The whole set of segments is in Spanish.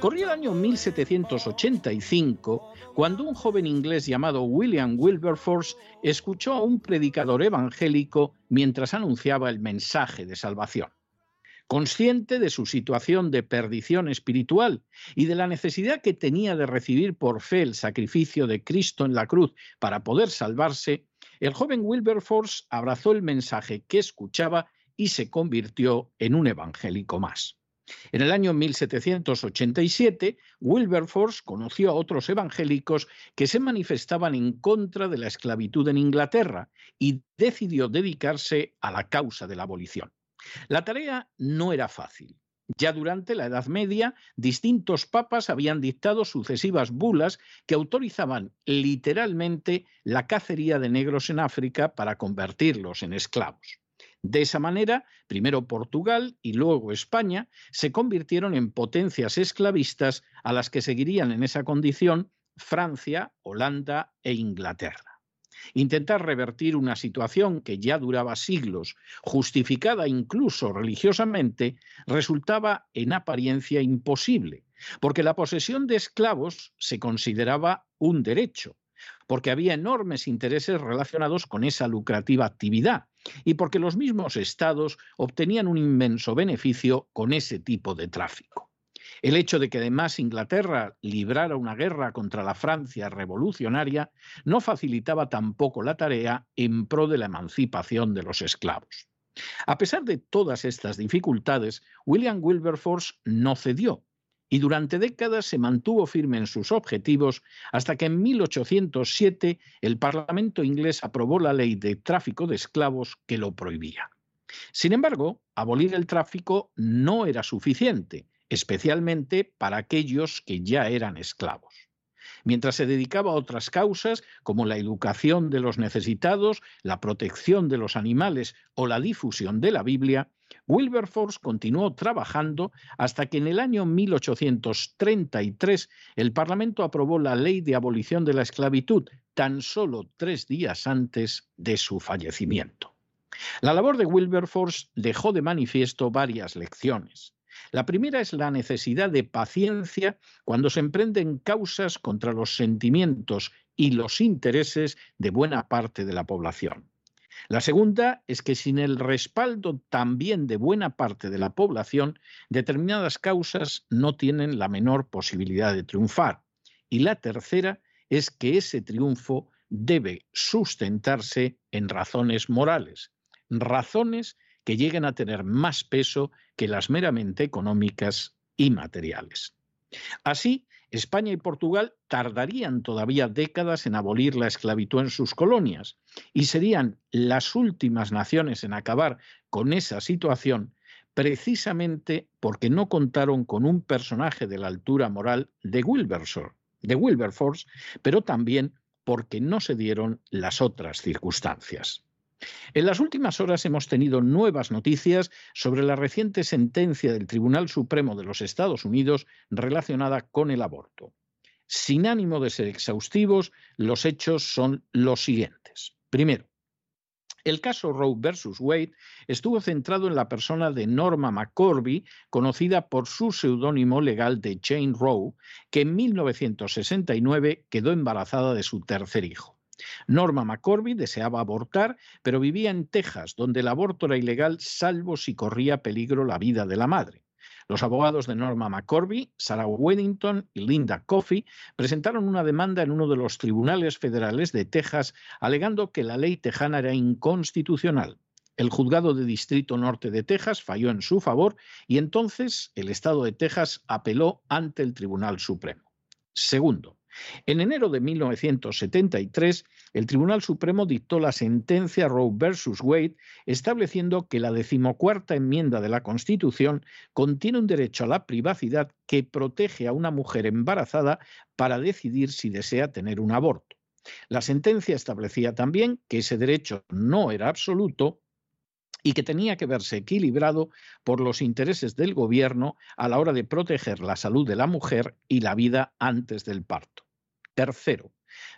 Corría el año 1785 cuando un joven inglés llamado William Wilberforce escuchó a un predicador evangélico mientras anunciaba el mensaje de salvación. Consciente de su situación de perdición espiritual y de la necesidad que tenía de recibir por fe el sacrificio de Cristo en la cruz para poder salvarse, el joven Wilberforce abrazó el mensaje que escuchaba y se convirtió en un evangélico más. En el año 1787, Wilberforce conoció a otros evangélicos que se manifestaban en contra de la esclavitud en Inglaterra y decidió dedicarse a la causa de la abolición. La tarea no era fácil. Ya durante la Edad Media, distintos papas habían dictado sucesivas bulas que autorizaban literalmente la cacería de negros en África para convertirlos en esclavos. De esa manera, primero Portugal y luego España se convirtieron en potencias esclavistas a las que seguirían en esa condición Francia, Holanda e Inglaterra. Intentar revertir una situación que ya duraba siglos, justificada incluso religiosamente, resultaba en apariencia imposible, porque la posesión de esclavos se consideraba un derecho, porque había enormes intereses relacionados con esa lucrativa actividad y porque los mismos estados obtenían un inmenso beneficio con ese tipo de tráfico. El hecho de que además Inglaterra librara una guerra contra la Francia revolucionaria no facilitaba tampoco la tarea en pro de la emancipación de los esclavos. A pesar de todas estas dificultades, William Wilberforce no cedió y durante décadas se mantuvo firme en sus objetivos hasta que en 1807 el Parlamento inglés aprobó la ley de tráfico de esclavos que lo prohibía. Sin embargo, abolir el tráfico no era suficiente especialmente para aquellos que ya eran esclavos. Mientras se dedicaba a otras causas, como la educación de los necesitados, la protección de los animales o la difusión de la Biblia, Wilberforce continuó trabajando hasta que en el año 1833 el Parlamento aprobó la ley de abolición de la esclavitud, tan solo tres días antes de su fallecimiento. La labor de Wilberforce dejó de manifiesto varias lecciones. La primera es la necesidad de paciencia cuando se emprenden causas contra los sentimientos y los intereses de buena parte de la población. La segunda es que sin el respaldo también de buena parte de la población, determinadas causas no tienen la menor posibilidad de triunfar. Y la tercera es que ese triunfo debe sustentarse en razones morales, razones que lleguen a tener más peso que las meramente económicas y materiales. Así, España y Portugal tardarían todavía décadas en abolir la esclavitud en sus colonias y serían las últimas naciones en acabar con esa situación precisamente porque no contaron con un personaje de la altura moral de Wilberforce, de Wilberforce pero también porque no se dieron las otras circunstancias. En las últimas horas hemos tenido nuevas noticias sobre la reciente sentencia del Tribunal Supremo de los Estados Unidos relacionada con el aborto. Sin ánimo de ser exhaustivos, los hechos son los siguientes. Primero, el caso Roe versus Wade estuvo centrado en la persona de Norma McCorby, conocida por su seudónimo legal de Jane Roe, que en 1969 quedó embarazada de su tercer hijo. Norma McCorby deseaba abortar, pero vivía en Texas, donde el aborto era ilegal salvo si corría peligro la vida de la madre. Los abogados de Norma McCorby, Sarah Weddington y Linda Coffey presentaron una demanda en uno de los tribunales federales de Texas alegando que la ley tejana era inconstitucional. El juzgado de Distrito Norte de Texas falló en su favor y entonces el Estado de Texas apeló ante el Tribunal Supremo. Segundo, en enero de 1973, el Tribunal Supremo dictó la sentencia Roe versus Wade, estableciendo que la decimocuarta enmienda de la Constitución contiene un derecho a la privacidad que protege a una mujer embarazada para decidir si desea tener un aborto. La sentencia establecía también que ese derecho no era absoluto y que tenía que verse equilibrado por los intereses del gobierno a la hora de proteger la salud de la mujer y la vida antes del parto. Tercero,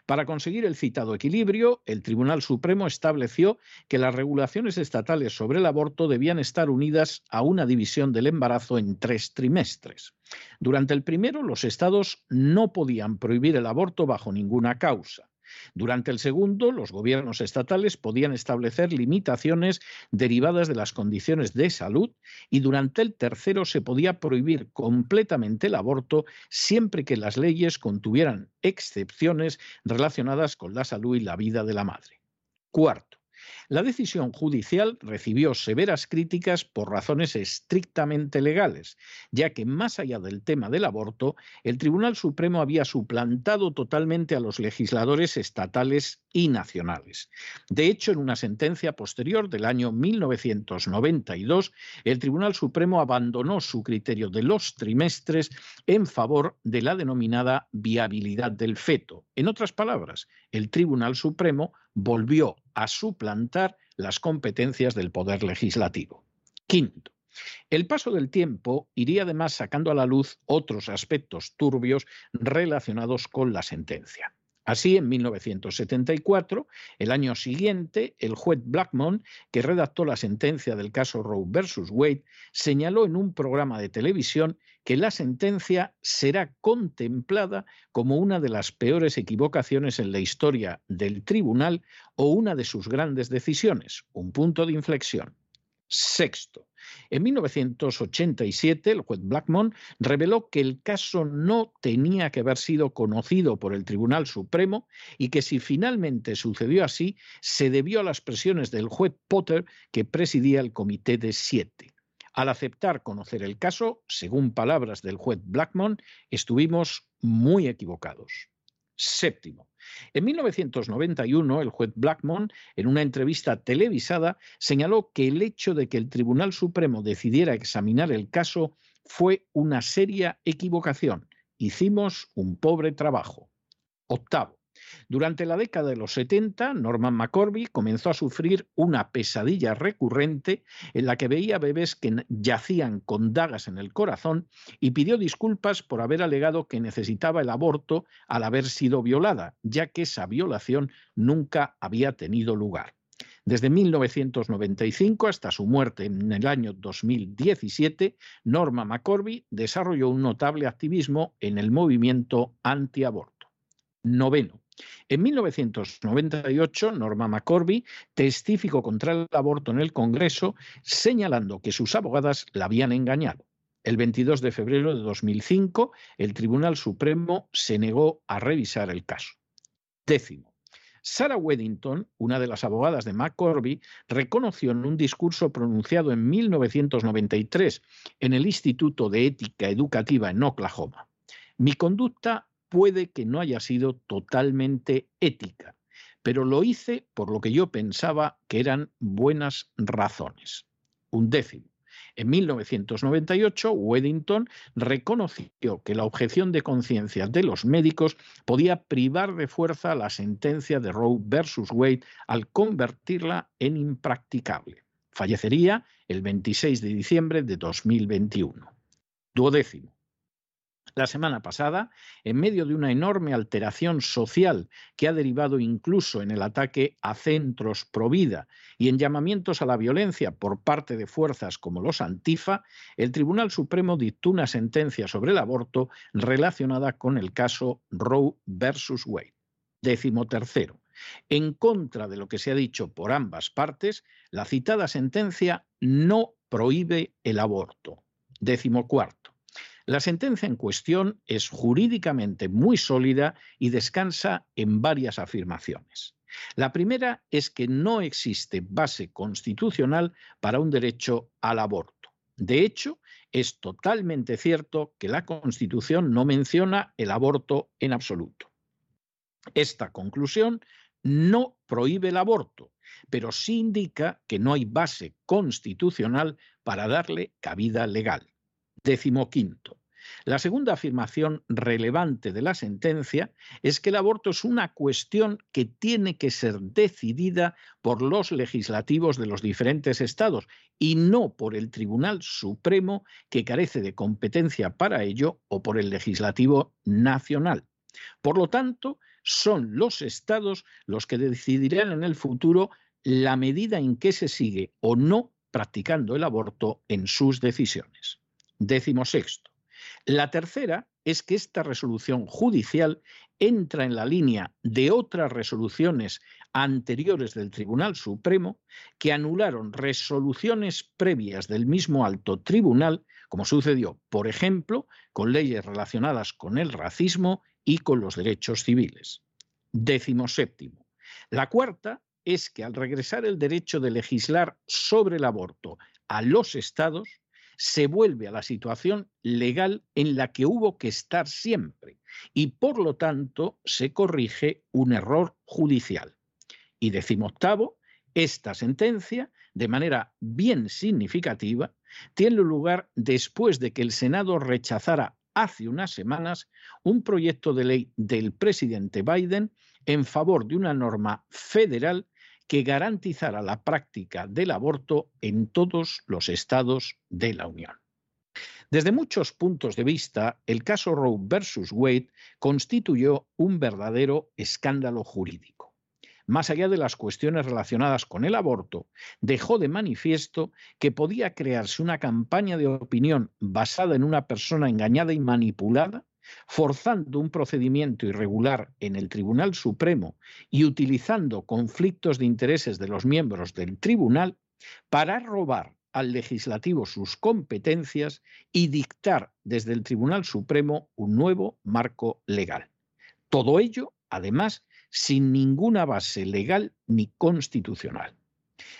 para conseguir el citado equilibrio, el Tribunal Supremo estableció que las regulaciones estatales sobre el aborto debían estar unidas a una división del embarazo en tres trimestres. Durante el primero, los estados no podían prohibir el aborto bajo ninguna causa. Durante el segundo, los gobiernos estatales podían establecer limitaciones derivadas de las condiciones de salud y durante el tercero se podía prohibir completamente el aborto siempre que las leyes contuvieran excepciones relacionadas con la salud y la vida de la madre. Cuarto, la decisión judicial recibió severas críticas por razones estrictamente legales, ya que más allá del tema del aborto, el Tribunal Supremo había suplantado totalmente a los legisladores estatales y nacionales. De hecho, en una sentencia posterior del año 1992, el Tribunal Supremo abandonó su criterio de los trimestres en favor de la denominada viabilidad del feto. En otras palabras, el Tribunal Supremo volvió a suplantar las competencias del Poder Legislativo. Quinto, el paso del tiempo iría además sacando a la luz otros aspectos turbios relacionados con la sentencia. Así, en 1974, el año siguiente, el juez Blackmon, que redactó la sentencia del caso Roe versus Wade, señaló en un programa de televisión que la sentencia será contemplada como una de las peores equivocaciones en la historia del tribunal o una de sus grandes decisiones, un punto de inflexión. Sexto, en 1987, el juez Blackmon reveló que el caso no tenía que haber sido conocido por el Tribunal Supremo y que si finalmente sucedió así, se debió a las presiones del juez Potter que presidía el Comité de Siete. Al aceptar conocer el caso, según palabras del juez Blackmon, estuvimos muy equivocados. Séptimo, en 1991, el juez Blackmon, en una entrevista televisada, señaló que el hecho de que el Tribunal Supremo decidiera examinar el caso fue una seria equivocación. Hicimos un pobre trabajo. Octavo. Durante la década de los 70, Norman McCorby comenzó a sufrir una pesadilla recurrente en la que veía bebés que yacían con dagas en el corazón y pidió disculpas por haber alegado que necesitaba el aborto al haber sido violada, ya que esa violación nunca había tenido lugar. Desde 1995 hasta su muerte en el año 2017, Norma McCorby desarrolló un notable activismo en el movimiento antiaborto. Noveno. En 1998, Norma McCorby testificó contra el aborto en el Congreso, señalando que sus abogadas la habían engañado. El 22 de febrero de 2005, el Tribunal Supremo se negó a revisar el caso. Décimo. Sarah Weddington, una de las abogadas de McCorby, reconoció en un discurso pronunciado en 1993 en el Instituto de Ética Educativa en Oklahoma. Mi conducta puede que no haya sido totalmente ética, pero lo hice por lo que yo pensaba que eran buenas razones. Un décimo. En 1998, Weddington reconoció que la objeción de conciencia de los médicos podía privar de fuerza la sentencia de Roe versus Wade al convertirla en impracticable. Fallecería el 26 de diciembre de 2021. Duodécimo. La semana pasada, en medio de una enorme alteración social que ha derivado incluso en el ataque a centros pro vida y en llamamientos a la violencia por parte de fuerzas como los Antifa, el Tribunal Supremo dictó una sentencia sobre el aborto relacionada con el caso Roe versus Wade. Décimo tercero. En contra de lo que se ha dicho por ambas partes, la citada sentencia no prohíbe el aborto. Décimo cuarto. La sentencia en cuestión es jurídicamente muy sólida y descansa en varias afirmaciones. La primera es que no existe base constitucional para un derecho al aborto. De hecho, es totalmente cierto que la Constitución no menciona el aborto en absoluto. Esta conclusión no prohíbe el aborto, pero sí indica que no hay base constitucional para darle cabida legal. Décimo quinto. La segunda afirmación relevante de la sentencia es que el aborto es una cuestión que tiene que ser decidida por los legislativos de los diferentes estados y no por el Tribunal Supremo que carece de competencia para ello o por el legislativo nacional. Por lo tanto, son los estados los que decidirán en el futuro la medida en que se sigue o no practicando el aborto en sus decisiones. Décimo sexto. La tercera es que esta resolución judicial entra en la línea de otras resoluciones anteriores del Tribunal Supremo que anularon resoluciones previas del mismo alto tribunal, como sucedió, por ejemplo, con leyes relacionadas con el racismo y con los derechos civiles. Décimo séptimo. La cuarta es que al regresar el derecho de legislar sobre el aborto a los estados, se vuelve a la situación legal en la que hubo que estar siempre y por lo tanto se corrige un error judicial. Y decimoctavo, esta sentencia, de manera bien significativa, tiene lugar después de que el Senado rechazara hace unas semanas un proyecto de ley del presidente Biden en favor de una norma federal que garantizara la práctica del aborto en todos los estados de la Unión. Desde muchos puntos de vista, el caso Roe versus Wade constituyó un verdadero escándalo jurídico. Más allá de las cuestiones relacionadas con el aborto, dejó de manifiesto que podía crearse una campaña de opinión basada en una persona engañada y manipulada, forzando un procedimiento irregular en el Tribunal Supremo y utilizando conflictos de intereses de los miembros del tribunal para robar al legislativo sus competencias y dictar desde el Tribunal Supremo un nuevo marco legal. Todo ello, además, sin ninguna base legal ni constitucional.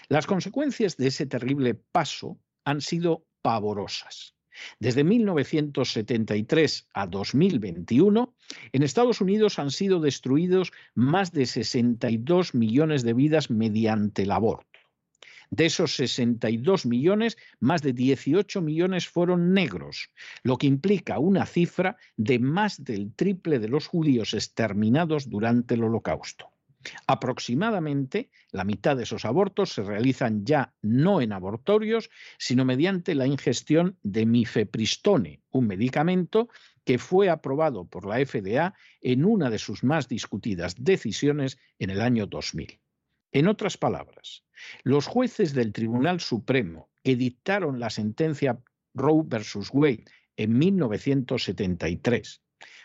Las consecuencias de ese terrible paso han sido pavorosas. Desde 1973 a 2021, en Estados Unidos han sido destruidos más de 62 millones de vidas mediante el aborto. De esos 62 millones, más de 18 millones fueron negros, lo que implica una cifra de más del triple de los judíos exterminados durante el Holocausto. Aproximadamente la mitad de esos abortos se realizan ya no en abortorios, sino mediante la ingestión de mifepristone, un medicamento que fue aprobado por la FDA en una de sus más discutidas decisiones en el año 2000. En otras palabras, los jueces del Tribunal Supremo que dictaron la sentencia Roe versus Wade en 1973,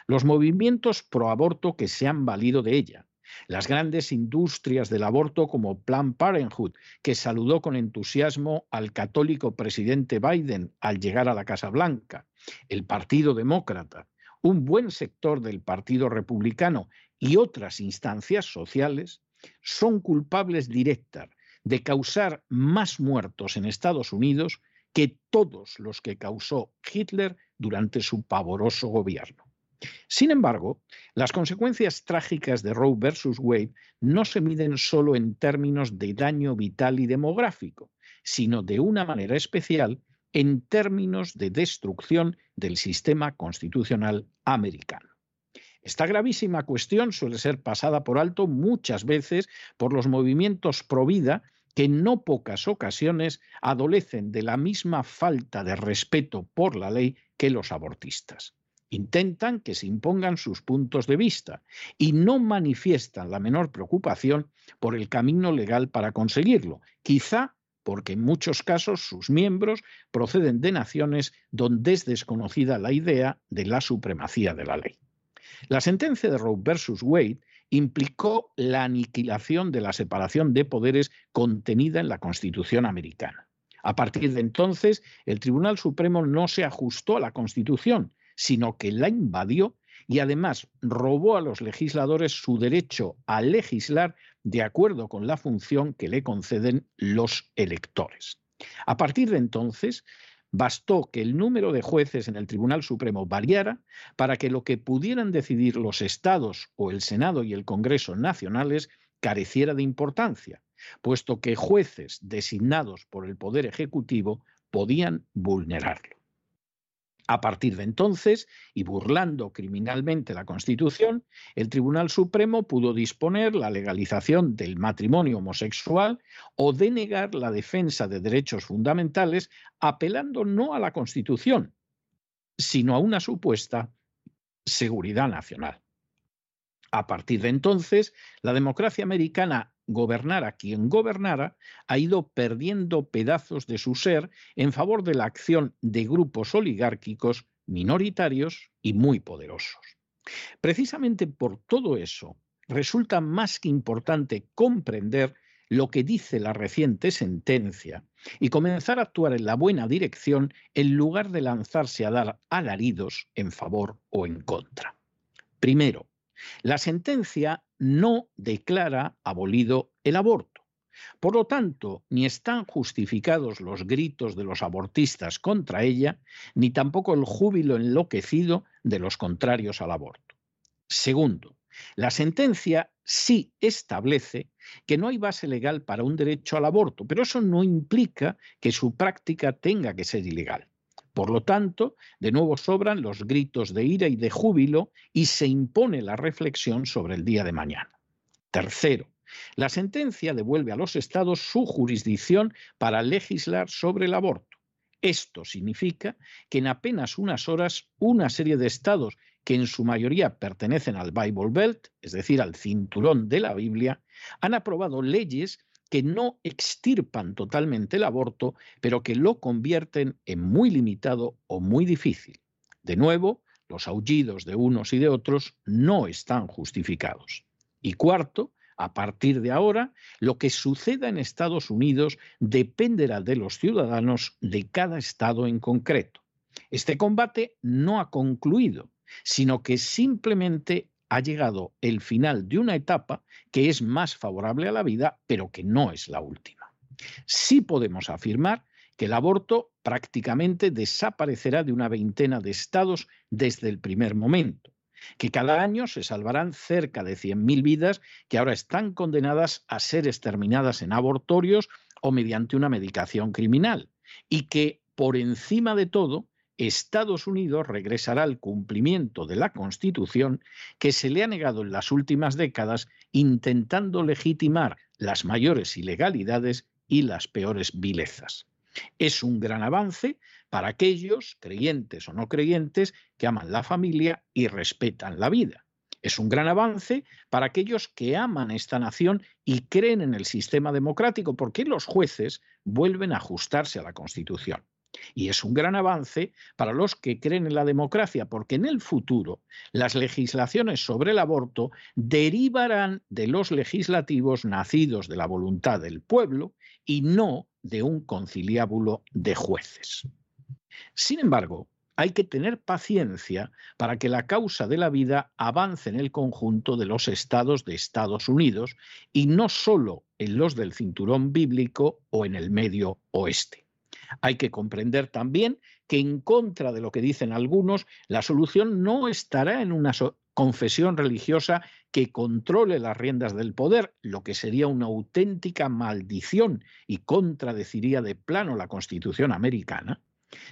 los movimientos pro aborto que se han valido de ella, las grandes industrias del aborto como Planned Parenthood, que saludó con entusiasmo al católico presidente Biden al llegar a la Casa Blanca, el Partido Demócrata, un buen sector del Partido Republicano y otras instancias sociales son culpables directas de causar más muertos en Estados Unidos que todos los que causó Hitler durante su pavoroso gobierno. Sin embargo, las consecuencias trágicas de Roe versus Wade no se miden solo en términos de daño vital y demográfico, sino de una manera especial en términos de destrucción del sistema constitucional americano. Esta gravísima cuestión suele ser pasada por alto muchas veces por los movimientos pro vida que en no pocas ocasiones adolecen de la misma falta de respeto por la ley que los abortistas. Intentan que se impongan sus puntos de vista y no manifiestan la menor preocupación por el camino legal para conseguirlo, quizá porque en muchos casos sus miembros proceden de naciones donde es desconocida la idea de la supremacía de la ley. La sentencia de Roe versus Wade implicó la aniquilación de la separación de poderes contenida en la Constitución americana. A partir de entonces, el Tribunal Supremo no se ajustó a la Constitución, sino que la invadió y además robó a los legisladores su derecho a legislar de acuerdo con la función que le conceden los electores. A partir de entonces, Bastó que el número de jueces en el Tribunal Supremo variara para que lo que pudieran decidir los estados o el Senado y el Congreso nacionales careciera de importancia, puesto que jueces designados por el Poder Ejecutivo podían vulnerarlo. A partir de entonces, y burlando criminalmente la Constitución, el Tribunal Supremo pudo disponer la legalización del matrimonio homosexual o denegar la defensa de derechos fundamentales apelando no a la Constitución, sino a una supuesta seguridad nacional. A partir de entonces, la democracia americana gobernara quien gobernara, ha ido perdiendo pedazos de su ser en favor de la acción de grupos oligárquicos minoritarios y muy poderosos. Precisamente por todo eso, resulta más que importante comprender lo que dice la reciente sentencia y comenzar a actuar en la buena dirección en lugar de lanzarse a dar alaridos en favor o en contra. Primero, la sentencia no declara abolido el aborto. Por lo tanto, ni están justificados los gritos de los abortistas contra ella, ni tampoco el júbilo enloquecido de los contrarios al aborto. Segundo, la sentencia sí establece que no hay base legal para un derecho al aborto, pero eso no implica que su práctica tenga que ser ilegal. Por lo tanto, de nuevo sobran los gritos de ira y de júbilo y se impone la reflexión sobre el día de mañana. Tercero, la sentencia devuelve a los estados su jurisdicción para legislar sobre el aborto. Esto significa que en apenas unas horas una serie de estados que en su mayoría pertenecen al Bible Belt, es decir, al cinturón de la Biblia, han aprobado leyes que no extirpan totalmente el aborto, pero que lo convierten en muy limitado o muy difícil. De nuevo, los aullidos de unos y de otros no están justificados. Y cuarto, a partir de ahora, lo que suceda en Estados Unidos dependerá de los ciudadanos de cada estado en concreto. Este combate no ha concluido, sino que simplemente ha llegado el final de una etapa que es más favorable a la vida, pero que no es la última. Sí podemos afirmar que el aborto prácticamente desaparecerá de una veintena de estados desde el primer momento, que cada año se salvarán cerca de 100.000 vidas que ahora están condenadas a ser exterminadas en abortorios o mediante una medicación criminal, y que, por encima de todo, Estados Unidos regresará al cumplimiento de la Constitución que se le ha negado en las últimas décadas intentando legitimar las mayores ilegalidades y las peores vilezas. Es un gran avance para aquellos, creyentes o no creyentes, que aman la familia y respetan la vida. Es un gran avance para aquellos que aman esta nación y creen en el sistema democrático, porque los jueces vuelven a ajustarse a la Constitución. Y es un gran avance para los que creen en la democracia, porque en el futuro las legislaciones sobre el aborto derivarán de los legislativos nacidos de la voluntad del pueblo y no de un conciliábulo de jueces. Sin embargo, hay que tener paciencia para que la causa de la vida avance en el conjunto de los estados de Estados Unidos y no solo en los del cinturón bíblico o en el medio oeste. Hay que comprender también que en contra de lo que dicen algunos, la solución no estará en una confesión religiosa que controle las riendas del poder, lo que sería una auténtica maldición y contradeciría de plano la Constitución americana,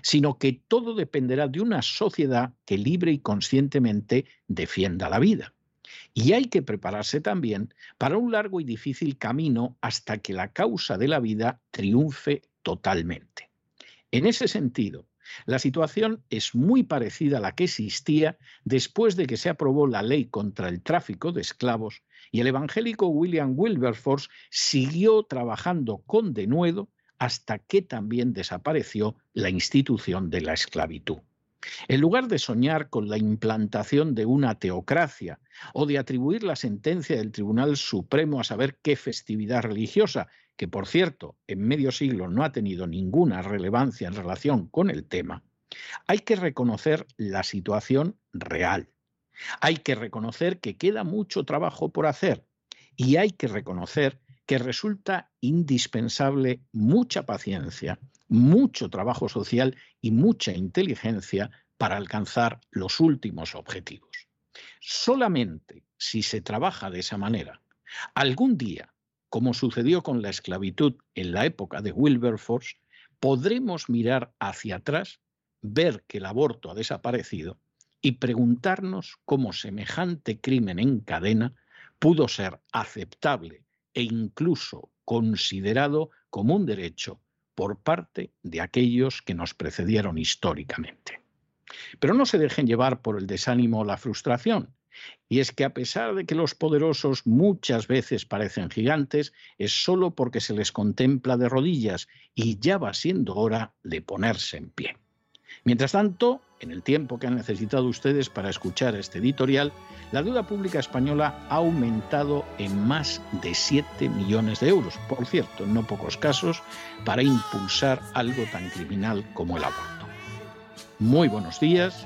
sino que todo dependerá de una sociedad que libre y conscientemente defienda la vida. Y hay que prepararse también para un largo y difícil camino hasta que la causa de la vida triunfe totalmente. En ese sentido, la situación es muy parecida a la que existía después de que se aprobó la ley contra el tráfico de esclavos y el evangélico William Wilberforce siguió trabajando con denuedo hasta que también desapareció la institución de la esclavitud. En lugar de soñar con la implantación de una teocracia o de atribuir la sentencia del Tribunal Supremo a saber qué festividad religiosa, que por cierto en medio siglo no ha tenido ninguna relevancia en relación con el tema, hay que reconocer la situación real. Hay que reconocer que queda mucho trabajo por hacer y hay que reconocer que resulta indispensable mucha paciencia, mucho trabajo social y mucha inteligencia para alcanzar los últimos objetivos. Solamente si se trabaja de esa manera, algún día como sucedió con la esclavitud en la época de Wilberforce, podremos mirar hacia atrás, ver que el aborto ha desaparecido y preguntarnos cómo semejante crimen en cadena pudo ser aceptable e incluso considerado como un derecho por parte de aquellos que nos precedieron históricamente. Pero no se dejen llevar por el desánimo o la frustración. Y es que a pesar de que los poderosos muchas veces parecen gigantes, es solo porque se les contempla de rodillas y ya va siendo hora de ponerse en pie. Mientras tanto, en el tiempo que han necesitado ustedes para escuchar este editorial, la deuda pública española ha aumentado en más de 7 millones de euros, por cierto, en no pocos casos, para impulsar algo tan criminal como el aborto. Muy buenos días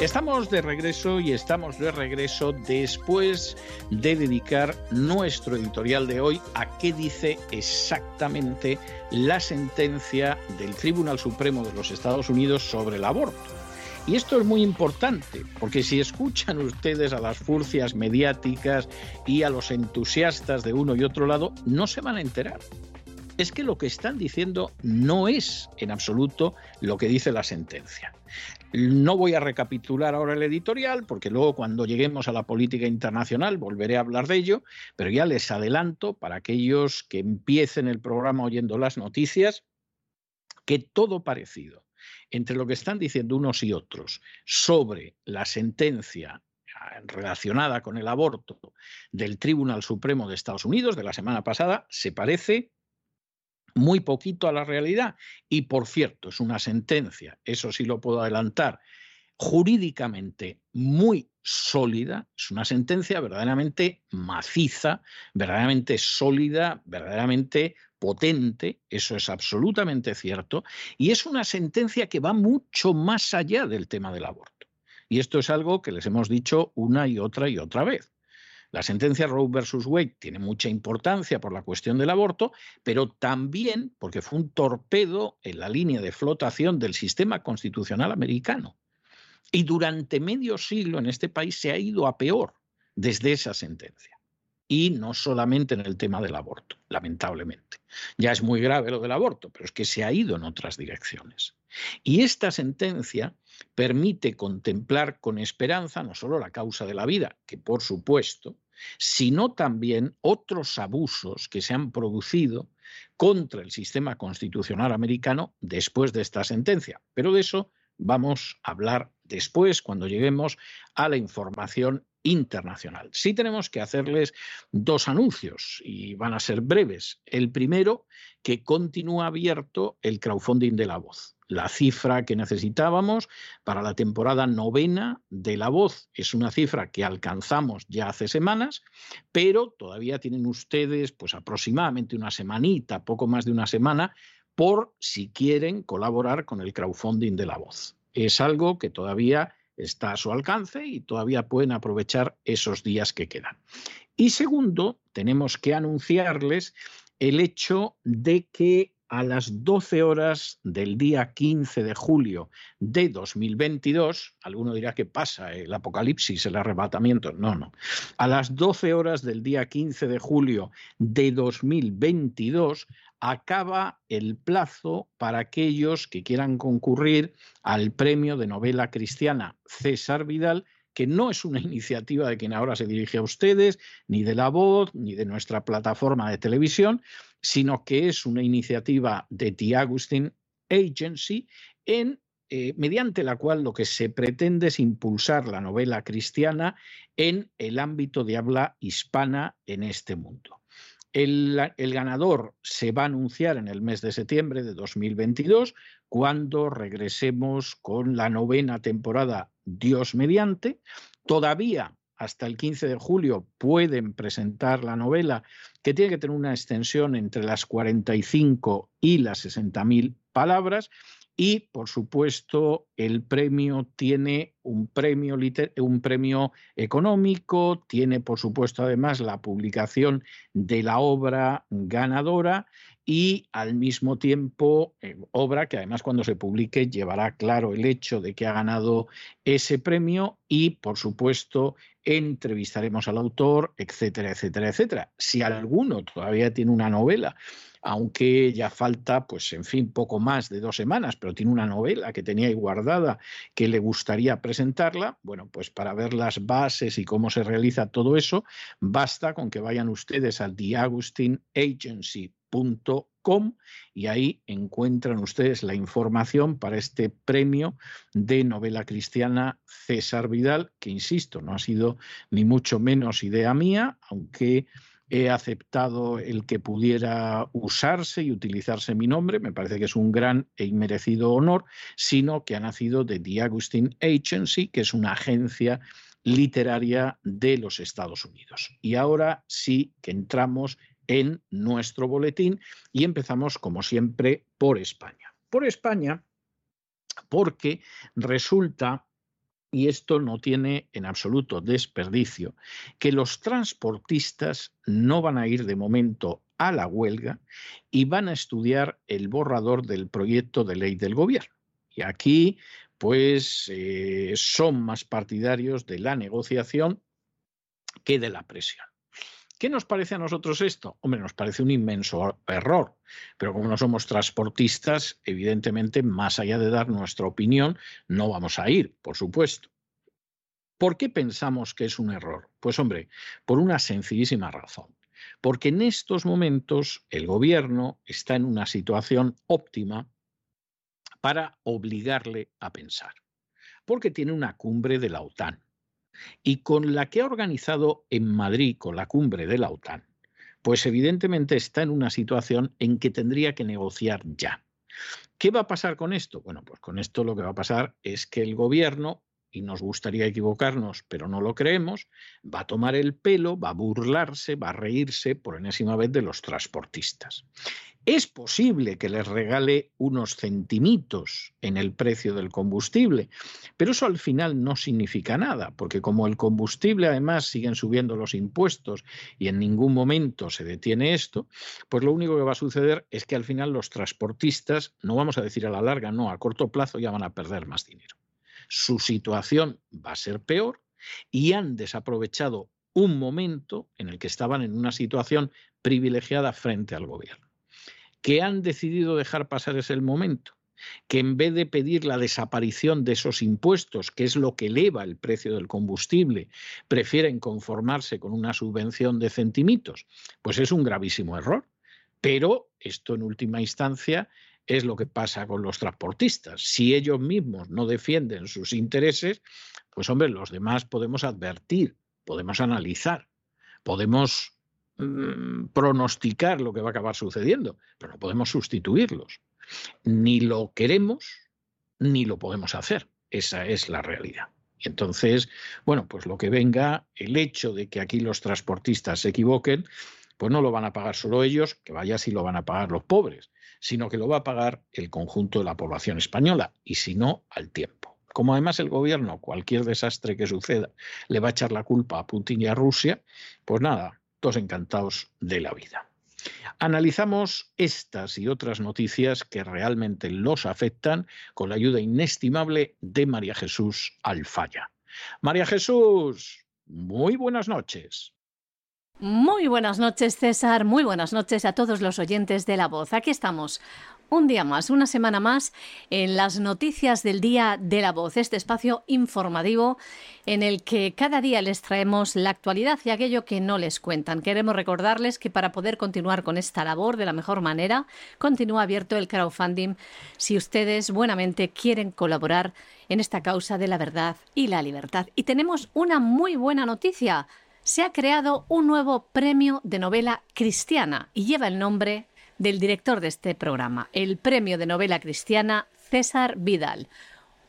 Estamos de regreso y estamos de regreso después de dedicar nuestro editorial de hoy a qué dice exactamente la sentencia del Tribunal Supremo de los Estados Unidos sobre el aborto. Y esto es muy importante, porque si escuchan ustedes a las furcias mediáticas y a los entusiastas de uno y otro lado, no se van a enterar. Es que lo que están diciendo no es en absoluto lo que dice la sentencia. No voy a recapitular ahora el editorial, porque luego cuando lleguemos a la política internacional volveré a hablar de ello, pero ya les adelanto para aquellos que empiecen el programa oyendo las noticias, que todo parecido entre lo que están diciendo unos y otros sobre la sentencia relacionada con el aborto del Tribunal Supremo de Estados Unidos de la semana pasada se parece muy poquito a la realidad. Y por cierto, es una sentencia, eso sí lo puedo adelantar, jurídicamente muy sólida, es una sentencia verdaderamente maciza, verdaderamente sólida, verdaderamente potente, eso es absolutamente cierto, y es una sentencia que va mucho más allá del tema del aborto. Y esto es algo que les hemos dicho una y otra y otra vez. La sentencia Roe versus Wade tiene mucha importancia por la cuestión del aborto, pero también porque fue un torpedo en la línea de flotación del sistema constitucional americano. Y durante medio siglo en este país se ha ido a peor desde esa sentencia. Y no solamente en el tema del aborto, lamentablemente. Ya es muy grave lo del aborto, pero es que se ha ido en otras direcciones. Y esta sentencia permite contemplar con esperanza no solo la causa de la vida, que por supuesto, sino también otros abusos que se han producido contra el sistema constitucional americano después de esta sentencia. Pero de eso vamos a hablar después, cuando lleguemos a la información internacional. Sí tenemos que hacerles dos anuncios y van a ser breves. El primero, que continúa abierto el crowdfunding de la voz. La cifra que necesitábamos para la temporada novena de La Voz es una cifra que alcanzamos ya hace semanas, pero todavía tienen ustedes pues aproximadamente una semanita, poco más de una semana, por si quieren colaborar con el crowdfunding de La Voz. Es algo que todavía está a su alcance y todavía pueden aprovechar esos días que quedan. Y segundo, tenemos que anunciarles el hecho de que a las 12 horas del día 15 de julio de 2022, alguno dirá que pasa el apocalipsis, el arrebatamiento, no, no, a las 12 horas del día 15 de julio de 2022 acaba el plazo para aquellos que quieran concurrir al premio de novela cristiana César Vidal que no es una iniciativa de quien ahora se dirige a ustedes, ni de la voz, ni de nuestra plataforma de televisión, sino que es una iniciativa de The Agustin Agency en eh, mediante la cual lo que se pretende es impulsar la novela cristiana en el ámbito de habla hispana en este mundo. El, el, ganador se va a anunciar en el mes de septiembre de 2022, cuando regresemos con la novena temporada Dios mediante. Todavía hasta el 15 de julio pueden presentar la novela, que tiene que tener una extensión entre las 45 y las 60 mil palabras. Y, por supuesto, el premio tiene un premio, un premio económico, tiene, por supuesto, además la publicación de la obra ganadora y al mismo tiempo eh, obra que además cuando se publique llevará claro el hecho de que ha ganado ese premio y por supuesto entrevistaremos al autor, etcétera, etcétera, etcétera. Si alguno todavía tiene una novela, aunque ya falta, pues en fin, poco más de dos semanas, pero tiene una novela que tenía ahí guardada que le gustaría presentarla, bueno, pues para ver las bases y cómo se realiza todo eso, basta con que vayan ustedes al Agustin Agency Y ahí encuentran ustedes la información para este premio de novela cristiana César Vidal, que insisto, no ha sido ni mucho menos idea mía, aunque he aceptado el que pudiera usarse y utilizarse mi nombre, me parece que es un gran e inmerecido honor, sino que ha nacido de The Agustin Agency, que es una agencia literaria de los Estados Unidos. Y ahora sí que entramos en nuestro boletín y empezamos, como siempre, por España. Por España, porque resulta y esto no tiene en absoluto desperdicio, que los transportistas no van a ir de momento a la huelga y van a estudiar el borrador del proyecto de ley del gobierno. Y aquí, pues, eh, son más partidarios de la negociación que de la presión. ¿Qué nos parece a nosotros esto? Hombre, nos parece un inmenso error, pero como no somos transportistas, evidentemente, más allá de dar nuestra opinión, no vamos a ir, por supuesto. ¿Por qué pensamos que es un error? Pues hombre, por una sencillísima razón. Porque en estos momentos el gobierno está en una situación óptima para obligarle a pensar. Porque tiene una cumbre de la OTAN y con la que ha organizado en Madrid, con la cumbre de la OTAN, pues evidentemente está en una situación en que tendría que negociar ya. ¿Qué va a pasar con esto? Bueno, pues con esto lo que va a pasar es que el gobierno y nos gustaría equivocarnos, pero no lo creemos, va a tomar el pelo, va a burlarse, va a reírse por enésima vez de los transportistas. Es posible que les regale unos centimitos en el precio del combustible, pero eso al final no significa nada, porque como el combustible además siguen subiendo los impuestos y en ningún momento se detiene esto, pues lo único que va a suceder es que al final los transportistas, no vamos a decir a la larga, no, a corto plazo ya van a perder más dinero su situación va a ser peor y han desaprovechado un momento en el que estaban en una situación privilegiada frente al gobierno. ¿Qué han decidido dejar pasar ese momento? que en vez de pedir la desaparición de esos impuestos, que es lo que eleva el precio del combustible, prefieren conformarse con una subvención de centimitos, pues es un gravísimo error. Pero esto en última instancia es lo que pasa con los transportistas. Si ellos mismos no defienden sus intereses, pues hombre, los demás podemos advertir, podemos analizar, podemos mm, pronosticar lo que va a acabar sucediendo, pero no podemos sustituirlos. Ni lo queremos, ni lo podemos hacer. Esa es la realidad. Y entonces, bueno, pues lo que venga, el hecho de que aquí los transportistas se equivoquen, pues no lo van a pagar solo ellos, que vaya si lo van a pagar los pobres, sino que lo va a pagar el conjunto de la población española, y si no, al tiempo. Como además el gobierno, cualquier desastre que suceda, le va a echar la culpa a Putin y a Rusia, pues nada, todos encantados de la vida. Analizamos estas y otras noticias que realmente los afectan con la ayuda inestimable de María Jesús Alfaya. María Jesús, muy buenas noches. Muy buenas noches, César. Muy buenas noches a todos los oyentes de La Voz. Aquí estamos. Un día más, una semana más, en las noticias del día de la voz, este espacio informativo en el que cada día les traemos la actualidad y aquello que no les cuentan. Queremos recordarles que para poder continuar con esta labor de la mejor manera, continúa abierto el crowdfunding si ustedes buenamente quieren colaborar en esta causa de la verdad y la libertad. Y tenemos una muy buena noticia se ha creado un nuevo premio de novela cristiana y lleva el nombre del director de este programa, el Premio de Novela Cristiana César Vidal,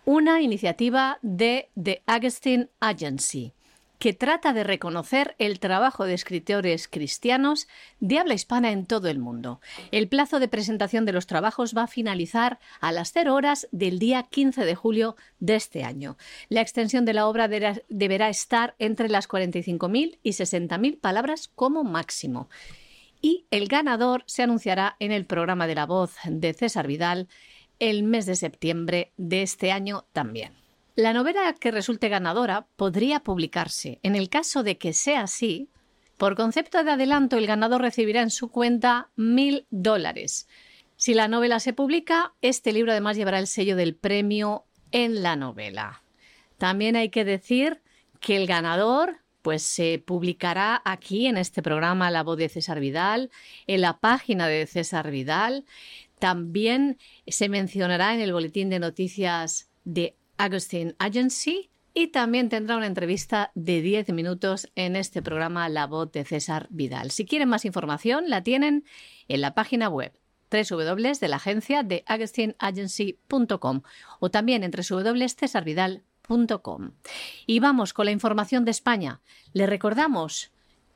una iniciativa de The Augustine Agency que trata de reconocer el trabajo de escritores cristianos de habla hispana en todo el mundo. El plazo de presentación de los trabajos va a finalizar a las 0 horas del día 15 de julio de este año. La extensión de la obra deberá estar entre las 45.000 y 60.000 palabras como máximo. Y el ganador se anunciará en el programa de la voz de César Vidal el mes de septiembre de este año también. La novela que resulte ganadora podría publicarse. En el caso de que sea así, por concepto de adelanto, el ganador recibirá en su cuenta mil dólares. Si la novela se publica, este libro además llevará el sello del premio en la novela. También hay que decir que el ganador pues se publicará aquí en este programa La voz de César Vidal, en la página de César Vidal. También se mencionará en el boletín de noticias de Agustin Agency y también tendrá una entrevista de 10 minutos en este programa La Voz de César Vidal. Si quieren más información, la tienen en la página web www de la agencia de agustinagency.com o también en www.cesarvidal.com. Y vamos con la información de España. Le recordamos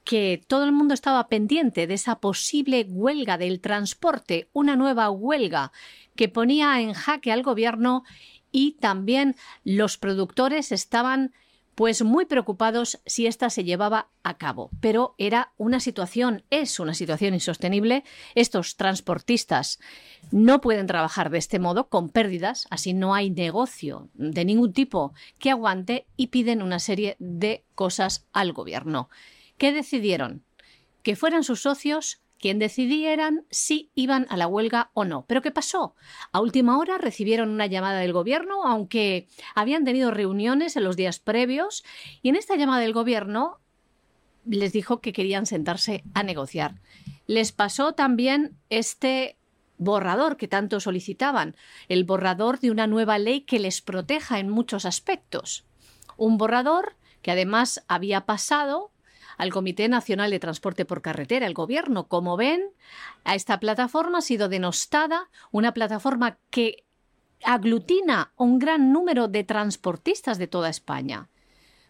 que todo el mundo estaba pendiente de esa posible huelga del transporte, una nueva huelga que ponía en jaque al gobierno y también los productores estaban pues muy preocupados si esta se llevaba a cabo. Pero era una situación, es una situación insostenible. Estos transportistas no pueden trabajar de este modo con pérdidas, así no hay negocio de ningún tipo que aguante y piden una serie de cosas al gobierno. ¿Qué decidieron? Que fueran sus socios quien decidieran si iban a la huelga o no. Pero ¿qué pasó? A última hora recibieron una llamada del gobierno, aunque habían tenido reuniones en los días previos, y en esta llamada del gobierno les dijo que querían sentarse a negociar. Les pasó también este borrador que tanto solicitaban, el borrador de una nueva ley que les proteja en muchos aspectos. Un borrador que además había pasado al Comité Nacional de Transporte por Carretera, el Gobierno. Como ven, a esta plataforma ha sido denostada, una plataforma que aglutina un gran número de transportistas de toda España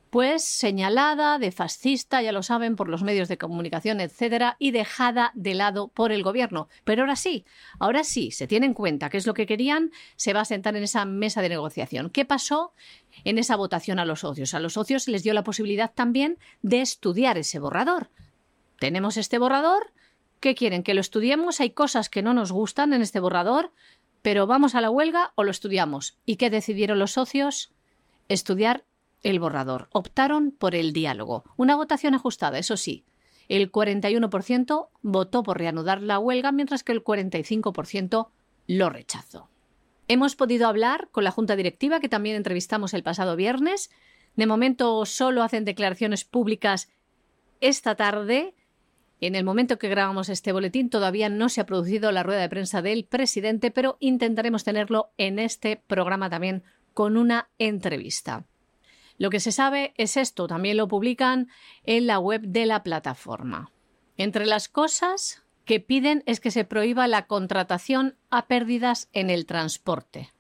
pues señalada de fascista, ya lo saben, por los medios de comunicación, etcétera, y dejada de lado por el gobierno. Pero ahora sí, ahora sí, se tiene en cuenta qué es lo que querían, se va a sentar en esa mesa de negociación. ¿Qué pasó en esa votación a los socios? A los socios se les dio la posibilidad también de estudiar ese borrador. Tenemos este borrador, ¿qué quieren? ¿Que lo estudiemos? Hay cosas que no nos gustan en este borrador, pero vamos a la huelga o lo estudiamos. ¿Y qué decidieron los socios? Estudiar el borrador. Optaron por el diálogo. Una votación ajustada, eso sí. El 41% votó por reanudar la huelga, mientras que el 45% lo rechazó. Hemos podido hablar con la Junta Directiva, que también entrevistamos el pasado viernes. De momento solo hacen declaraciones públicas esta tarde. En el momento que grabamos este boletín todavía no se ha producido la rueda de prensa del presidente, pero intentaremos tenerlo en este programa también con una entrevista. Lo que se sabe es esto, también lo publican en la web de la plataforma. Entre las cosas que piden es que se prohíba la contratación a pérdidas en el transporte.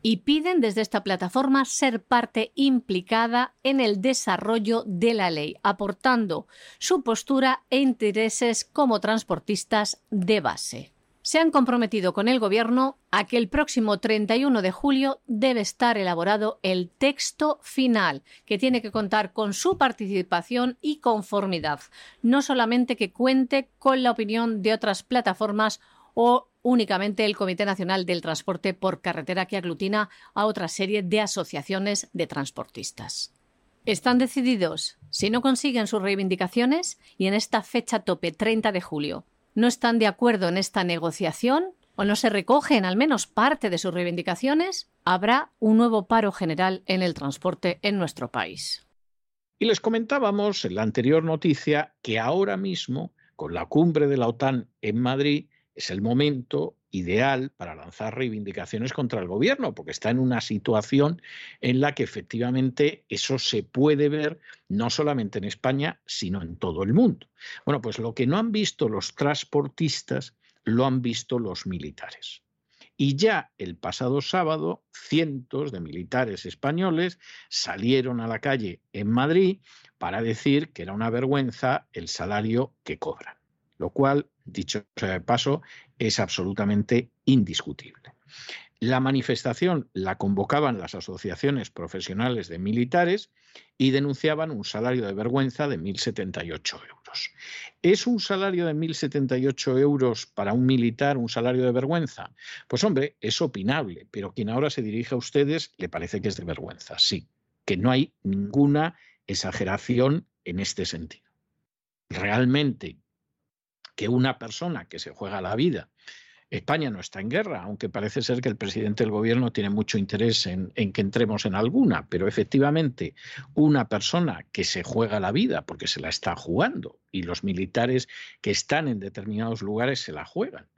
Y piden desde esta plataforma ser parte implicada en el desarrollo de la ley, aportando su postura e intereses como transportistas de base se han comprometido con el Gobierno a que el próximo 31 de julio debe estar elaborado el texto final, que tiene que contar con su participación y conformidad, no solamente que cuente con la opinión de otras plataformas o únicamente el Comité Nacional del Transporte por Carretera que aglutina a otra serie de asociaciones de transportistas. Están decididos, si no consiguen sus reivindicaciones, y en esta fecha tope 30 de julio no están de acuerdo en esta negociación o no se recogen al menos parte de sus reivindicaciones, habrá un nuevo paro general en el transporte en nuestro país. Y les comentábamos en la anterior noticia que ahora mismo, con la cumbre de la OTAN en Madrid, es el momento ideal para lanzar reivindicaciones contra el gobierno, porque está en una situación en la que efectivamente eso se puede ver no solamente en España, sino en todo el mundo. Bueno, pues lo que no han visto los transportistas, lo han visto los militares. Y ya el pasado sábado, cientos de militares españoles salieron a la calle en Madrid para decir que era una vergüenza el salario que cobran, lo cual dicho sea de paso, es absolutamente indiscutible. La manifestación la convocaban las asociaciones profesionales de militares y denunciaban un salario de vergüenza de 1.078 euros. ¿Es un salario de 1.078 euros para un militar un salario de vergüenza? Pues hombre, es opinable, pero quien ahora se dirige a ustedes le parece que es de vergüenza, sí, que no hay ninguna exageración en este sentido. Realmente que una persona que se juega la vida, España no está en guerra, aunque parece ser que el presidente del gobierno tiene mucho interés en, que entremos en alguna, pero efectivamente una persona que se juega la vida porque se la está jugando y los militares que están en determinados lugares se la juegan.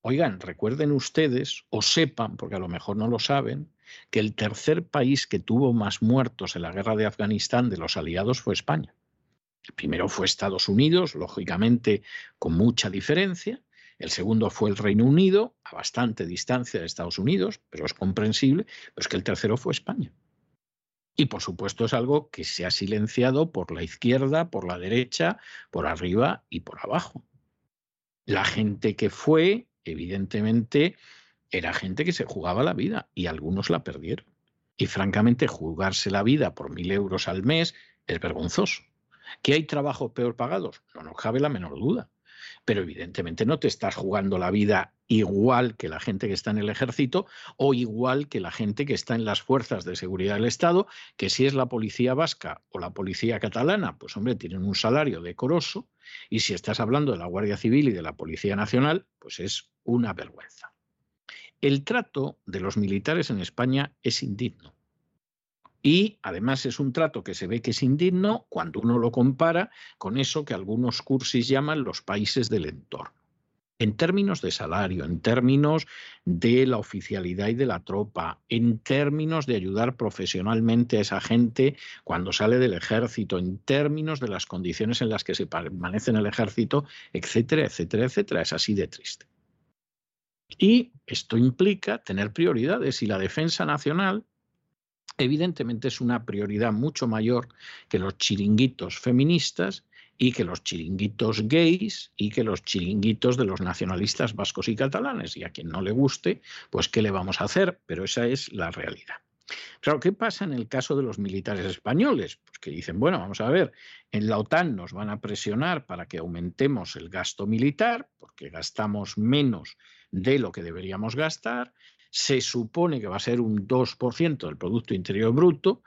Oigan, recuerden ustedes o sepan, porque a lo mejor no lo saben, que el tercer país que tuvo más muertos en la guerra de Afganistán de los aliados fue España. El primero fue Estados Unidos, lógicamente con mucha diferencia. El segundo fue el Reino Unido, a bastante distancia de Estados Unidos, pero es comprensible. Pero es que el tercero fue España. Y por supuesto es algo que se ha silenciado por la izquierda, por la derecha, por arriba y por abajo. La gente que fue, evidentemente, era gente que se jugaba la vida y algunos la perdieron. Y francamente, jugarse la vida por mil euros al mes es vergonzoso. ¿Que hay trabajos peor pagados? No nos cabe la menor duda. Pero evidentemente no te estás jugando la vida igual que la gente que está en el ejército o igual que la gente que está en las fuerzas de seguridad del Estado, que si es la policía vasca o la policía catalana, pues hombre, tienen un salario decoroso, y si estás hablando de la Guardia Civil y de la Policía Nacional, pues es una vergüenza. El trato de los militares en España es indigno. Y además es un trato que se ve que es indigno cuando uno lo compara con eso que algunos cursis llaman los países del entorno en términos de salario, en términos de la oficialidad y de la tropa, en términos de ayudar profesionalmente a esa gente cuando sale del ejército, en términos de las condiciones en las que se permanece en el ejército, etcétera, etcétera, etcétera. Es así de triste. Y esto implica tener prioridades y la defensa nacional evidentemente es una prioridad mucho mayor que los chiringuitos feministas y que los chiringuitos gays y que los chiringuitos de los nacionalistas vascos y catalanes. Y a quien no le guste, pues ¿qué le vamos a hacer? Pero esa es la realidad. Claro, ¿qué pasa en el caso de los militares españoles? Pues que dicen, bueno, vamos a ver, en la OTAN nos van a presionar para que aumentemos el gasto militar, porque gastamos menos de lo que deberíamos gastar, se supone que va a ser un 2% del Producto Interior Bruto,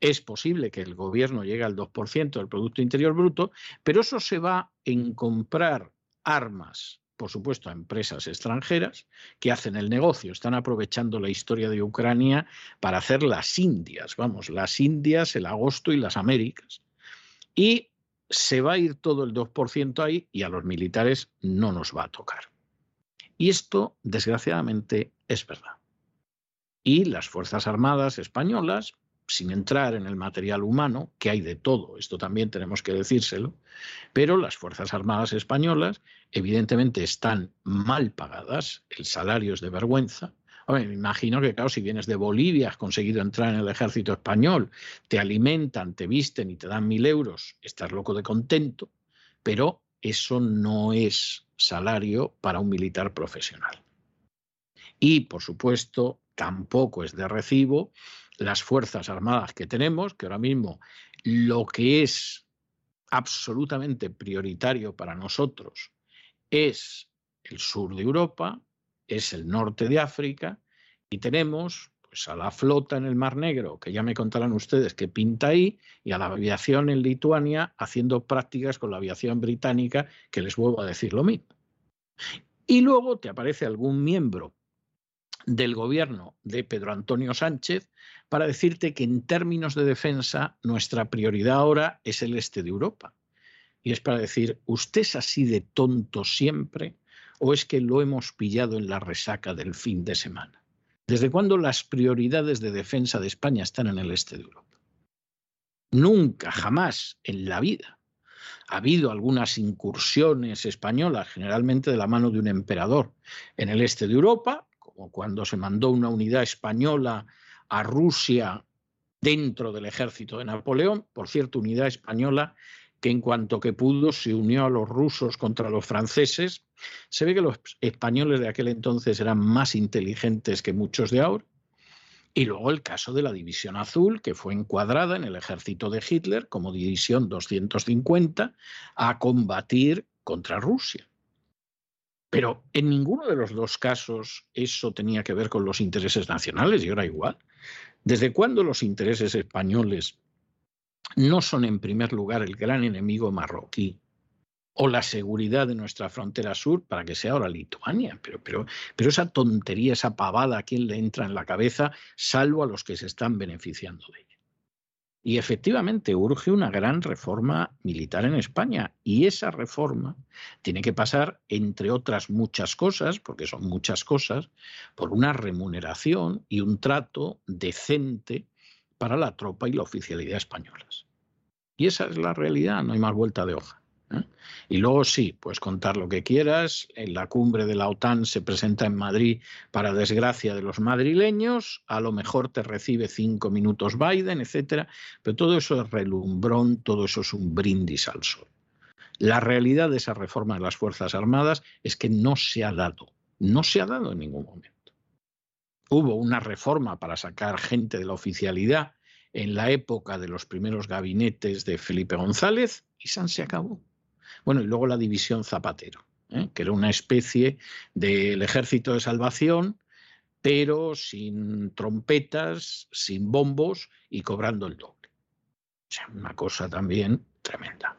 es posible que el gobierno llegue al 2% del Producto Interior Bruto, pero eso se va en comprar armas, por supuesto, a empresas extranjeras que hacen el negocio, están aprovechando la historia de Ucrania para hacer las Indias, vamos, las Indias, el agosto y las Américas. Y se va a ir todo el 2% ahí y a los militares no nos va a tocar. Y esto, desgraciadamente, es verdad. Y las Fuerzas Armadas españolas, sin entrar en el material humano, que hay de todo, esto también tenemos que decírselo, pero las Fuerzas Armadas españolas evidentemente están mal pagadas, el salario es de vergüenza. me imagino que, claro, si vienes de Bolivia, has conseguido entrar en el ejército español, te alimentan, te visten y te dan mil euros, estás loco de contento, pero eso no es salario para un militar profesional. Y, por supuesto, tampoco es de recibo las Fuerzas Armadas que tenemos, que ahora mismo lo que es absolutamente prioritario para nosotros es el sur de Europa, es el norte de África, y tenemos pues, a la flota en el Mar Negro, que ya me contarán ustedes qué pinta ahí, y a la aviación en Lituania haciendo prácticas con la aviación británica, que les vuelvo a decir lo mismo. Y luego te aparece algún miembro del gobierno de Pedro Antonio Sánchez para decirte que en términos de defensa nuestra prioridad ahora es el este de Europa. Y es para decir, ¿usted es así de tonto siempre o es que lo hemos pillado en la resaca del fin de semana? ¿Desde cuándo las prioridades de defensa de España están en el este de Europa? Nunca, jamás en la vida. Ha habido algunas incursiones españolas, generalmente de la mano de un emperador, en el este de Europa, como cuando se mandó una unidad española a Rusia dentro del ejército de Napoleón, por cierto, unidad española que en cuanto que pudo se unió a los rusos contra los franceses. Se ve que los españoles de aquel entonces eran más inteligentes que muchos de ahora. Y luego el caso de la División Azul, que fue encuadrada en el ejército de Hitler como División 250 a combatir contra Rusia. Pero en ninguno de los dos casos eso tenía que ver con los intereses nacionales y ahora igual. ¿Desde cuándo los intereses españoles no son en primer lugar el gran enemigo marroquí o la seguridad de nuestra frontera sur para que sea ahora Lituania? Pero, pero, pero esa tontería, esa pavada, ¿a quién le entra en la cabeza, salvo a los que se están beneficiando de ella? Y efectivamente urge una gran reforma militar en España. Y esa reforma tiene que pasar, entre otras muchas cosas, porque son muchas cosas, por una remuneración y un trato decente para la tropa y la oficialidad españolas. Y esa es la realidad, no hay más vuelta de hoja. ¿Eh? Y luego sí, puedes contar lo que quieras. En la cumbre de la OTAN se presenta en Madrid para desgracia de los madrileños. A lo mejor te recibe cinco minutos Biden, etcétera. Pero todo eso es relumbrón, todo eso es un brindis al sol. La realidad de esa reforma de las Fuerzas Armadas es que no se ha dado. No se ha dado en ningún momento. Hubo una reforma para sacar gente de la oficialidad en la época de los primeros gabinetes de Felipe González y San se acabó. Bueno, y luego la división Zapatero, ¿eh? que era una especie del ejército de salvación, pero sin trompetas, sin bombos y cobrando el doble. O sea, una cosa también tremenda.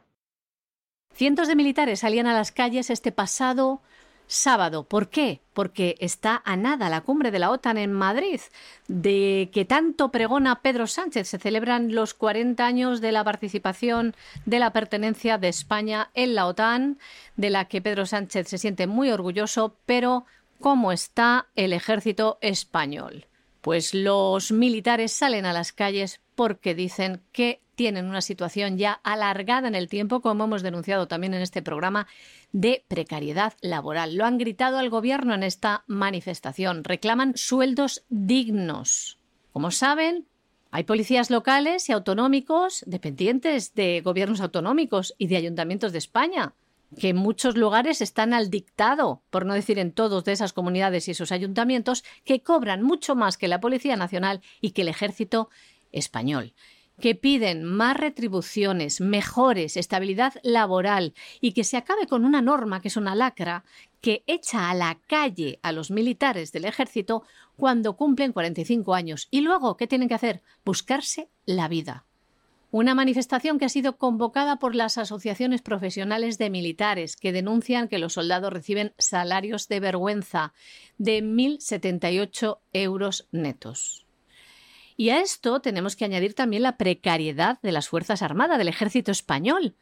Cientos de militares salían a las calles este pasado sábado. ¿Por qué? Porque está a nada la cumbre de la OTAN en Madrid, de que tanto pregona Pedro Sánchez. Se celebran los 40 años de la participación, de la pertenencia de España en la OTAN, de la que Pedro Sánchez se siente muy orgulloso, pero ¿cómo está el ejército español? Pues los militares salen a las calles porque dicen que tienen una situación ya alargada en el tiempo, como hemos denunciado también en este programa, de precariedad laboral. Lo han gritado al gobierno en esta manifestación. Reclaman sueldos dignos. Como saben, hay policías locales y autonómicos dependientes de gobiernos autonómicos y de ayuntamientos de España, que en muchos lugares están al dictado, por no decir en todos de esas comunidades y esos ayuntamientos, que cobran mucho más que la Policía Nacional y que el Ejército español que piden más retribuciones, mejores, estabilidad laboral y que se acabe con una norma que es una lacra que echa a la calle a los militares del ejército cuando cumplen 45 años. Y luego, ¿qué tienen que hacer? Buscarse la vida. Una manifestación que ha sido convocada por las asociaciones profesionales de militares que denuncian que los soldados reciben salarios de vergüenza de 1.078 euros netos. Y a esto tenemos que añadir también la precariedad de las Fuerzas Armadas, del ejército español.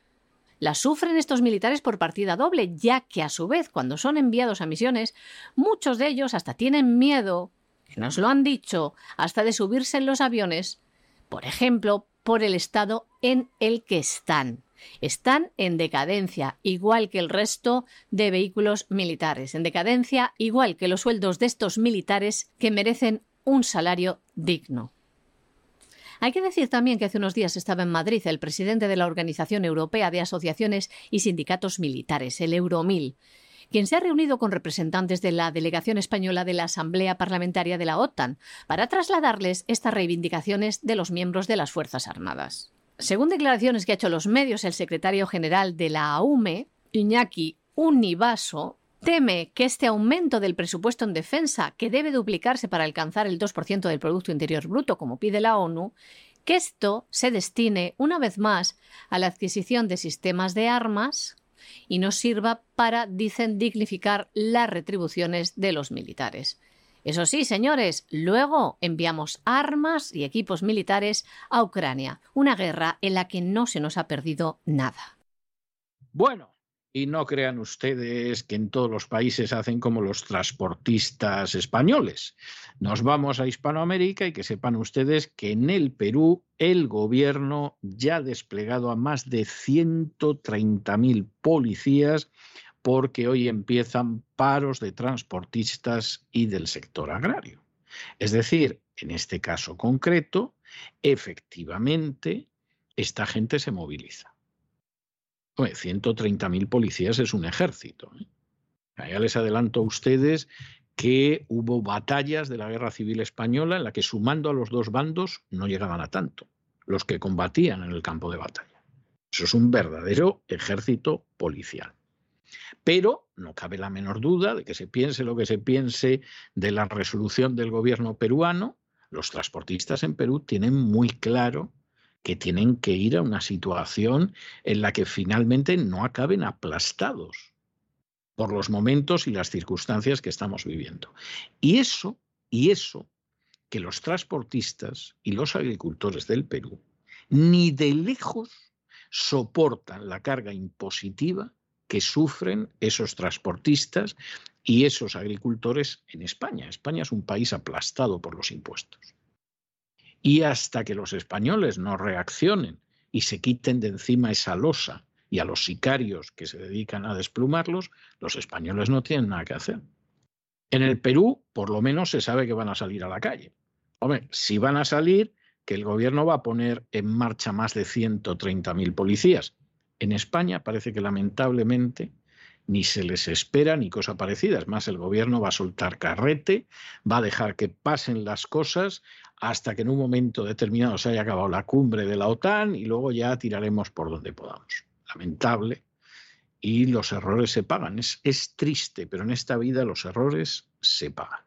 La sufren estos militares por partida doble, ya que a su vez, cuando son enviados a misiones, muchos de ellos hasta tienen miedo, que nos lo han dicho, hasta de subirse en los aviones, por ejemplo, por el estado en el que están. Están en decadencia, igual que el resto de vehículos militares, en decadencia igual que los sueldos de estos militares que merecen un salario digno. Hay que decir también que hace unos días estaba en Madrid el presidente de la Organización Europea de Asociaciones y Sindicatos Militares, el Euromil, quien se ha reunido con representantes de la delegación española de la Asamblea Parlamentaria de la OTAN para trasladarles estas reivindicaciones de los miembros de las Fuerzas Armadas. Según declaraciones que ha hecho los medios, el secretario general de la AUME, Iñaki Univaso, teme que este aumento del presupuesto en defensa, que debe duplicarse para alcanzar el 2% del Producto Interior Bruto, como pide la ONU, que esto se destine una vez más a la adquisición de sistemas de armas y no sirva para, dicen, dignificar las retribuciones de los militares. Eso sí, señores, luego enviamos armas y equipos militares a Ucrania, una guerra en la que no se nos ha perdido nada. Bueno, y no crean ustedes que en todos los países hacen como los transportistas españoles. Nos vamos a Hispanoamérica y que sepan ustedes que en el Perú el gobierno ya ha desplegado a más de 130.000 policías porque hoy empiezan paros de transportistas y del sector agrario. Es decir, en este caso concreto, efectivamente, esta gente se moviliza. 130.000 policías es un ejército. ¿eh? Ya les adelanto a ustedes que hubo batallas de la Guerra Civil Española en la que sumando a los dos bandos no llegaban a tanto los que combatían en el campo de batalla. Eso es un verdadero ejército policial. Pero no cabe la menor duda de que se piense lo que se piense de la resolución del gobierno peruano, los transportistas en Perú tienen muy claro que tienen que ir a una situación en la que finalmente no acaben aplastados por los momentos y las circunstancias que estamos viviendo. Y eso, y eso, que los transportistas y los agricultores del Perú ni de lejos soportan la carga impositiva que sufren esos transportistas y esos agricultores en España. España es un país aplastado por los impuestos. Y hasta que los españoles no reaccionen y se quiten de encima esa losa y a los sicarios que se dedican a desplumarlos, los españoles no tienen nada que hacer. En el Perú, por lo menos, se sabe que van a salir a la calle. Hombre, si van a salir, que el gobierno va a poner en marcha más de 130.000 policías. En España parece que lamentablemente ni se les espera ni cosa parecida. Es más, el gobierno va a soltar carrete, va a dejar que pasen las cosas hasta que en un momento determinado se haya acabado la cumbre de la OTAN y luego ya tiraremos por donde podamos. Lamentable. Y los errores se pagan. Es, es triste, pero en esta vida los errores se pagan.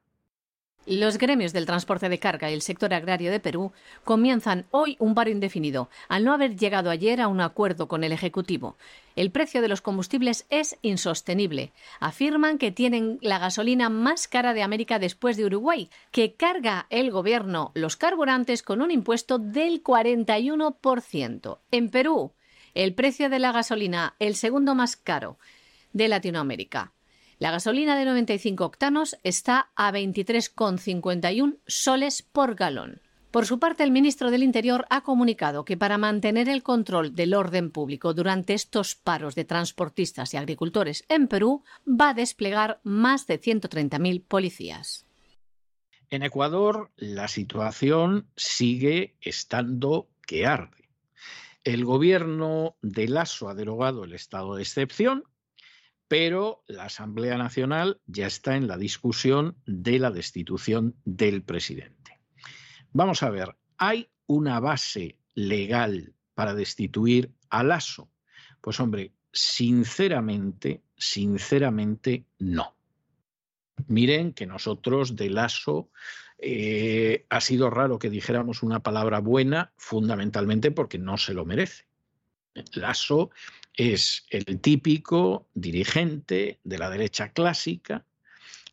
Los gremios del transporte de carga y el sector agrario de Perú comienzan hoy un paro indefinido, al no haber llegado ayer a un acuerdo con el Ejecutivo. El precio de los combustibles es insostenible. Afirman que tienen la gasolina más cara de América después de Uruguay, que carga el gobierno los carburantes con un impuesto del 41%. En Perú, el precio de la gasolina, el segundo más caro de Latinoamérica. La gasolina de 95 octanos está a 23,51 soles por galón. Por su parte, el ministro del Interior ha comunicado que para mantener el control del orden público durante estos paros de transportistas y agricultores en Perú, va a desplegar más de 130.000 policías. En Ecuador, la situación sigue estando que arde. El gobierno de Lasso ha derogado el estado de excepción pero la Asamblea Nacional ya está en la discusión de la destitución del presidente. Vamos a ver, ¿hay una base legal para destituir a Lasso? Pues hombre, sinceramente, sinceramente no. Miren que nosotros de Lasso eh, ha sido raro que dijéramos una palabra buena, fundamentalmente porque no se lo merece. Lasso es el típico dirigente de la derecha clásica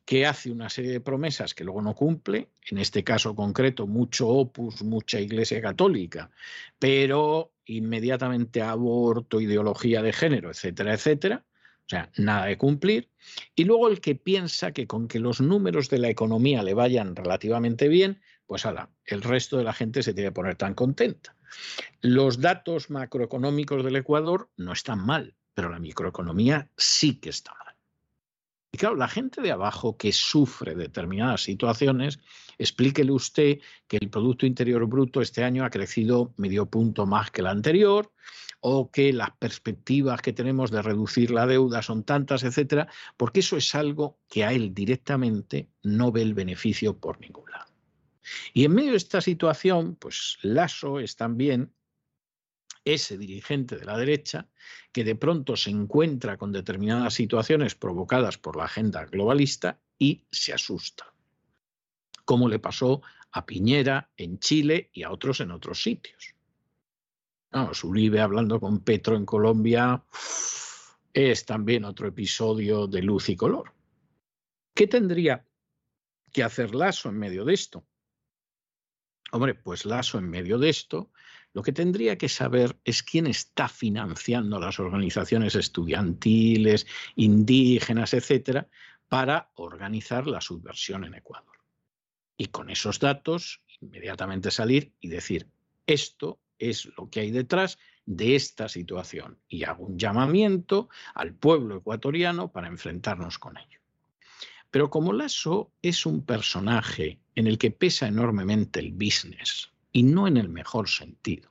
que hace una serie de promesas que luego no cumple, en este caso concreto mucho opus, mucha iglesia católica, pero inmediatamente aborto, ideología de género, etcétera, etcétera. O sea, nada de cumplir. Y luego el que piensa que con que los números de la economía le vayan relativamente bien, pues ala, el resto de la gente se tiene que poner tan contenta. Los datos macroeconómicos del Ecuador no están mal, pero la microeconomía sí que está mal. Y claro, la gente de abajo que sufre determinadas situaciones, explíquele usted que el Producto Interior Bruto este año ha crecido medio punto más que el anterior, o que las perspectivas que tenemos de reducir la deuda son tantas, etcétera, porque eso es algo que a él directamente no ve el beneficio por ningún lado. Y en medio de esta situación, pues Lasso es también ese dirigente de la derecha que de pronto se encuentra con determinadas situaciones provocadas por la agenda globalista y se asusta, como le pasó a Piñera en Chile y a otros en otros sitios. No, Uribe hablando con Petro en Colombia es también otro episodio de luz y color. ¿Qué tendría que hacer Lasso en medio de esto? Hombre, pues Lasso en medio de esto, lo que tendría que saber es quién está financiando las organizaciones estudiantiles, indígenas, etcétera, para organizar la subversión en Ecuador. Y con esos datos, inmediatamente salir y decir, esto es lo que hay detrás de esta situación. Y hago un llamamiento al pueblo ecuatoriano para enfrentarnos con ello. Pero como Lasso es un personaje en el que pesa enormemente el business, y no en el mejor sentido,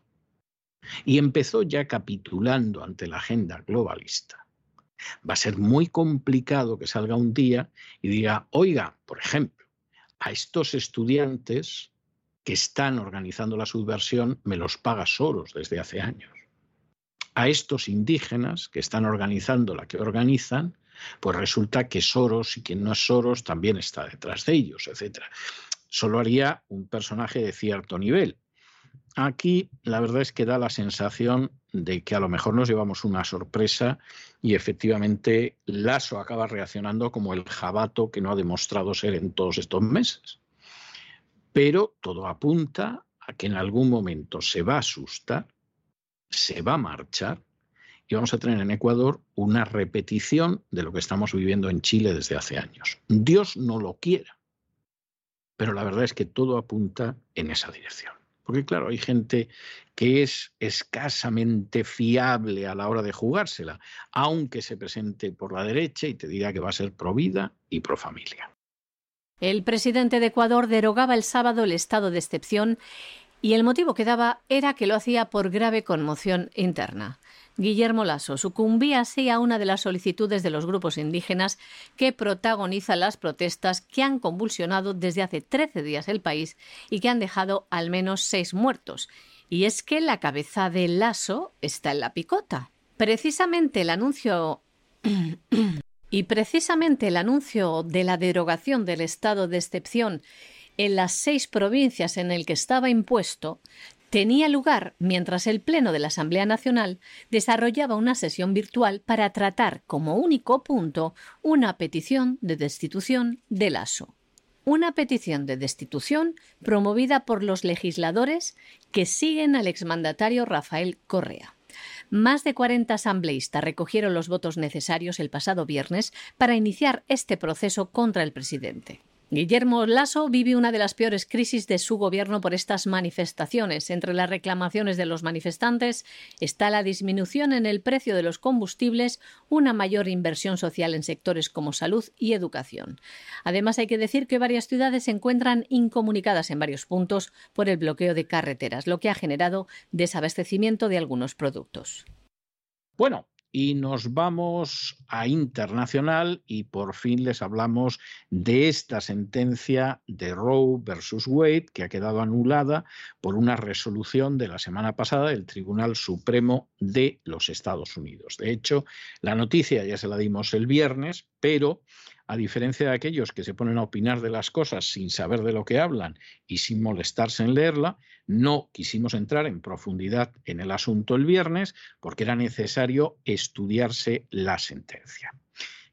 y empezó ya capitulando ante la agenda globalista, va a ser muy complicado que salga un día y diga, oiga, por ejemplo, a estos estudiantes que están organizando la subversión me los paga Soros desde hace años. A estos indígenas que están organizando la que organizan, pues resulta que Soros y quien no es Soros también está detrás de ellos, etc. Solo haría un personaje de cierto nivel. Aquí la verdad es que da la sensación de que a lo mejor nos llevamos una sorpresa y efectivamente Lasso acaba reaccionando como el jabato que no ha demostrado ser en todos estos meses. Pero todo apunta a que en algún momento se va a asustar, se va a marchar y vamos a tener en Ecuador una repetición de lo que estamos viviendo en Chile desde hace años. Dios no lo quiera, pero la verdad es que todo apunta en esa dirección. Porque claro, hay gente que es escasamente fiable a la hora de jugársela, aunque se presente por la derecha y te diga que va a ser pro vida y pro familia. El presidente de Ecuador derogaba el sábado el estado de excepción y el motivo que daba era que lo hacía por grave conmoción interna. Guillermo Lasso sucumbía así a una de las solicitudes de los grupos indígenas que protagonizan las protestas que han convulsionado desde hace 13 días el país y que han dejado al menos seis muertos. Y es que la cabeza de Lasso está en la picota. Precisamente el anuncio y precisamente el anuncio de la derogación del estado de excepción en las seis provincias en el que estaba impuesto tenía lugar mientras el Pleno de la Asamblea Nacional desarrollaba una sesión virtual para tratar como único punto una petición de destitución de Lasso. Una petición de destitución promovida por los legisladores que siguen al exmandatario Rafael Correa. Más de 40 asambleístas recogieron los votos necesarios el pasado viernes para iniciar este proceso contra el presidente. Guillermo Lasso vive una de las peores crisis de su gobierno por estas manifestaciones. Entre las reclamaciones de los manifestantes está la disminución en el precio de los combustibles, una mayor inversión social en sectores como salud y educación. Además, hay que decir que varias ciudades se encuentran incomunicadas en varios puntos por el bloqueo de carreteras, lo que ha generado desabastecimiento de algunos productos. Bueno, y nos vamos a internacional y por fin les hablamos de esta sentencia de Roe versus Wade que ha quedado anulada por una resolución de la semana pasada del Tribunal Supremo de los Estados Unidos. De hecho, la noticia ya se la dimos el viernes, pero a diferencia de aquellos que se ponen a opinar de las cosas sin saber de lo que hablan y sin molestarse en leerla, no quisimos entrar en profundidad en el asunto el viernes porque era necesario estudiarse la sentencia.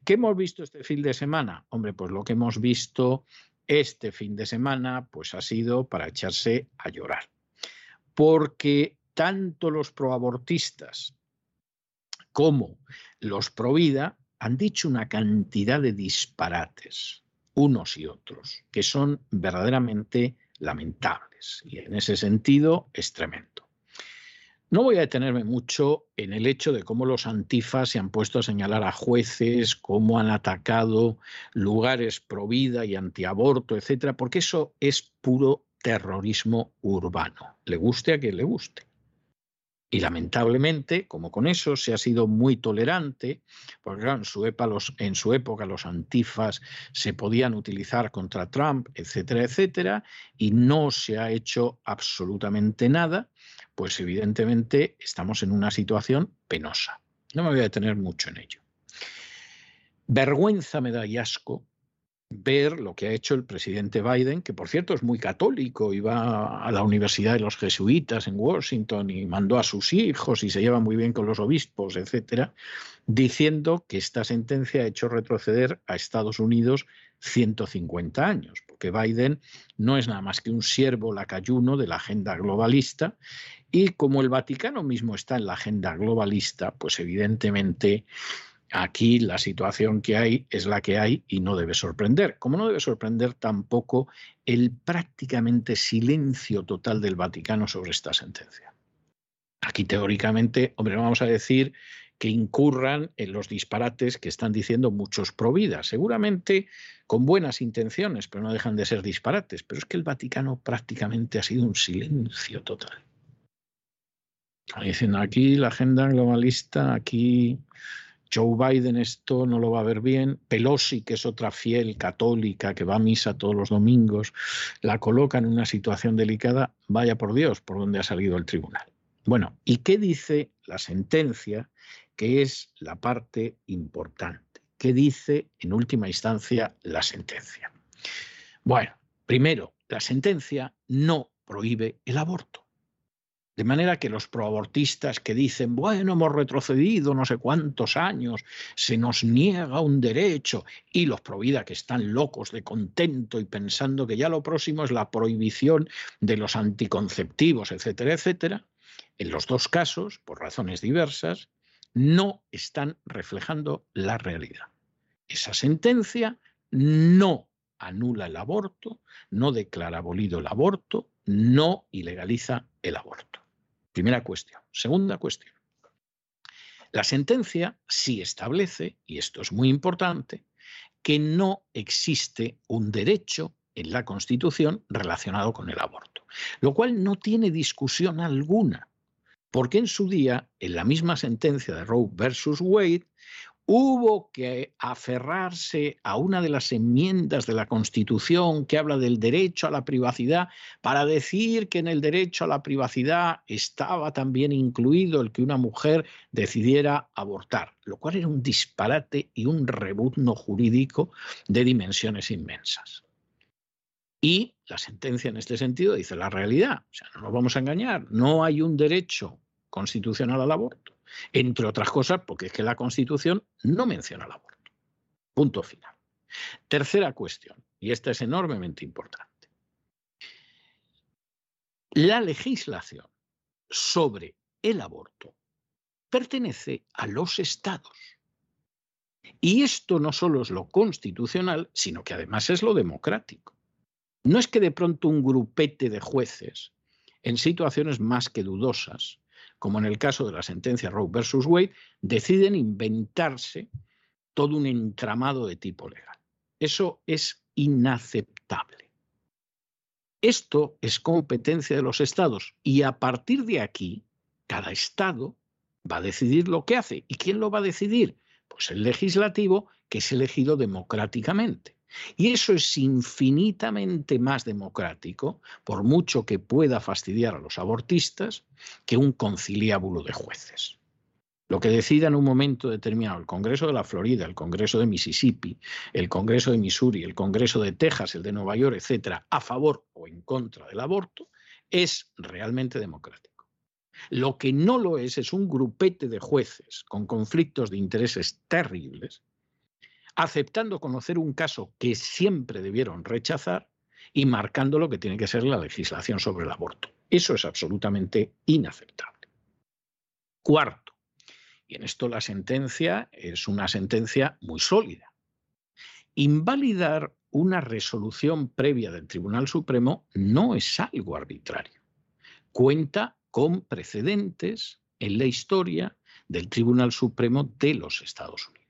¿Qué hemos visto este fin de semana? Hombre, pues lo que hemos visto este fin de semana pues ha sido para echarse a llorar. Porque tanto los proabortistas como los pro vida han dicho una cantidad de disparates, unos y otros, que son verdaderamente lamentables. Y en ese sentido es tremendo. No voy a detenerme mucho en el hecho de cómo los antifas se han puesto a señalar a jueces, cómo han atacado lugares pro vida y antiaborto, etcétera, porque eso es puro terrorismo urbano, le guste a quien le guste. Y lamentablemente, como con eso se ha sido muy tolerante, porque en, su época los, en su época los antifas se podían utilizar contra Trump, etcétera, etcétera, y no se ha hecho absolutamente nada, pues evidentemente estamos en una situación penosa. No me voy a detener mucho en ello. Vergüenza me da y asco ver lo que ha hecho el presidente Biden, que por cierto es muy católico va a la Universidad de los Jesuitas en Washington y mandó a sus hijos y se lleva muy bien con los obispos, etcétera, diciendo que esta sentencia ha hecho retroceder a Estados Unidos 150 años, porque Biden no es nada más que un siervo lacayuno de la agenda globalista y como el Vaticano mismo está en la agenda globalista, pues evidentemente Aquí la situación que hay es la que hay y no debe sorprender. Como no debe sorprender tampoco el prácticamente silencio total del Vaticano sobre esta sentencia. Aquí teóricamente, hombre, vamos a decir que incurran en los disparates que están diciendo muchos pro vida, seguramente con buenas intenciones, pero no dejan de ser disparates. Pero es que el Vaticano prácticamente ha sido un silencio total. Dicen aquí la agenda globalista, aquí Joe Biden esto no lo va a ver bien. Pelosi, que es otra fiel católica que va a misa todos los domingos, la coloca en una situación delicada. Vaya por Dios, por donde ha salido el tribunal. Bueno, ¿y qué dice la sentencia, que es la parte importante? ¿Qué dice en última instancia la sentencia? Bueno, primero, la sentencia no prohíbe el aborto. De manera que los proabortistas que dicen, bueno, hemos retrocedido no sé cuántos años, se nos niega un derecho, y los provida que están locos de contento y pensando que ya lo próximo es la prohibición de los anticonceptivos, etcétera, etcétera, en los dos casos, por razones diversas, no están reflejando la realidad. Esa sentencia no anula el aborto, no declara abolido el aborto, no ilegaliza el aborto. Primera cuestión. Segunda cuestión. La sentencia sí establece, y esto es muy importante, que no existe un derecho en la Constitución relacionado con el aborto, lo cual no tiene discusión alguna, porque en su día, en la misma sentencia de Roe versus Wade, hubo que aferrarse a una de las enmiendas de la Constitución que habla del derecho a la privacidad para decir que en el derecho a la privacidad estaba también incluido el que una mujer decidiera abortar, lo cual era un disparate y un rebuzno jurídico de dimensiones inmensas. Y la sentencia en este sentido dice la realidad, o sea, no nos vamos a engañar, no hay un derecho constitucional al aborto entre otras cosas porque es que la Constitución no menciona el aborto. Punto final. Tercera cuestión, y esta es enormemente importante. La legislación sobre el aborto pertenece a los estados. Y esto no solo es lo constitucional, sino que además es lo democrático. No es que de pronto un grupete de jueces, en situaciones más que dudosas, como en el caso de la sentencia Roe versus Wade, deciden inventarse todo un entramado de tipo legal. Eso es inaceptable. Esto es competencia de los estados y a partir de aquí, cada estado va a decidir lo que hace. ¿Y quién lo va a decidir? Pues el legislativo, que es elegido democráticamente. Y eso es infinitamente más democrático, por mucho que pueda fastidiar a los abortistas, que un conciliábulo de jueces. Lo que decida en un momento determinado el Congreso de la Florida, el Congreso de Mississippi, el Congreso de Missouri, el Congreso de Texas, el de Nueva York, etcétera, a favor o en contra del aborto, es realmente democrático. Lo que no lo es es un grupete de jueces con conflictos de intereses terribles aceptando conocer un caso que siempre debieron rechazar y marcando lo que tiene que ser la legislación sobre el aborto. Eso es absolutamente inaceptable. Cuarto, y en esto la sentencia es una sentencia muy sólida. Invalidar una resolución previa del Tribunal Supremo no es algo arbitrario. Cuenta con precedentes en la historia del Tribunal Supremo de los Estados Unidos.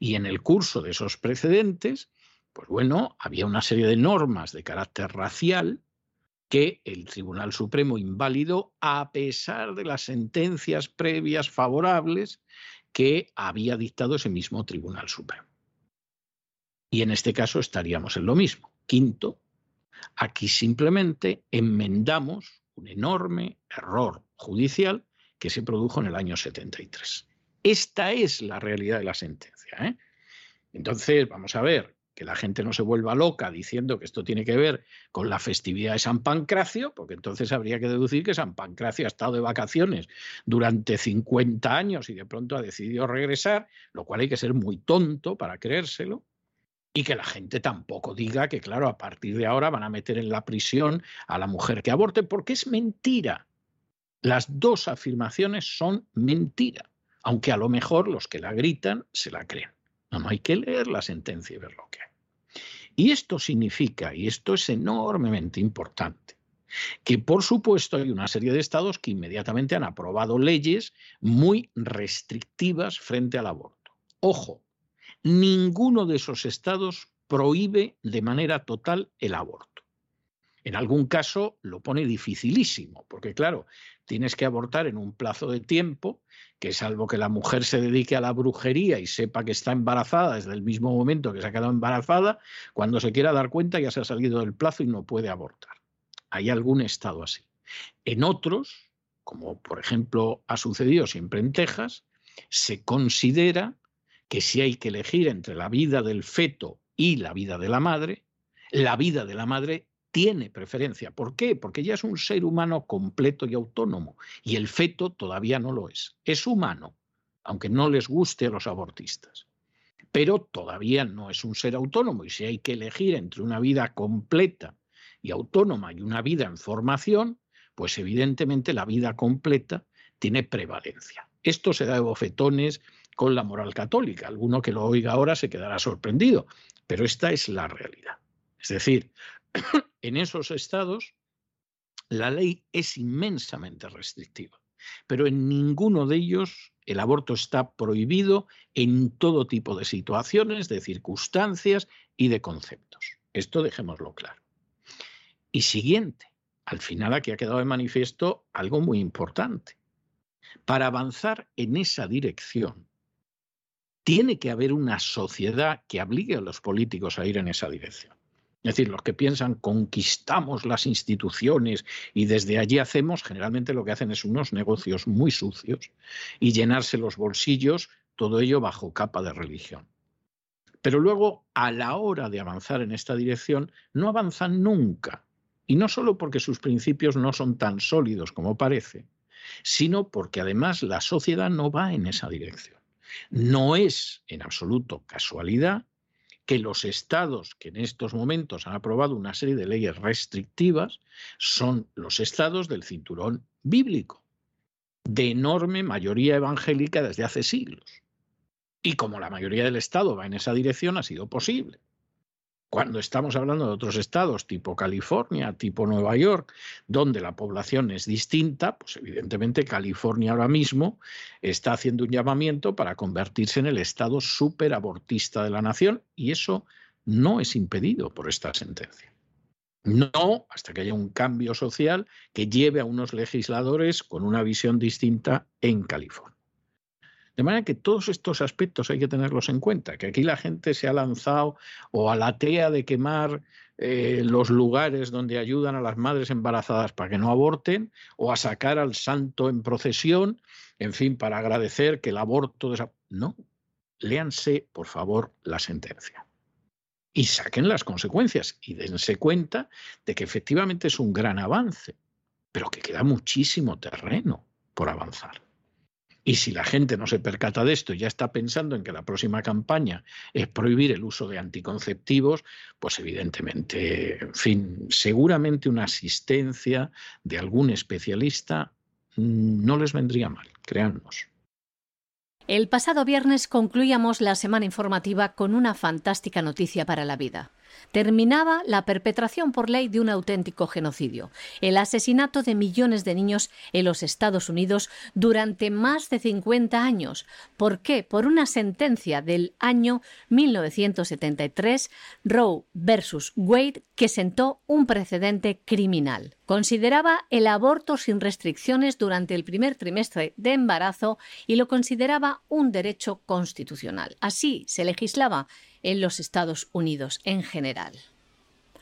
Y en el curso de esos precedentes, pues bueno, había una serie de normas de carácter racial que el Tribunal Supremo invalidó a pesar de las sentencias previas favorables que había dictado ese mismo Tribunal Supremo. Y en este caso estaríamos en lo mismo. Quinto, aquí simplemente enmendamos un enorme error judicial que se produjo en el año 73. Esta es la realidad de la sentencia. ¿Eh? Entonces, vamos a ver, que la gente no se vuelva loca diciendo que esto tiene que ver con la festividad de San Pancracio, porque entonces habría que deducir que San Pancracio ha estado de vacaciones durante 50 años y de pronto ha decidido regresar, lo cual hay que ser muy tonto para creérselo. Y que la gente tampoco diga que, claro, a partir de ahora van a meter en la prisión a la mujer que aborte, porque es mentira. Las dos afirmaciones son mentira aunque a lo mejor los que la gritan se la creen. No, no hay que leer la sentencia y ver lo que hay. Y esto significa, y esto es enormemente importante, que por supuesto hay una serie de estados que inmediatamente han aprobado leyes muy restrictivas frente al aborto. Ojo, ninguno de esos estados prohíbe de manera total el aborto. En algún caso lo pone dificilísimo, porque claro, tienes que abortar en un plazo de tiempo que salvo que la mujer se dedique a la brujería y sepa que está embarazada desde el mismo momento que se ha quedado embarazada, cuando se quiera dar cuenta ya se ha salido del plazo y no puede abortar. Hay algún estado así. En otros, como por ejemplo ha sucedido siempre en Texas, se considera que si hay que elegir entre la vida del feto y la vida de la madre, la vida de la madre tiene preferencia. ¿Por qué? Porque ya es un ser humano completo y autónomo y el feto todavía no lo es. Es humano, aunque no les guste a los abortistas. Pero todavía no es un ser autónomo y si hay que elegir entre una vida completa y autónoma y una vida en formación, pues evidentemente la vida completa tiene prevalencia. Esto se da de bofetones con la moral católica. Alguno que lo oiga ahora se quedará sorprendido, pero esta es la realidad. Es decir, en esos estados la ley es inmensamente restrictiva, pero en ninguno de ellos el aborto está prohibido en todo tipo de situaciones, de circunstancias y de conceptos. Esto dejémoslo claro. Y siguiente, al final aquí ha quedado de manifiesto algo muy importante. Para avanzar en esa dirección, tiene que haber una sociedad que obligue a los políticos a ir en esa dirección. Es decir, los que piensan conquistamos las instituciones y desde allí hacemos, generalmente lo que hacen es unos negocios muy sucios y llenarse los bolsillos, todo ello bajo capa de religión. Pero luego, a la hora de avanzar en esta dirección, no avanzan nunca. Y no solo porque sus principios no son tan sólidos como parece, sino porque además la sociedad no va en esa dirección. No es en absoluto casualidad que los estados que en estos momentos han aprobado una serie de leyes restrictivas son los estados del cinturón bíblico, de enorme mayoría evangélica desde hace siglos. Y como la mayoría del estado va en esa dirección, ha sido posible. Cuando estamos hablando de otros estados tipo California, tipo Nueva York, donde la población es distinta, pues evidentemente California ahora mismo está haciendo un llamamiento para convertirse en el estado superabortista de la nación y eso no es impedido por esta sentencia. No hasta que haya un cambio social que lleve a unos legisladores con una visión distinta en California. De manera que todos estos aspectos hay que tenerlos en cuenta, que aquí la gente se ha lanzado o a la tea de quemar eh, los lugares donde ayudan a las madres embarazadas para que no aborten, o a sacar al santo en procesión, en fin, para agradecer que el aborto... No, léanse, por favor, la sentencia. Y saquen las consecuencias y dense cuenta de que efectivamente es un gran avance, pero que queda muchísimo terreno por avanzar. Y si la gente no se percata de esto y ya está pensando en que la próxima campaña es prohibir el uso de anticonceptivos, pues evidentemente, en fin, seguramente una asistencia de algún especialista no les vendría mal, créannos. El pasado viernes concluíamos la semana informativa con una fantástica noticia para la vida terminaba la perpetración por ley de un auténtico genocidio, el asesinato de millones de niños en los Estados Unidos durante más de 50 años. ¿Por qué? Por una sentencia del año 1973, Roe versus Wade, que sentó un precedente criminal. Consideraba el aborto sin restricciones durante el primer trimestre de embarazo y lo consideraba un derecho constitucional. Así se legislaba en los Estados Unidos en general.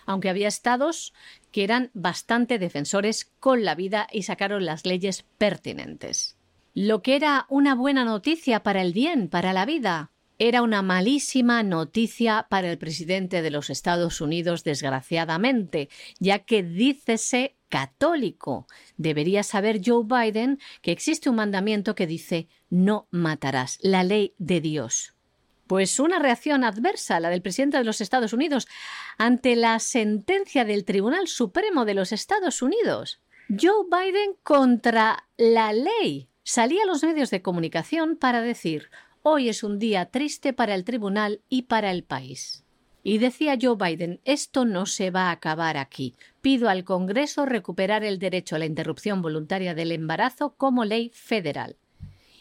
Aunque había estados que eran bastante defensores con la vida y sacaron las leyes pertinentes. Lo que era una buena noticia para el bien, para la vida, era una malísima noticia para el presidente de los Estados Unidos, desgraciadamente, ya que dícese católico. Debería saber Joe Biden que existe un mandamiento que dice no matarás, la ley de Dios. Pues una reacción adversa, la del presidente de los Estados Unidos, ante la sentencia del Tribunal Supremo de los Estados Unidos. Joe Biden contra la ley. Salía a los medios de comunicación para decir hoy es un día triste para el tribunal y para el país. Y decía Joe Biden, esto no se va a acabar aquí. Pido al Congreso recuperar el derecho a la interrupción voluntaria del embarazo como ley federal.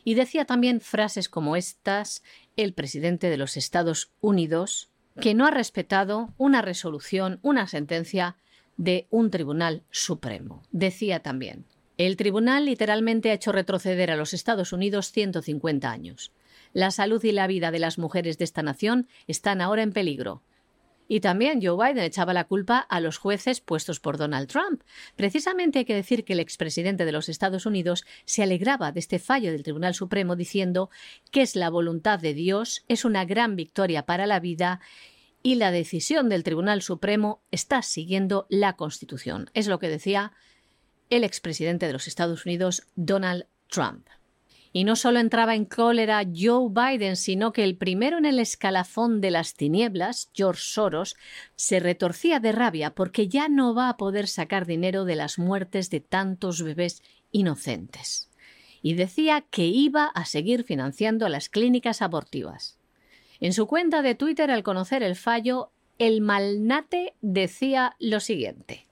Y decía también frases como estas el presidente de los Estados Unidos, que no ha respetado una resolución, una sentencia de un tribunal supremo. Decía también, el tribunal literalmente ha hecho retroceder a los Estados Unidos 150 años. La salud y la vida de las mujeres de esta nación están ahora en peligro. Y también Joe Biden echaba la culpa a los jueces puestos por Donald Trump. Precisamente hay que decir que el expresidente de los Estados Unidos se alegraba de este fallo del Tribunal Supremo diciendo que es la voluntad de Dios, es una gran victoria para la vida y la decisión del Tribunal Supremo está siguiendo la Constitución. Es lo que decía el expresidente de los Estados Unidos, Donald Trump. Y no solo entraba en cólera Joe Biden, sino que el primero en el escalafón de las tinieblas, George Soros, se retorcía de rabia porque ya no va a poder sacar dinero de las muertes de tantos bebés inocentes. y decía que iba a seguir financiando las clínicas abortivas. En su cuenta de Twitter, al conocer el fallo, el malnate decía lo siguiente.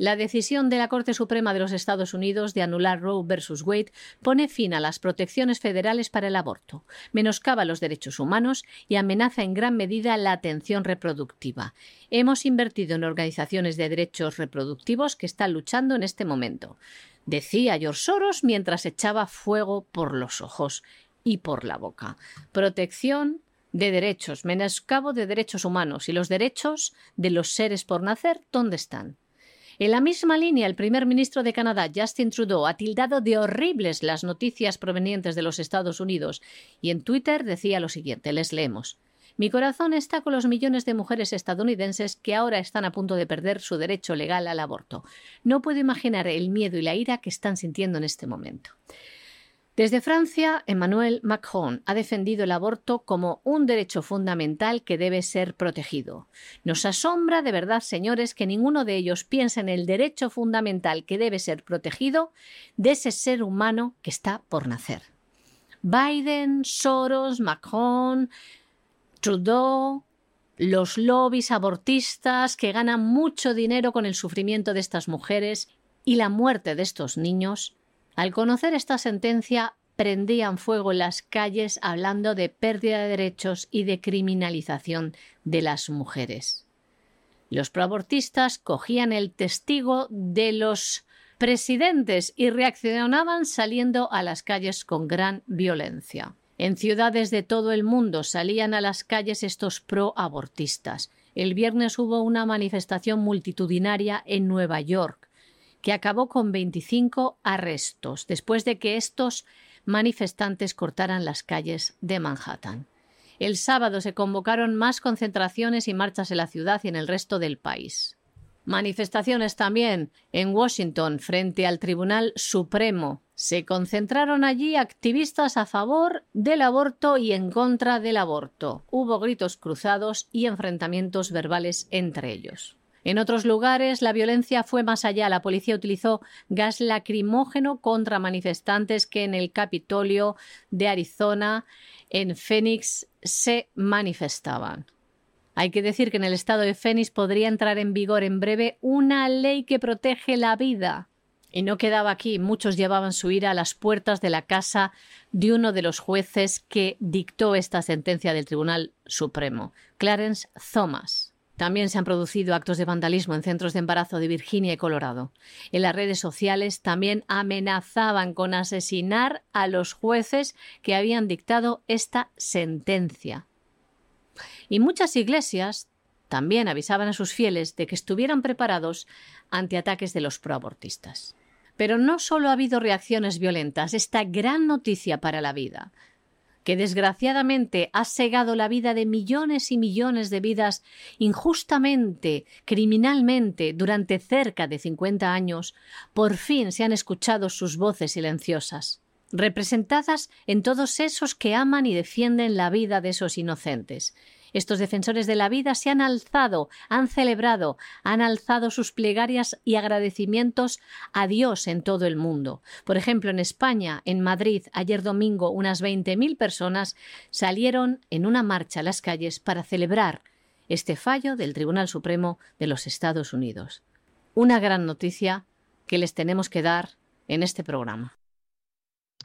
La decisión de la Corte Suprema de los Estados Unidos de anular Roe versus Wade pone fin a las protecciones federales para el aborto, menoscaba los derechos humanos y amenaza en gran medida la atención reproductiva. Hemos invertido en organizaciones de derechos reproductivos que están luchando en este momento, decía George Soros mientras echaba fuego por los ojos y por la boca. Protección de derechos, menoscabo de derechos humanos y los derechos de los seres por nacer, ¿dónde están? En la misma línea, el primer ministro de Canadá, Justin Trudeau, ha tildado de horribles las noticias provenientes de los Estados Unidos y en Twitter decía lo siguiente, les leemos. Mi corazón está con los millones de mujeres estadounidenses que ahora están a punto de perder su derecho legal al aborto. No puedo imaginar el miedo y la ira que están sintiendo en este momento. Desde Francia, Emmanuel Macron ha defendido el aborto como un derecho fundamental que debe ser protegido. Nos asombra de verdad, señores, que ninguno de ellos piense en el derecho fundamental que debe ser protegido de ese ser humano que está por nacer. Biden, Soros, Macron, Trudeau, los lobbies abortistas que ganan mucho dinero con el sufrimiento de estas mujeres y la muerte de estos niños al conocer esta sentencia, prendían fuego en las calles hablando de pérdida de derechos y de criminalización de las mujeres. Los proabortistas cogían el testigo de los presidentes y reaccionaban saliendo a las calles con gran violencia. En ciudades de todo el mundo salían a las calles estos proabortistas. El viernes hubo una manifestación multitudinaria en Nueva York que acabó con 25 arrestos después de que estos manifestantes cortaran las calles de Manhattan. El sábado se convocaron más concentraciones y marchas en la ciudad y en el resto del país. Manifestaciones también en Washington frente al Tribunal Supremo. Se concentraron allí activistas a favor del aborto y en contra del aborto. Hubo gritos cruzados y enfrentamientos verbales entre ellos. En otros lugares la violencia fue más allá. La policía utilizó gas lacrimógeno contra manifestantes que en el Capitolio de Arizona, en Phoenix, se manifestaban. Hay que decir que en el estado de Phoenix podría entrar en vigor en breve una ley que protege la vida. Y no quedaba aquí, muchos llevaban su ira a las puertas de la casa de uno de los jueces que dictó esta sentencia del Tribunal Supremo, Clarence Thomas. También se han producido actos de vandalismo en centros de embarazo de Virginia y Colorado. En las redes sociales también amenazaban con asesinar a los jueces que habían dictado esta sentencia. Y muchas iglesias también avisaban a sus fieles de que estuvieran preparados ante ataques de los proabortistas. Pero no solo ha habido reacciones violentas, esta gran noticia para la vida que desgraciadamente ha segado la vida de millones y millones de vidas injustamente, criminalmente, durante cerca de 50 años, por fin se han escuchado sus voces silenciosas, representadas en todos esos que aman y defienden la vida de esos inocentes, estos defensores de la vida se han alzado, han celebrado, han alzado sus plegarias y agradecimientos a Dios en todo el mundo. Por ejemplo, en España, en Madrid, ayer domingo, unas 20.000 personas salieron en una marcha a las calles para celebrar este fallo del Tribunal Supremo de los Estados Unidos. Una gran noticia que les tenemos que dar en este programa.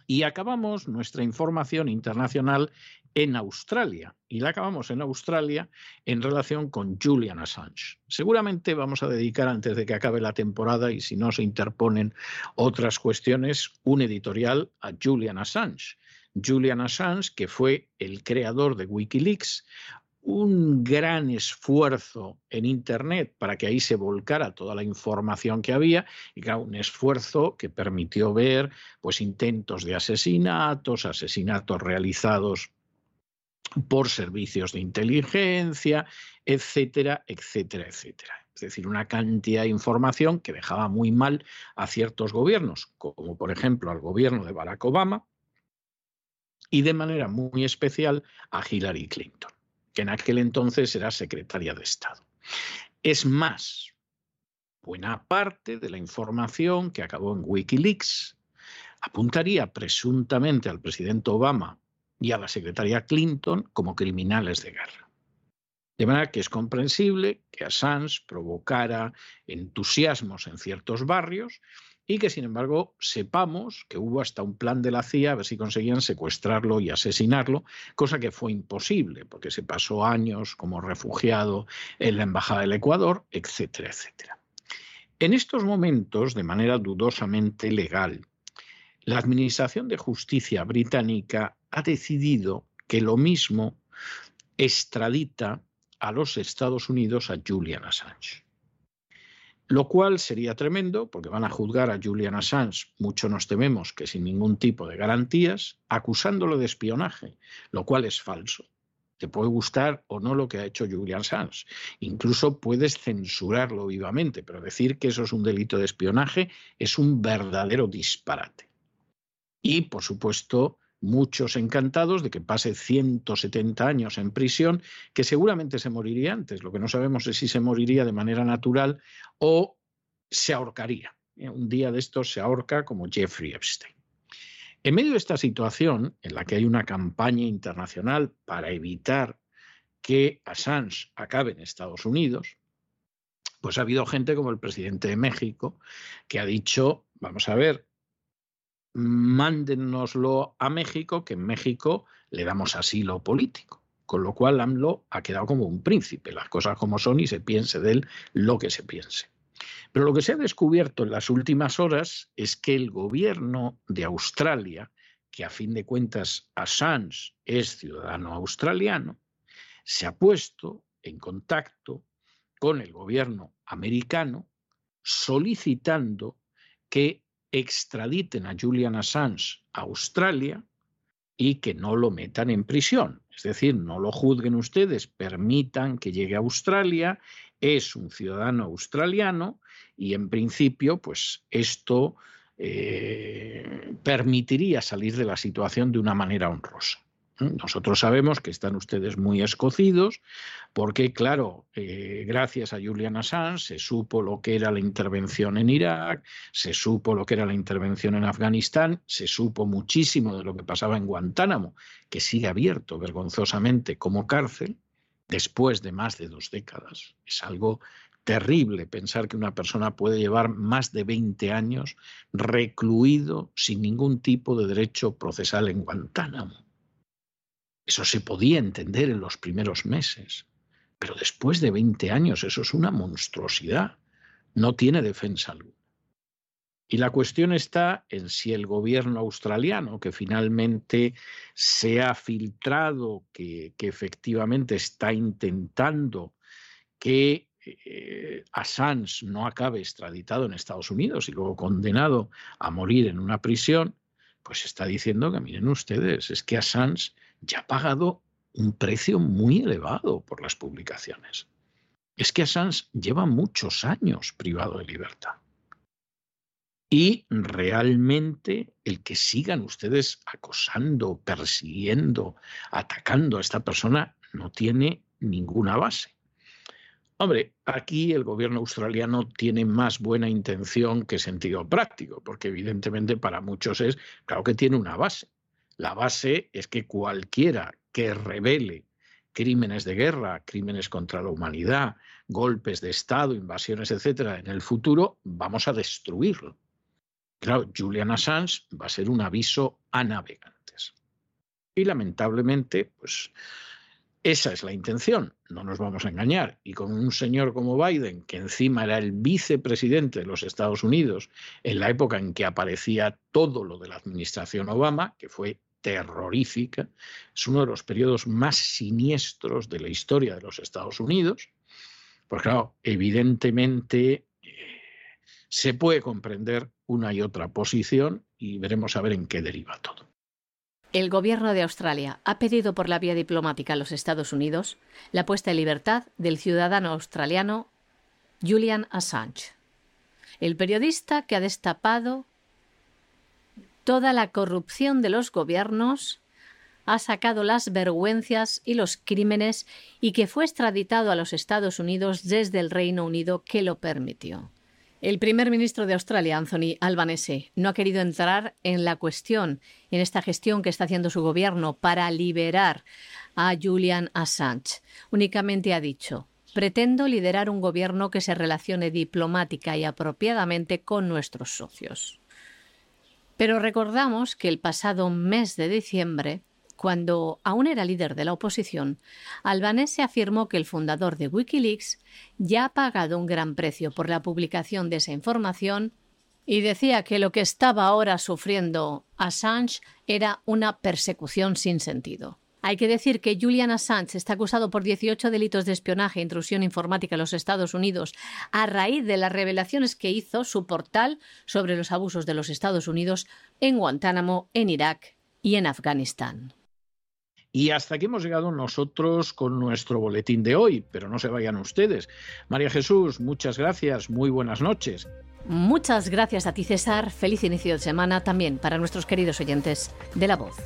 Y acabamos nuestra información internacional en Australia. Y la acabamos en Australia en relación con Julian Assange. Seguramente vamos a dedicar, antes de que acabe la temporada y si no se interponen otras cuestiones, un editorial a Julian Assange. Julian Assange, que fue el creador de Wikileaks, un gran esfuerzo en Internet para que ahí se volcara toda la información que había y un esfuerzo que permitió ver pues intentos de asesinatos, asesinatos realizados por servicios de inteligencia, etcétera, etcétera, etcétera. Es decir, una cantidad de información que dejaba muy mal a ciertos gobiernos, como por ejemplo al gobierno de Barack Obama y de manera muy especial a Hillary Clinton que en aquel entonces era secretaria de Estado. Es más, buena parte de la información que acabó en Wikileaks apuntaría presuntamente al presidente Obama y a la secretaria Clinton como criminales de guerra. De manera que es comprensible que Assange provocara entusiasmos en ciertos barrios y que, sin embargo, sepamos que hubo hasta un plan de la CIA a ver si conseguían secuestrarlo y asesinarlo, cosa que fue imposible, porque se pasó años como refugiado en la Embajada del Ecuador, etcétera, etcétera. En estos momentos, de manera dudosamente legal, la Administración de Justicia británica ha decidido que lo mismo extradita a los Estados Unidos a Julian Assange. Lo cual sería tremendo porque van a juzgar a Julian Assange, mucho nos tememos que sin ningún tipo de garantías, acusándolo de espionaje, lo cual es falso. Te puede gustar o no lo que ha hecho Julian Assange. Incluso puedes censurarlo vivamente, pero decir que eso es un delito de espionaje es un verdadero disparate. Y, por supuesto, muchos encantados de que pase 170 años en prisión, que seguramente se moriría antes. Lo que no sabemos es si se moriría de manera natural o se ahorcaría. Eh, un día de estos se ahorca como Jeffrey Epstein. En medio de esta situación, en la que hay una campaña internacional para evitar que Assange acabe en Estados Unidos, pues ha habido gente como el presidente de México que ha dicho, vamos a ver, mándennoslo a México, que en México le damos asilo político. Con lo cual AMLO ha quedado como un príncipe, las cosas como son y se piense de él lo que se piense. Pero lo que se ha descubierto en las últimas horas es que el gobierno de Australia, que a fin de cuentas Assange es ciudadano australiano, se ha puesto en contacto con el gobierno americano solicitando que extraditen a Julian Assange a Australia y que no lo metan en prisión. Es decir, no lo juzguen ustedes, permitan que llegue a Australia, es un ciudadano australiano y en principio, pues esto eh, permitiría salir de la situación de una manera honrosa. Nosotros sabemos que están ustedes muy escocidos porque, claro, eh, gracias a Julian Assange se supo lo que era la intervención en Irak, se supo lo que era la intervención en Afganistán, se supo muchísimo de lo que pasaba en Guantánamo, que sigue abierto vergonzosamente como cárcel después de más de dos décadas. Es algo terrible pensar que una persona puede llevar más de 20 años recluido sin ningún tipo de derecho procesal en Guantánamo. Eso se podía entender en los primeros meses, pero después de 20 años eso es una monstruosidad. No tiene defensa alguna. Y la cuestión está en si el gobierno australiano, que finalmente se ha filtrado, que, efectivamente está intentando que eh, Assange no acabe extraditado en Estados Unidos y luego condenado a morir en una prisión, pues está diciendo que miren ustedes, es que Assange ya ha pagado un precio muy elevado por las publicaciones. Es que Assange lleva muchos años privado de libertad. Y realmente el que sigan ustedes acosando, persiguiendo, atacando a esta persona no tiene ninguna base. Hombre, aquí el gobierno australiano tiene más buena intención que sentido práctico, porque evidentemente para muchos es, claro que tiene una base. La base es que cualquiera que revele crímenes de guerra, crímenes contra la humanidad, golpes de Estado, invasiones, etcétera, en el futuro, vamos a destruirlo. Claro, Julian Assange va a ser un aviso a navegantes. Y lamentablemente, pues esa es la intención, no nos vamos a engañar. Y con un señor como Biden, que encima era el vicepresidente de los Estados Unidos en la época en que aparecía todo lo de la administración Obama, que fue terrorífica, es uno de los periodos más siniestros de la historia de los Estados Unidos, porque claro, evidentemente eh, se puede comprender una y otra posición y veremos a ver en qué deriva todo. El gobierno de Australia ha pedido por la vía diplomática a los Estados Unidos la puesta en libertad del ciudadano australiano Julian Assange, el periodista que ha destapado toda la corrupción de los gobiernos, ha sacado las vergüenzas y los crímenes y que fue extraditado a los Estados Unidos desde el Reino Unido que lo permitió. El primer ministro de Australia, Anthony Albanese, no ha querido entrar en la cuestión, en esta gestión que está haciendo su gobierno para liberar a Julian Assange. Únicamente ha dicho, pretendo liderar un gobierno que se relacione diplomática y apropiadamente con nuestros socios. Pero recordamos que el pasado mes de diciembre, cuando aún era líder de la oposición, Albanese afirmó que el fundador de Wikileaks ya ha pagado un gran precio por la publicación de esa información y decía que lo que estaba ahora sufriendo Assange era una persecución sin sentido. Hay que decir que Julian Assange está acusado por 18 delitos de espionaje e intrusión informática en los Estados Unidos a raíz de las revelaciones que hizo su portal sobre los abusos de los Estados Unidos en Guantánamo, en Irak y en Afganistán. Y hasta aquí hemos llegado nosotros con nuestro boletín de hoy, pero no se vayan ustedes. María Jesús, muchas gracias, muy buenas noches. Muchas gracias a ti, César. Feliz inicio de semana también para nuestros queridos oyentes de La Voz.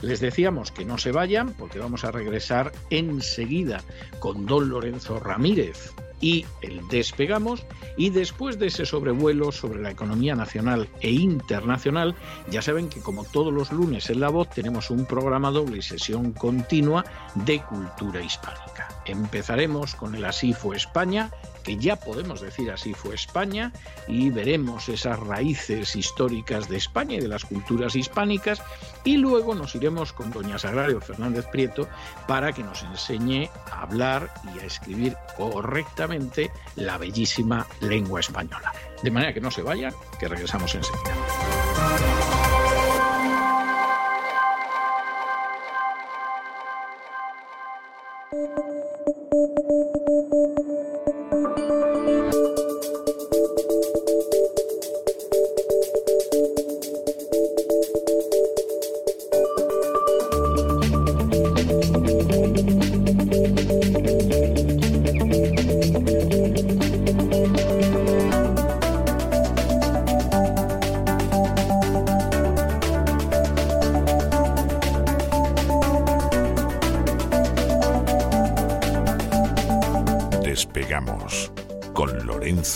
Les decíamos que no se vayan porque vamos a regresar enseguida con don Lorenzo Ramírez y el despegamos y después de ese sobrevuelo sobre la economía nacional e internacional, ya saben que como todos los lunes en La Voz tenemos un programa doble y sesión continua de cultura hispánica. Empezaremos con el Así fue España que ya podemos decir así fue España, y veremos esas raíces históricas de España y de las culturas hispánicas, y luego nos iremos con doña Sagrario Fernández Prieto para que nos enseñe a hablar y a escribir correctamente la bellísima lengua española. De manera que no se vayan, que regresamos enseguida.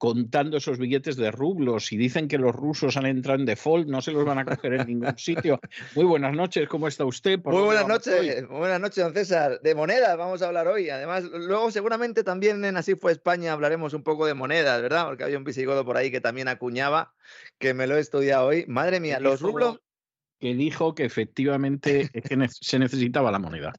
contando esos billetes de rublos y dicen que los rusos han entrado en default, no se los van a coger en ningún sitio. Muy buenas noches, ¿cómo está usted? Muy buenas noches, buenas noches, don César. De monedas vamos a hablar hoy. Además, luego seguramente también en Así fue España hablaremos un poco de monedas, ¿verdad? Porque había un visigodo por ahí que también acuñaba, que me lo he estudiado hoy. Madre mía, los rublos que dijo que efectivamente se necesitaba la moneda.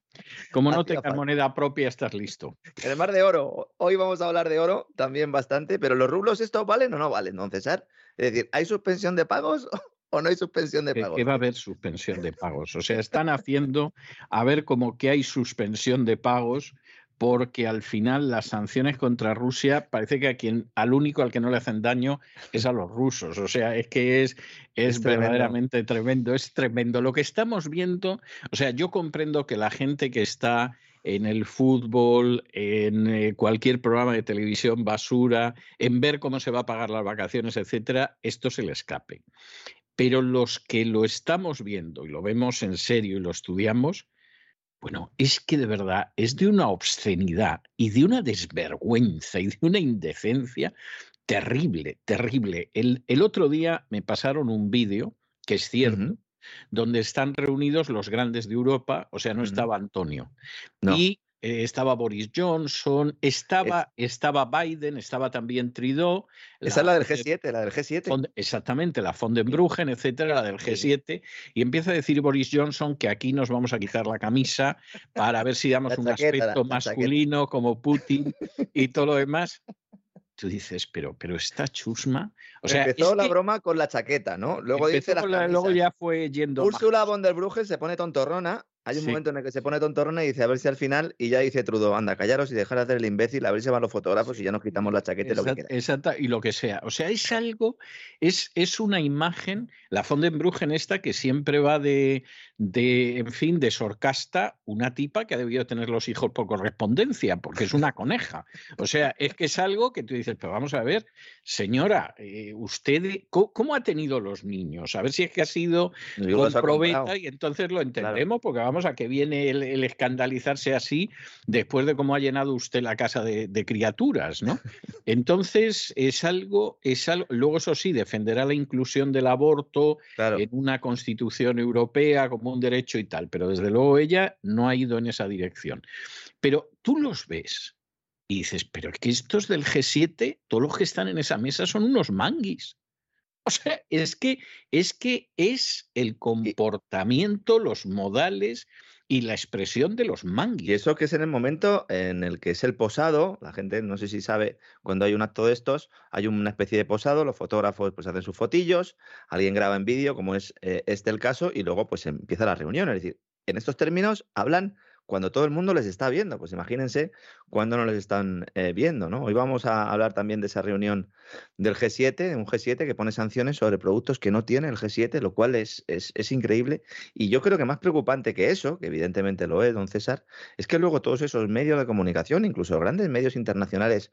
Como no tengas moneda propia, estás listo. El mar de oro. Hoy vamos a hablar de oro también bastante, pero ¿los rublos estos valen o no valen, don César? Es decir, ¿hay suspensión de pagos o no hay suspensión de pagos? Que va a haber suspensión de pagos. O sea, están haciendo a ver como que hay suspensión de pagos porque al final las sanciones contra Rusia parece que a quien, al único al que no le hacen daño es a los rusos. O sea, es que es, es, verdaderamente tremendo. es tremendo. Lo que estamos viendo, o sea, yo comprendo que la gente que está en el fútbol, en eh, cualquier programa de televisión basura, en ver cómo se va a pagar las vacaciones, etcétera, esto se le escape. Pero los que lo estamos viendo y lo vemos en serio y lo estudiamos, bueno, es que de verdad es de una obscenidad y de una desvergüenza y de una indecencia terrible, terrible. El, el otro día me pasaron un vídeo, que es cierto, donde están reunidos los grandes de Europa, o sea, no estaba Antonio. Y eh, estaba Boris Johnson, estaba, estaba Biden, estaba también Trudeau. Esa es la del G7, la del G7. exactamente, la von den Bruggen, etcétera, la del G7. Y empieza a decir Boris Johnson que aquí nos vamos a quitar la camisa para ver si damos un aspecto masculino como Putin y todo lo demás tú dices, pero, pero esta chusma. O sea, empezó la broma con la chaqueta, ¿no? Luego dice la, Luego ya fue yendo. Úrsula von der Bruggen se pone tontorrona hay un Sí. momento en el que se pone tontorrona y dice a ver si al final, y ya dice Trudeau, anda, callaros y dejar de hacer el imbécil, a ver si van los fotógrafos y ya nos quitamos la chaqueta y lo que. Exacta, y lo que sea. O sea, es algo, es, es una imagen, la Fondenbruggen esta que siempre va de, de, en fin, de sorcasta, una tipa que ha debido tener los hijos por correspondencia, porque es una coneja. O sea, es que es algo que tú dices, pero vamos a ver, señora, eh, usted, ¿cómo, cómo ha tenido los niños? A ver si es que ha sido con probeta y entonces lo entendemos, porque vamos a que viene el, el escandalizarse así después de cómo ha llenado usted la casa de, de criaturas, ¿no? Entonces es algo, es algo, luego eso sí, defenderá la inclusión del aborto Claro. en una constitución europea como un derecho y tal, pero desde luego ella no ha ido en esa dirección. Pero tú los ves y dices, pero es que estos del G7, todos los que están en esa mesa son unos manguis. O sea, es que es que es el comportamiento, los modales y la expresión de los Y manguis. eso que es en el momento en el que es el posado, la gente no sé si sabe, cuando hay un acto de estos, hay una especie de posado, los fotógrafos pues hacen sus fotillos, alguien graba en vídeo, como es eh, este el caso, y luego pues empieza la reunión. Es decir, en estos términos hablan cuando todo el mundo les está viendo. Pues imagínense cuando no les están eh, viendo, ¿no? Hoy vamos a hablar también de esa reunión del G7, un G7 que pone sanciones sobre productos que no tiene el G7, lo cual es, es, es increíble. Y yo creo que más preocupante que eso, que evidentemente lo es, don César, es que luego todos esos medios de comunicación, incluso grandes medios internacionales,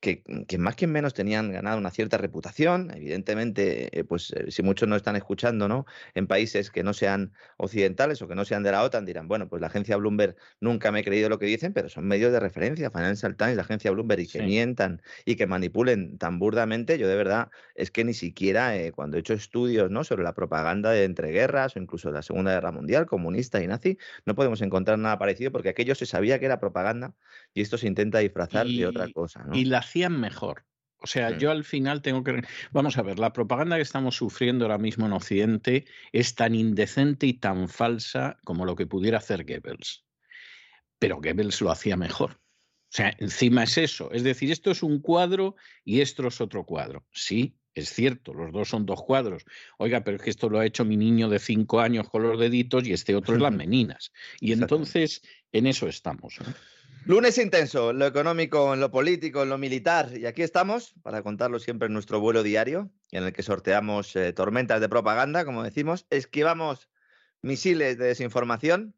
que, que más que menos tenían ganado una cierta reputación, evidentemente, eh, pues eh, si muchos no están escuchando, ¿no? En países que no sean occidentales o que no sean de la OTAN, dirán, bueno, pues la agencia Bloomberg nunca me he creído lo que dicen, pero son medios de referencia, Financial Times, la agencia Bloomberg, y que Sí. mientan y que manipulen tan burdamente, yo de verdad es que ni siquiera eh, cuando he hecho estudios, ¿no? Sobre la propaganda de entreguerras o incluso de la Segunda Guerra Mundial, comunista y nazi, no podemos encontrar nada parecido porque aquello se sabía que era propaganda y esto se intenta disfrazar de otra cosa, ¿no? Y la hacían mejor. O sea, yo al final tengo que... Vamos a ver, la propaganda que estamos sufriendo ahora mismo en Occidente es tan indecente y tan falsa como lo que pudiera hacer Goebbels. Pero Goebbels lo hacía mejor. O sea, encima es eso. Es decir, esto es un cuadro y esto es otro cuadro. Sí, es cierto, los dos son dos cuadros. Oiga, pero es que esto lo ha hecho mi niño de cinco años con los deditos y este otro es las meninas. Y entonces en eso estamos. ¿no? Lunes intenso, en lo económico, en lo político, en lo militar. Y aquí estamos para contarlo siempre en nuestro vuelo diario, en el que sorteamos eh, tormentas de propaganda, como decimos, esquivamos misiles de desinformación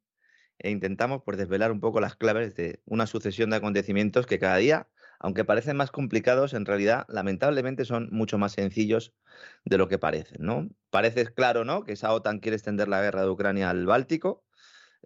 e intentamos pues, desvelar un poco las claves de una sucesión de acontecimientos que cada día, aunque parecen más complicados, en realidad lamentablemente son mucho más sencillos de lo que parecen. ¿no? Parece claro ¿no? que esa OTAN quiere extender la guerra de Ucrania al Báltico,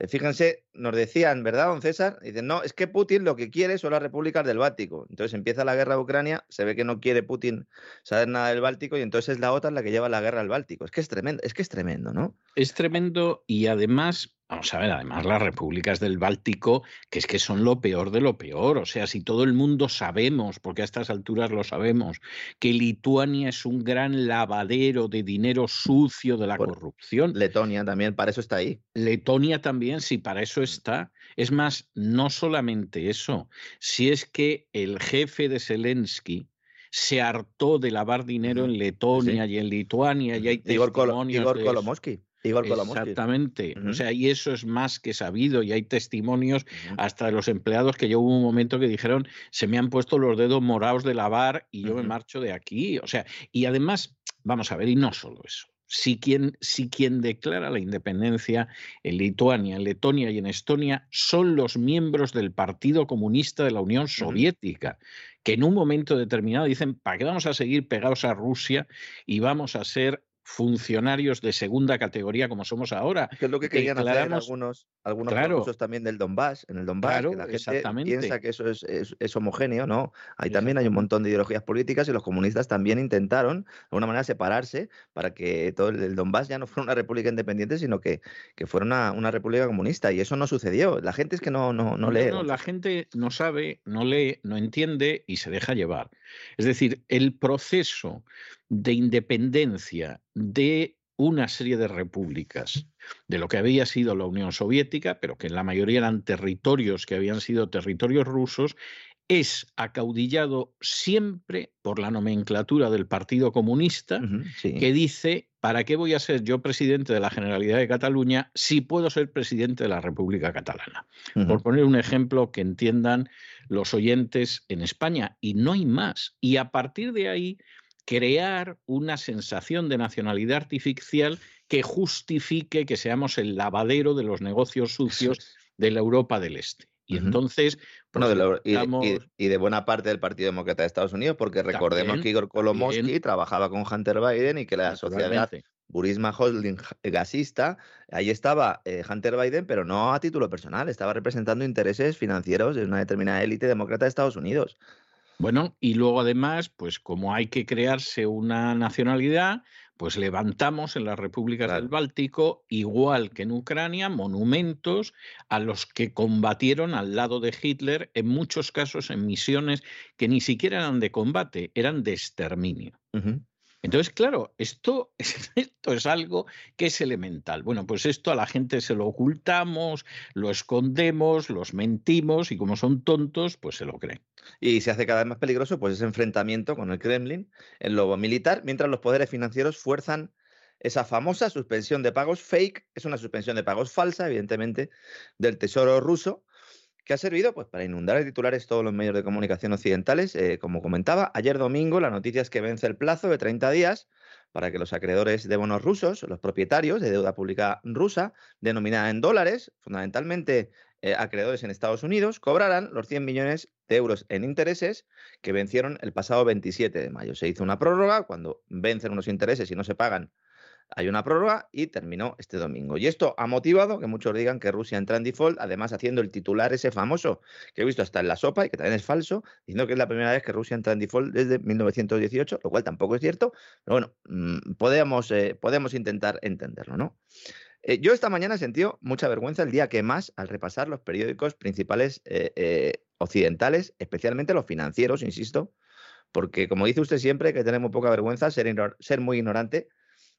Fíjense, nos decían, ¿verdad, don César? Dicen, no, es que Putin lo que quiere son las repúblicas del Báltico. Entonces empieza la guerra de Ucrania, se ve que no quiere Putin saber nada del Báltico y entonces es la OTAN la que lleva la guerra al Báltico. Es que es tremendo, es que es tremendo, ¿no? Es tremendo y además, vamos a ver, además las repúblicas del Báltico, que es que son lo peor de lo peor. O sea, si todo el mundo sabemos, porque a estas alturas lo sabemos, que Lituania es un gran lavadero de dinero sucio de la Bueno, corrupción, Letonia también, para eso está ahí. Letonia también, si para eso está. Es más, no solamente eso, si es que el jefe de Zelensky se hartó de lavar dinero en Letonia y en Lituania, y hay Igor, Igor de. Igor Kolomoisky. Exactamente. O sea, y eso es más que sabido. Y hay testimonios hasta de los empleados que yo hubo un momento que dijeron, se me han puesto los dedos morados de lavar y yo me marcho de aquí. O sea, y además, vamos a ver, y no solo eso. Si quien, si quien declara la independencia en Lituania, en Letonia y en Estonia son los miembros del Partido Comunista de la Unión Soviética, que en un momento determinado dicen, ¿para qué vamos a seguir pegados a Rusia y vamos a ser funcionarios de segunda categoría como somos ahora? Que es lo que querían hacer algunos, algunos Claro. también del Donbass, en el Donbass, Claro, que la gente exactamente. piensa que eso es, es- es homogéneo, ¿no? Ahí también hay un montón de ideologías políticas y los comunistas también intentaron, de alguna manera, separarse para que todo el, Donbass ya no fuera una república independiente, sino que, que fuera una, una república comunista. Y eso no sucedió. La gente es que no, no, no lee. No, la gente no sabe, no lee, no entiende y se deja llevar. Es decir, el proceso de independencia de una serie de repúblicas de lo que había sido la Unión Soviética, pero que en la mayoría eran territorios que habían sido territorios rusos, es acaudillado siempre por la nomenclatura del Partido Comunista, que dice, ¿para qué voy a ser yo presidente de la Generalidad de Cataluña si puedo ser presidente de la República Catalana? Por poner un ejemplo que entiendan los oyentes en España, y no hay más. Y a partir de ahí, crear una sensación de nacionalidad artificial que justifique que seamos el lavadero de los negocios sucios de la Europa del Este. Y entonces. Pues, y, de buena parte del Partido Demócrata de Estados Unidos, porque recordemos que Igor Kolomoisky trabajaba con Hunter Biden y que la sociedad Burisma Holding gasista, ahí estaba eh, Hunter Biden, pero no a título personal, estaba representando intereses financieros de una determinada élite demócrata de Estados Unidos. Bueno, y luego además, pues como hay que crearse una nacionalidad, pues levantamos en las repúblicas del Báltico, igual que en Ucrania, monumentos a los que combatieron al lado de Hitler, en muchos casos en misiones que ni siquiera eran de combate, eran de exterminio. Entonces, claro, esto, esto es algo que es elemental. Bueno, pues esto a la gente se lo ocultamos, lo escondemos, los mentimos y como son tontos, pues se lo creen. Y se hace cada vez más peligroso pues ese enfrentamiento con el Kremlin en lo militar, mientras los poderes financieros fuerzan esa famosa suspensión de pagos fake, es una suspensión de pagos falsa, evidentemente, del Tesoro ruso, que ha servido pues, para inundar de titulares todos los medios de comunicación occidentales. Eh, como comentaba, ayer domingo la noticia es que vence el plazo de 30 días para que los acreedores de bonos rusos, los propietarios de deuda pública rusa, denominada en dólares, fundamentalmente eh, acreedores en Estados Unidos, cobrarán los 100 millones de euros en intereses que vencieron el pasado 27 de mayo. Se hizo una prórroga, cuando vencen unos intereses y no se pagan hay una prórroga y terminó este domingo. Y esto ha motivado que muchos digan que Rusia entra en default, además haciendo el titular ese famoso que he visto hasta en la sopa y que también es falso, diciendo que es la primera vez que Rusia entra en default desde 1918, lo cual tampoco es cierto, pero bueno, mm, podemos, eh, podemos intentar entenderlo, ¿no? Eh, yo esta mañana sentido mucha vergüenza el día que más, al repasar los periódicos principales eh, occidentales, especialmente los financieros, insisto, porque como dice usted siempre, que tener muy poca vergüenza, ser, ser muy ignorante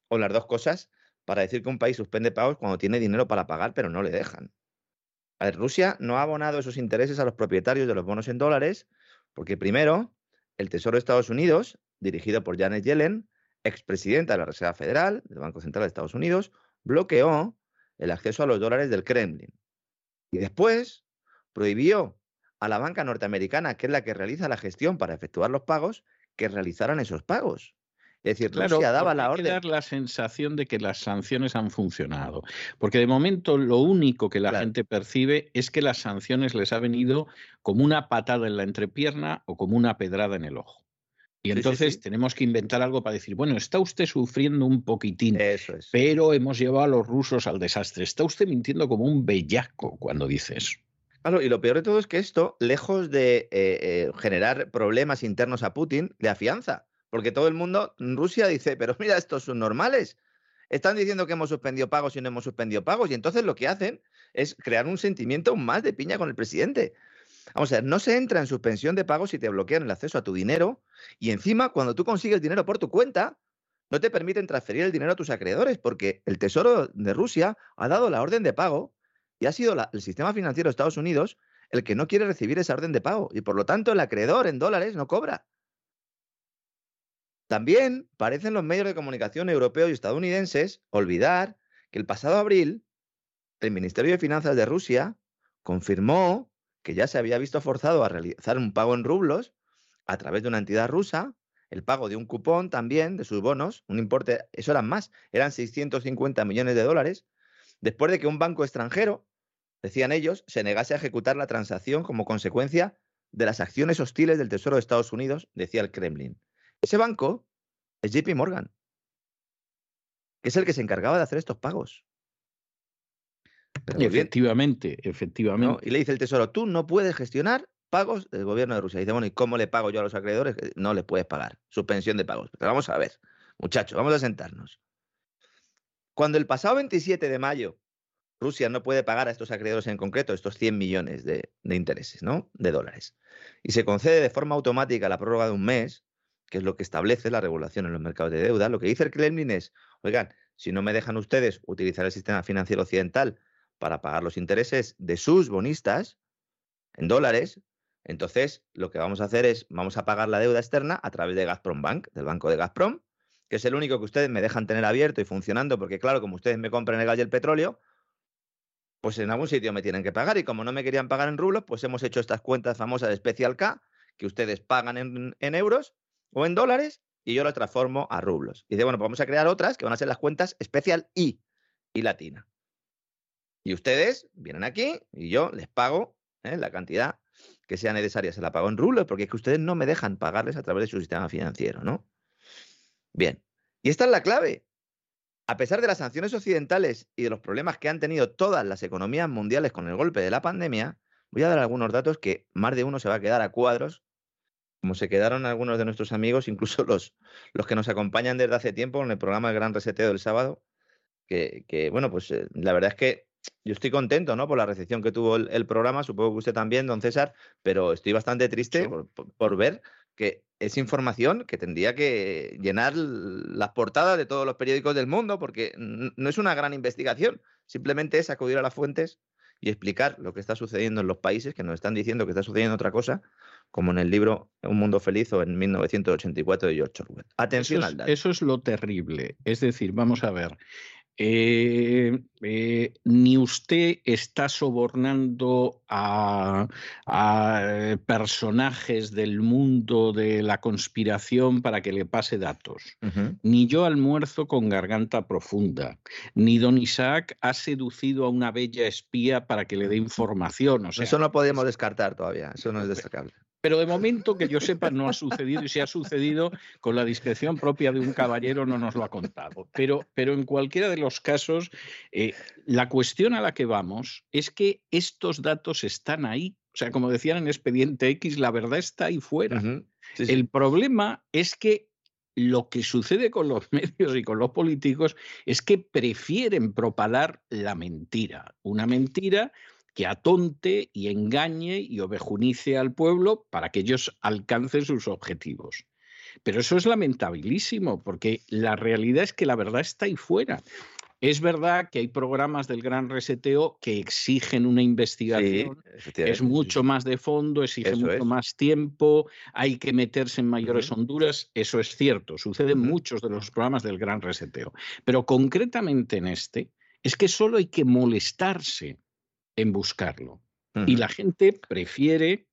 o las dos cosas para decir que un país suspende pagos cuando tiene dinero para pagar, pero no le dejan. Rusia no ha abonado esos intereses a los propietarios de los bonos en dólares, porque primero, el Tesoro de Estados Unidos, dirigido por Janet Yellen, expresidenta de la Reserva Federal, del Banco Central de Estados Unidos, bloqueó el acceso a los dólares del Kremlin. Y después prohibió a la banca norteamericana, que es la que realiza la gestión para efectuar los pagos, que realizaran esos pagos. Es decir, claro, Rusia daba la orden. Hay que dar la sensación de que las sanciones han funcionado. Porque de momento lo único que la gente percibe es que las sanciones les ha venido como una patada en la entrepierna o como una pedrada en el ojo. Y entonces tenemos que inventar algo para decir, bueno, está usted sufriendo un poquitín, pero hemos llevado a los rusos al desastre. Está usted mintiendo como un bellaco cuando dice eso. Claro, y lo peor de todo es que esto, lejos de eh, eh, generar problemas internos a Putin, le afianza. Porque todo el mundo, Rusia dice, pero mira, estos son normales. Están diciendo que hemos suspendido pagos y no hemos suspendido pagos. Y entonces lo que hacen es crear un sentimiento más de piña con el presidente. Vamos a ver, no se entra en suspensión de pagos si te bloquean el acceso a tu dinero. Y encima, cuando tú consigues dinero por tu cuenta, no te permiten transferir el dinero a tus acreedores, porque el Tesoro de Rusia ha dado la orden de pago y ha sido el sistema financiero de Estados Unidos el que no quiere recibir esa orden de pago. Y por lo tanto, el acreedor en dólares no cobra. También parecen los medios de comunicación europeos y estadounidenses olvidar que el pasado abril el Ministerio de Finanzas de Rusia confirmó que ya se había visto forzado a realizar un pago en rublos a través de una entidad rusa, el pago de un cupón también de sus bonos, un importe, eso eran más, eran 650 millones de dólares, después de que un banco extranjero, decían ellos, se negase a ejecutar la transacción como consecuencia de las acciones hostiles del Tesoro de Estados Unidos, decía el Kremlin. Ese banco es JP Morgan, que es el que se encargaba de hacer estos pagos. efectivamente, efectivamente. Y le dice el Tesoro, tú no puedes gestionar pagos del gobierno de Rusia. Y dice, bueno, ¿y cómo le pago yo a los acreedores? No le puedes pagar. Suspensión de pagos. Pero vamos a ver, muchachos, vamos a sentarnos. Cuando el pasado 27 de mayo Rusia no puede pagar a estos acreedores en concreto estos 100 millones de, de intereses, ¿no? De dólares. Y se concede de forma automática la prórroga de un mes, que es lo que establece la regulación en los mercados de deuda, lo que dice el Kremlin es, oigan, si no me dejan ustedes utilizar el sistema financiero occidental para pagar los intereses de sus bonistas en dólares, Entonces, lo que vamos a hacer es, vamos a pagar la deuda externa a través de Gazprom Bank, del banco de Gazprom, que es el único que ustedes me dejan tener abierto y funcionando, porque claro, como ustedes me compran el gas y el petróleo, pues en algún sitio me tienen que pagar. Y como no me querían pagar en rublos, pues hemos hecho estas cuentas famosas de Special K, que ustedes pagan en, en euros o en dólares y yo las transformo a rublos. Y dice, bueno, pues vamos a crear otras que van a ser las cuentas Special I y latina. Y ustedes vienen aquí y yo les pago ¿eh? la cantidad que sea necesaria, se la pago en rublos, porque es que ustedes no me dejan pagarles a través de su sistema financiero, ¿no? Bien, y esta es la clave. A pesar de las sanciones occidentales y de los problemas que han tenido todas las economías mundiales con el golpe de la pandemia, voy a dar algunos datos que más de uno se va a quedar a cuadros, como se quedaron algunos de nuestros amigos, incluso los, los que nos acompañan desde hace tiempo en el programa El Gran Reseteo del sábado, que, que bueno, pues eh, la verdad es que yo estoy contento, ¿no? Por la recepción que tuvo el, programa, supongo que usted también, don César, pero estoy bastante triste por, ver que es información que tendría que llenar las portadas de todos los periódicos del mundo, porque no es una gran investigación, simplemente es acudir a las fuentes y explicar lo que está sucediendo en los países que nos están diciendo que está sucediendo otra cosa, como en el libro Un mundo feliz o en 1984 de George Orwell. Atención al dato. Eso es lo terrible. Es decir, vamos a ver, eh, eh, ni usted está sobornando a, eh, personajes del mundo de la conspiración para que le pase datos, ni yo almuerzo con garganta profunda, ni don Isaac ha seducido a una bella espía para que le dé información. eso no podemos descartar todavía, eso no es destacable. Pero de momento que yo sepa no ha sucedido y si ha sucedido con la discreción propia de un caballero no nos lo ha contado. Pero, pero en cualquiera de los casos, eh, la cuestión a la que vamos es que estos datos están ahí. O sea, como decían en Expediente X, la verdad está ahí fuera. El problema es que lo que sucede con los medios y con los políticos es que prefieren propalar la mentira. Una mentira que atonte y engañe y ovejunice al pueblo para que ellos alcancen sus objetivos. Pero eso es lamentabilísimo, porque la realidad es que la verdad está ahí fuera. Es verdad que hay programas del gran reseteo que exigen una investigación, es mucho más de fondo, exige mucho más tiempo, hay que meterse en mayores honduras, eso es cierto, sucede en muchos de los programas del gran reseteo. Pero concretamente en este, es que solo hay que molestarse en buscarlo. Y la gente prefiere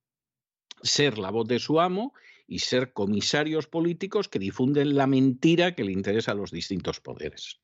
ser la voz de su amo y ser comisarios políticos que difunden la mentira que le interesa a los distintos poderes.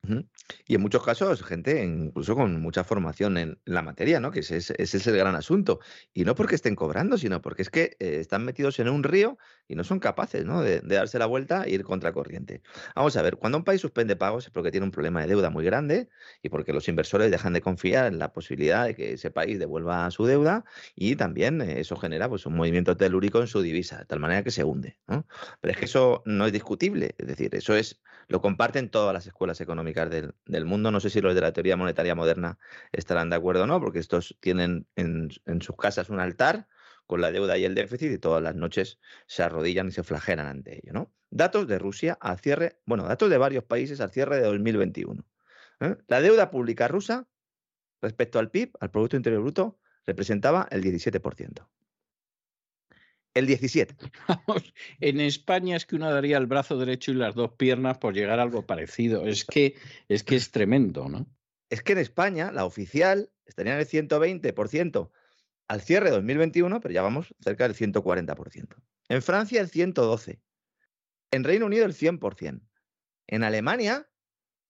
Y en muchos casos, gente incluso con mucha formación en la materia, ¿no? Que ese, es el gran asunto. Y no porque estén cobrando, sino porque es que eh, están metidos en un río y no son capaces ¿no? De, darse la vuelta e ir contracorriente. Vamos a ver, cuando un país suspende pagos es porque tiene un problema de deuda muy grande y porque los inversores dejan de confiar en la posibilidad de que ese país devuelva su deuda y también eh, eso genera pues, un movimiento telúrico en su divisa, de tal manera que se pero es que eso no es discutible, es decir, eso es, lo comparten todas las escuelas económicas del, mundo. No sé si los de la teoría monetaria moderna estarán de acuerdo o no, porque estos tienen en, sus casas un altar con la deuda y el déficit y todas las noches se arrodillan y se flagelan ante ello, ¿no? Datos de Rusia al cierre, bueno, datos de varios países al cierre de 2021. ¿eh? La deuda pública rusa respecto al PIB, al Producto Interior Bruto, representaba el 17%. El 17. Vamos, en España es que uno daría el brazo derecho y las dos piernas por llegar a algo parecido. Es que es, que es tremendo, ¿no? Es que en España la oficial estaría en el 120% al cierre de 2021, pero ya vamos cerca del 140%. En Francia el 112%. En Reino Unido el 100%. En Alemania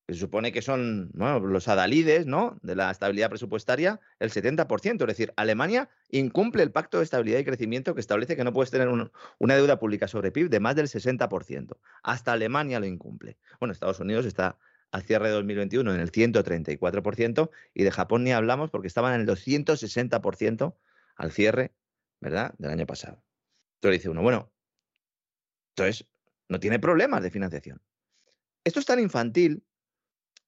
se supone que son los adalides ¿no? de la estabilidad presupuestaria, el 70%. Es decir, Alemania incumple el pacto de estabilidad y crecimiento que establece que no puedes tener una deuda pública sobre PIB de más del 60%. Hasta Alemania lo incumple. Bueno, Estados Unidos está al cierre de 2021 en el 134% y de Japón ni hablamos porque estaban en el 260% al cierre ¿verdad? del año pasado. Entonces dice uno, bueno, entonces no tiene problemas de financiación. Esto es tan infantil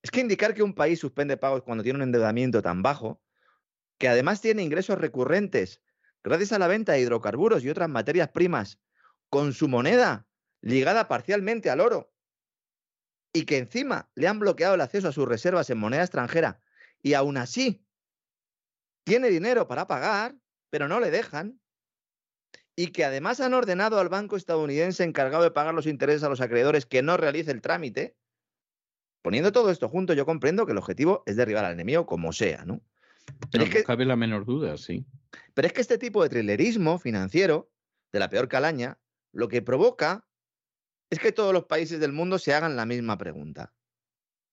es que indicar que un país suspende pagos cuando tiene un endeudamiento tan bajo, que además tiene ingresos recurrentes gracias a la venta de hidrocarburos y otras materias primas con su moneda ligada parcialmente al oro, y que encima le han bloqueado el acceso a sus reservas en moneda extranjera, y aún así tiene dinero para pagar, pero no le dejan, y que además han ordenado al banco estadounidense encargado de pagar los intereses a los acreedores que no realice el trámite. Poniendo todo esto junto, yo comprendo que el objetivo es derribar al enemigo como sea, ¿no? Pero no, cabe la menor duda, sí. Pero es que este tipo de trilerismo financiero, de la peor calaña, lo que provoca es que todos los países del mundo se hagan la misma pregunta.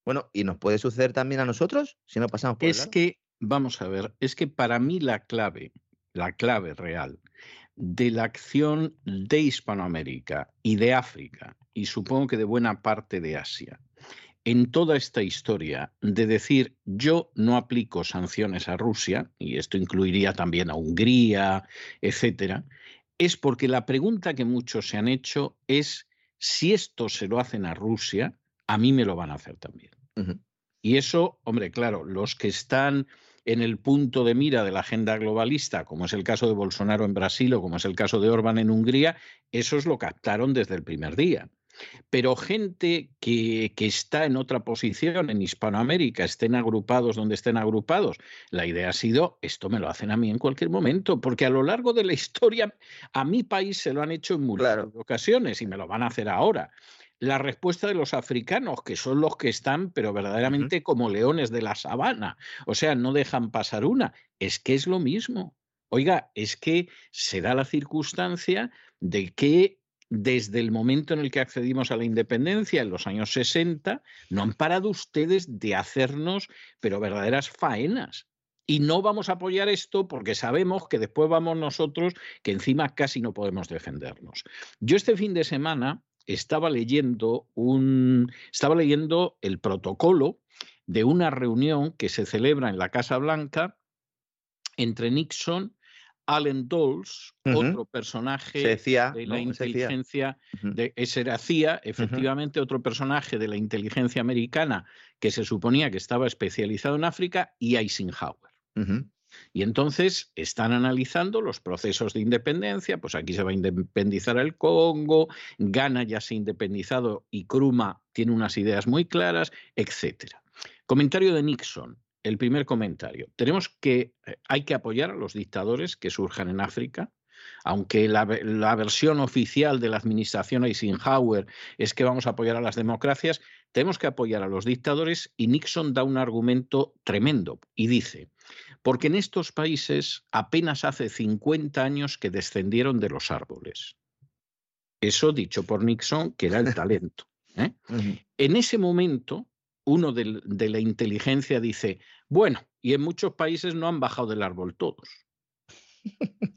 Bueno, ¿y nos puede suceder también a nosotros si no pasamos por Es que, vamos a ver, es que para mí la clave, la clave real de la acción de Hispanoamérica y de África, y supongo que de buena parte de Asia, en toda esta historia de decir yo no aplico sanciones a Rusia, y esto incluiría también a Hungría, etcétera, es porque la pregunta que muchos se han hecho es si esto se lo hacen a Rusia, a mí me lo van a hacer también. Y eso, hombre, claro, los que están en el punto de mira de la agenda globalista, como es el caso de Bolsonaro en Brasil o como es el caso de Orbán en Hungría, esos lo captaron desde el primer día. Pero gente que, que, está en otra posición en Hispanoamérica, estén agrupados donde estén agrupados, la idea ha sido, esto me lo hacen a mí en cualquier momento, porque a lo largo de la historia a mi país se lo han hecho en muchas ocasiones y me lo van a hacer ahora. La respuesta de los africanos, que son los que están, pero verdaderamente como leones de la sabana, o sea, no dejan pasar una, es que es lo mismo. Oiga, es que se da la circunstancia de que desde el momento en el que accedimos a la independencia, en los años 60, no han parado ustedes de hacernos, pero verdaderas faenas. Y no vamos a apoyar esto porque sabemos que después vamos nosotros, que encima casi no podemos defendernos. Yo este fin de semana estaba leyendo un estaba leyendo el protocolo de una reunión que se celebra en la Casa Blanca entre Nixon Allen Dulles, otro personaje de la inteligencia, de, ese era CIA, efectivamente otro personaje de la inteligencia americana que se suponía que estaba especializado en África, y Eisenhower. Y entonces están analizando los procesos de independencia, pues aquí se va a independizar el Congo, Ghana ya se ha independizado y Kruma tiene unas ideas muy claras, etcétera. Comentario de Nixon el primer comentario. Tenemos que, eh, hay que apoyar a los dictadores que surjan en África, aunque la, versión oficial de la administración Eisenhower es que vamos a apoyar a las democracias, tenemos que apoyar a los dictadores y Nixon da un argumento tremendo y dice, porque en estos países apenas hace 50 años que descendieron de los árboles. Eso dicho por Nixon, que era el talento. ¿eh? En ese momento, uno de, la inteligencia dice, bueno, y en muchos países no han bajado del árbol todos.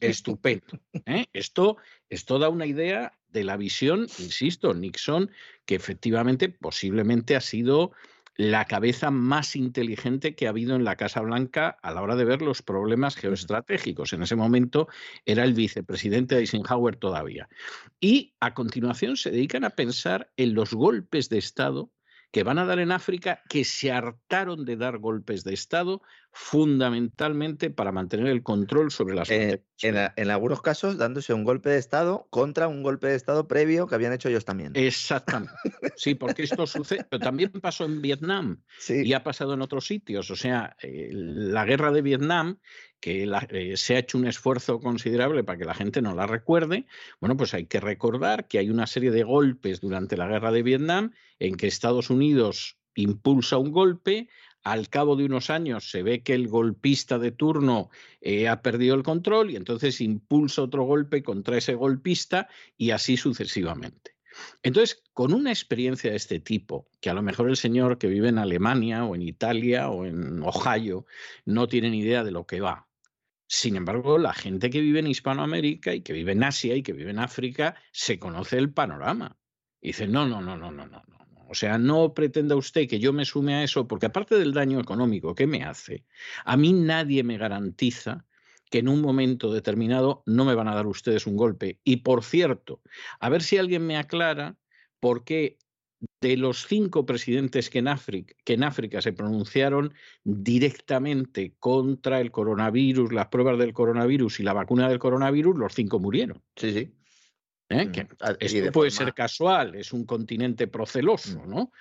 Estupendo. ¿eh? Esto, esto da una idea de la visión, insisto, Nixon, que efectivamente posiblemente ha sido la cabeza más inteligente que ha habido en la Casa Blanca a la hora de ver los problemas geoestratégicos. En ese momento era el vicepresidente de Eisenhower todavía. Y a continuación se dedican a pensar en los golpes de Estado que van a dar en África, que se hartaron de dar golpes de Estado fundamentalmente para mantener el control sobre las eh, en, algunos casos dándose un golpe de Estado contra un golpe de Estado previo que habían hecho ellos también. Exactamente. Sí, porque esto sucede, pero también pasó en Vietnam y ha pasado en otros sitios. O sea, eh, la guerra de Vietnam que eh, se ha hecho un esfuerzo considerable para que la gente no la recuerde, bueno, pues hay que recordar que hay una serie de golpes durante la guerra de Vietnam en que Estados Unidos impulsa un golpe, al cabo de unos años se ve que el golpista de turno eh, ha perdido el control y entonces impulsa otro golpe contra ese golpista y así sucesivamente. Entonces, con una experiencia de este tipo, que a lo mejor el señor que vive en Alemania o en Italia o en Ohio no tiene ni idea de lo que va, sin embargo, la gente que vive en Hispanoamérica y que vive en Asia y que vive en África se conoce el panorama. Y dice, no, no, no, no, no, no, no. O sea, no pretenda usted que yo me sume a eso, porque aparte del daño económico que me hace, a mí nadie me garantiza que en un momento determinado no me van a dar ustedes un golpe. Y por cierto, a ver si alguien me aclara por qué de los cinco presidentes que en, África, que en África se pronunciaron directamente contra el coronavirus, las pruebas del coronavirus y la vacuna del coronavirus, los cinco murieron. Sí, sí. ¿Eh? Mm, esto puede ser casual, es un continente proceloso, mm. ¿no?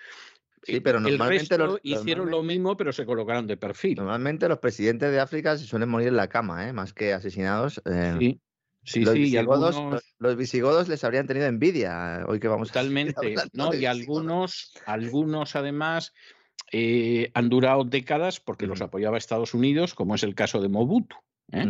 Sí, pero normalmente el hicieron lo mismo, pero se colocaron de perfil. Normalmente los presidentes de África se suelen morir en la cama, ¿eh? más que asesinados. Eh, sí. Sí, los, sí, y visigodos, algunos- los, visigodos les habrían tenido envidia hoy que vamos a Totalmente, hablando ¿no? Y algunos, algunos además eh, han durado décadas porque los apoyaba Estados Unidos, como es el caso de Mobutu. ¿eh?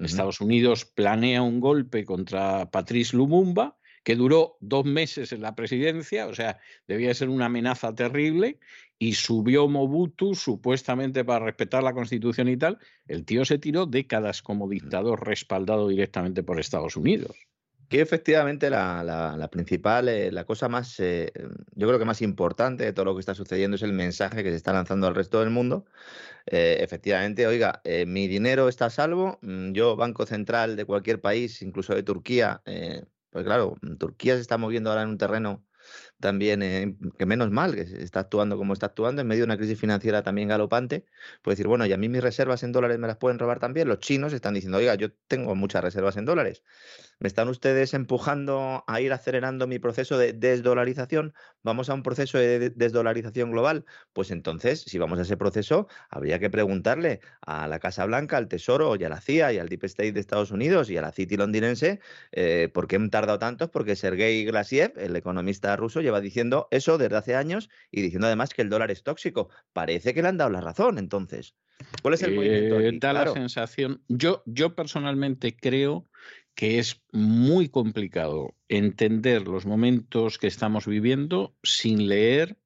Estados Unidos planea un golpe contra Patrice Lumumba que duró dos meses en la presidencia, o sea, debía ser una amenaza terrible, y subió Mobutu supuestamente para respetar la constitución y tal. El tío se tiró décadas como dictador respaldado directamente por Estados Unidos. Que efectivamente la, la- la principal, eh, la cosa más, eh, yo creo que más importante de todo lo que está sucediendo es el mensaje que se está lanzando al resto del mundo. Eh, efectivamente, oiga, mi dinero está a salvo, mm, yo, Banco Central de cualquier país, incluso de Turquía, pues claro, mm, Turquía se está moviendo ahora en un terreno también eh, que menos mal que está actuando como está actuando en medio de una crisis financiera también galopante, puede decir, bueno, y a mí mis reservas en dólares me las pueden robar también. Los chinos están diciendo, oiga, yo tengo muchas reservas en dólares. ¿Me están ustedes empujando a ir acelerando mi proceso de desdolarización? ¿Vamos a un proceso de de- desdolarización global? Pues entonces, si vamos a ese proceso, habría que preguntarle a la Casa Blanca, al Tesoro y a la CIA y al Deep State de Estados Unidos y a la City londinense eh, por qué han tardado tantos, porque Sergei Glasiev, el economista ruso, lleva diciendo eso desde hace años y diciendo además que el dólar es tóxico. Parece que le han dado la razón, entonces. ¿Cuál es el movimiento Eh, aquí? da Claro. la sensación, yo, yo personalmente creo que es muy complicado entender los momentos que estamos viviendo sin leer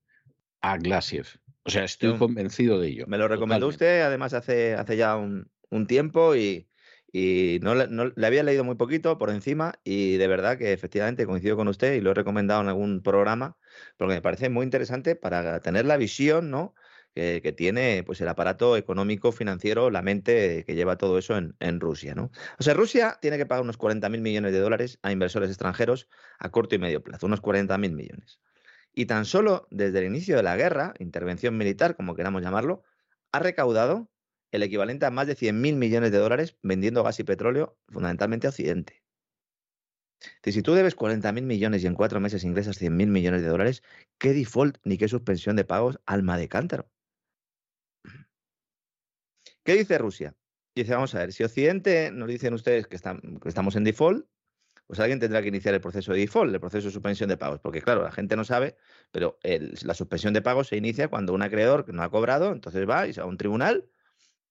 a Glasiev. O sea, estoy convencido de ello. Me lo recomendó totalmente. usted, además, hace, hace ya un, un tiempo y, y no, le- había leído muy poquito por encima y de verdad que efectivamente coincido con usted y lo he recomendado en algún programa porque me parece muy interesante para tener la visión ¿no? que, tiene pues, el aparato económico, financiero, la mente que lleva todo eso en, en Rusia. ¿no? O sea, Rusia tiene que pagar unos 40.000 millones de dólares a inversores extranjeros a corto y medio plazo, unos 40.000 millones. Y tan solo desde el inicio de la guerra, intervención militar, como queramos llamarlo, ha recaudado el equivalente a más de 100.000 millones de dólares vendiendo gas y petróleo, fundamentalmente a Occidente. Si tú debes 40.000 millones y en cuatro meses ingresas 100.000 millones de dólares, ¿qué default ni qué suspensión de pagos alma de cántaro? ¿Qué dice Rusia? Dice, vamos a ver, si Occidente nos dicen ustedes que, estamos en default, pues alguien tendrá que iniciar el proceso de default, el proceso de suspensión de pagos, porque claro, la gente no sabe, pero la suspensión de pagos se inicia cuando un acreedor que no ha cobrado, entonces va a un tribunal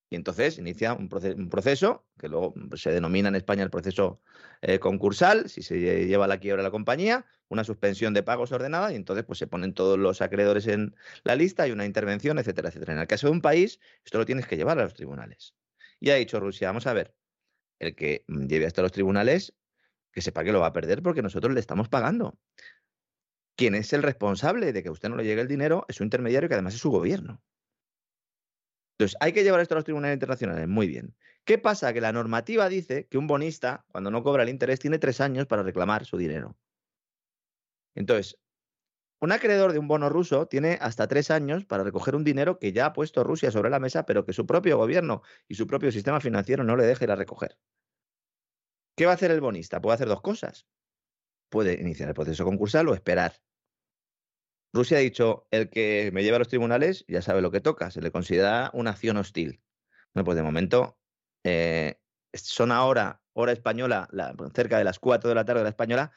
y entonces inicia un, proce- un proceso que luego se denomina en España el proceso eh, concursal, si se lle- lleva la quiebra la compañía, una suspensión de pagos ordenada y entonces pues se ponen todos los acreedores en la lista y una intervención, etcétera, etcétera. En el caso de un país, esto lo tienes que llevar a los tribunales. Y ha dicho Rusia, vamos a ver, el que mm, lleve hasta los tribunales, que sepa que lo va a perder porque nosotros le estamos pagando. Quien es el responsable de que a usted no le llegue el dinero es su intermediario, que además es su gobierno. Entonces, hay que llevar esto a los tribunales internacionales. Muy bien. ¿Qué pasa? Que la normativa dice que un bonista, cuando no cobra el interés, tiene tres años para reclamar su dinero. Entonces, un acreedor de un bono ruso tiene hasta tres años para recoger un dinero que ya ha puesto Rusia sobre la mesa, pero que su propio gobierno y su propio sistema financiero no le deja ir a recoger. ¿Qué va a hacer el bonista? Puede hacer dos cosas. Puede iniciar el proceso concursal o esperar. Rusia ha dicho, el que me lleva a los tribunales ya sabe lo que toca, se le considera una acción hostil. Bueno, pues de momento eh, son ahora, hora española, la- cerca de las 4 de la tarde de la española,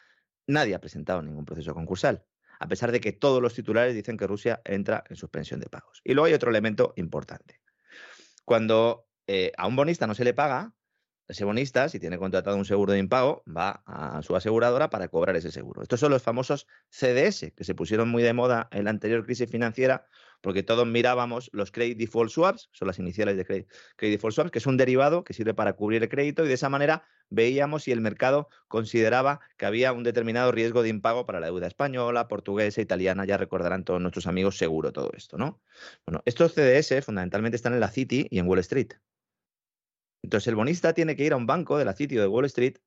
nadie ha presentado ningún proceso concursal, a pesar de que todos los titulares dicen que Rusia entra en suspensión de pagos. Y luego hay otro elemento importante. Cuando eh, a un bonista no se le paga, ese bonista, si tiene contratado un seguro de impago, va a su aseguradora para cobrar ese seguro. Estos son los famosos CDS, que se pusieron muy de moda en la anterior crisis financiera, porque todos mirábamos los Credit Default Swaps, son las iniciales de Credit, Default Swaps, que es un derivado que sirve para cubrir el crédito, y de esa manera veíamos si el mercado consideraba que había un determinado riesgo de impago para la deuda española, portuguesa, italiana, ya recordarán todos nuestros amigos seguro todo esto, ¿no? Bueno, estos CDS fundamentalmente están en la City y en Wall Street. Entonces el bonista tiene que ir a un banco de la City de Wall Street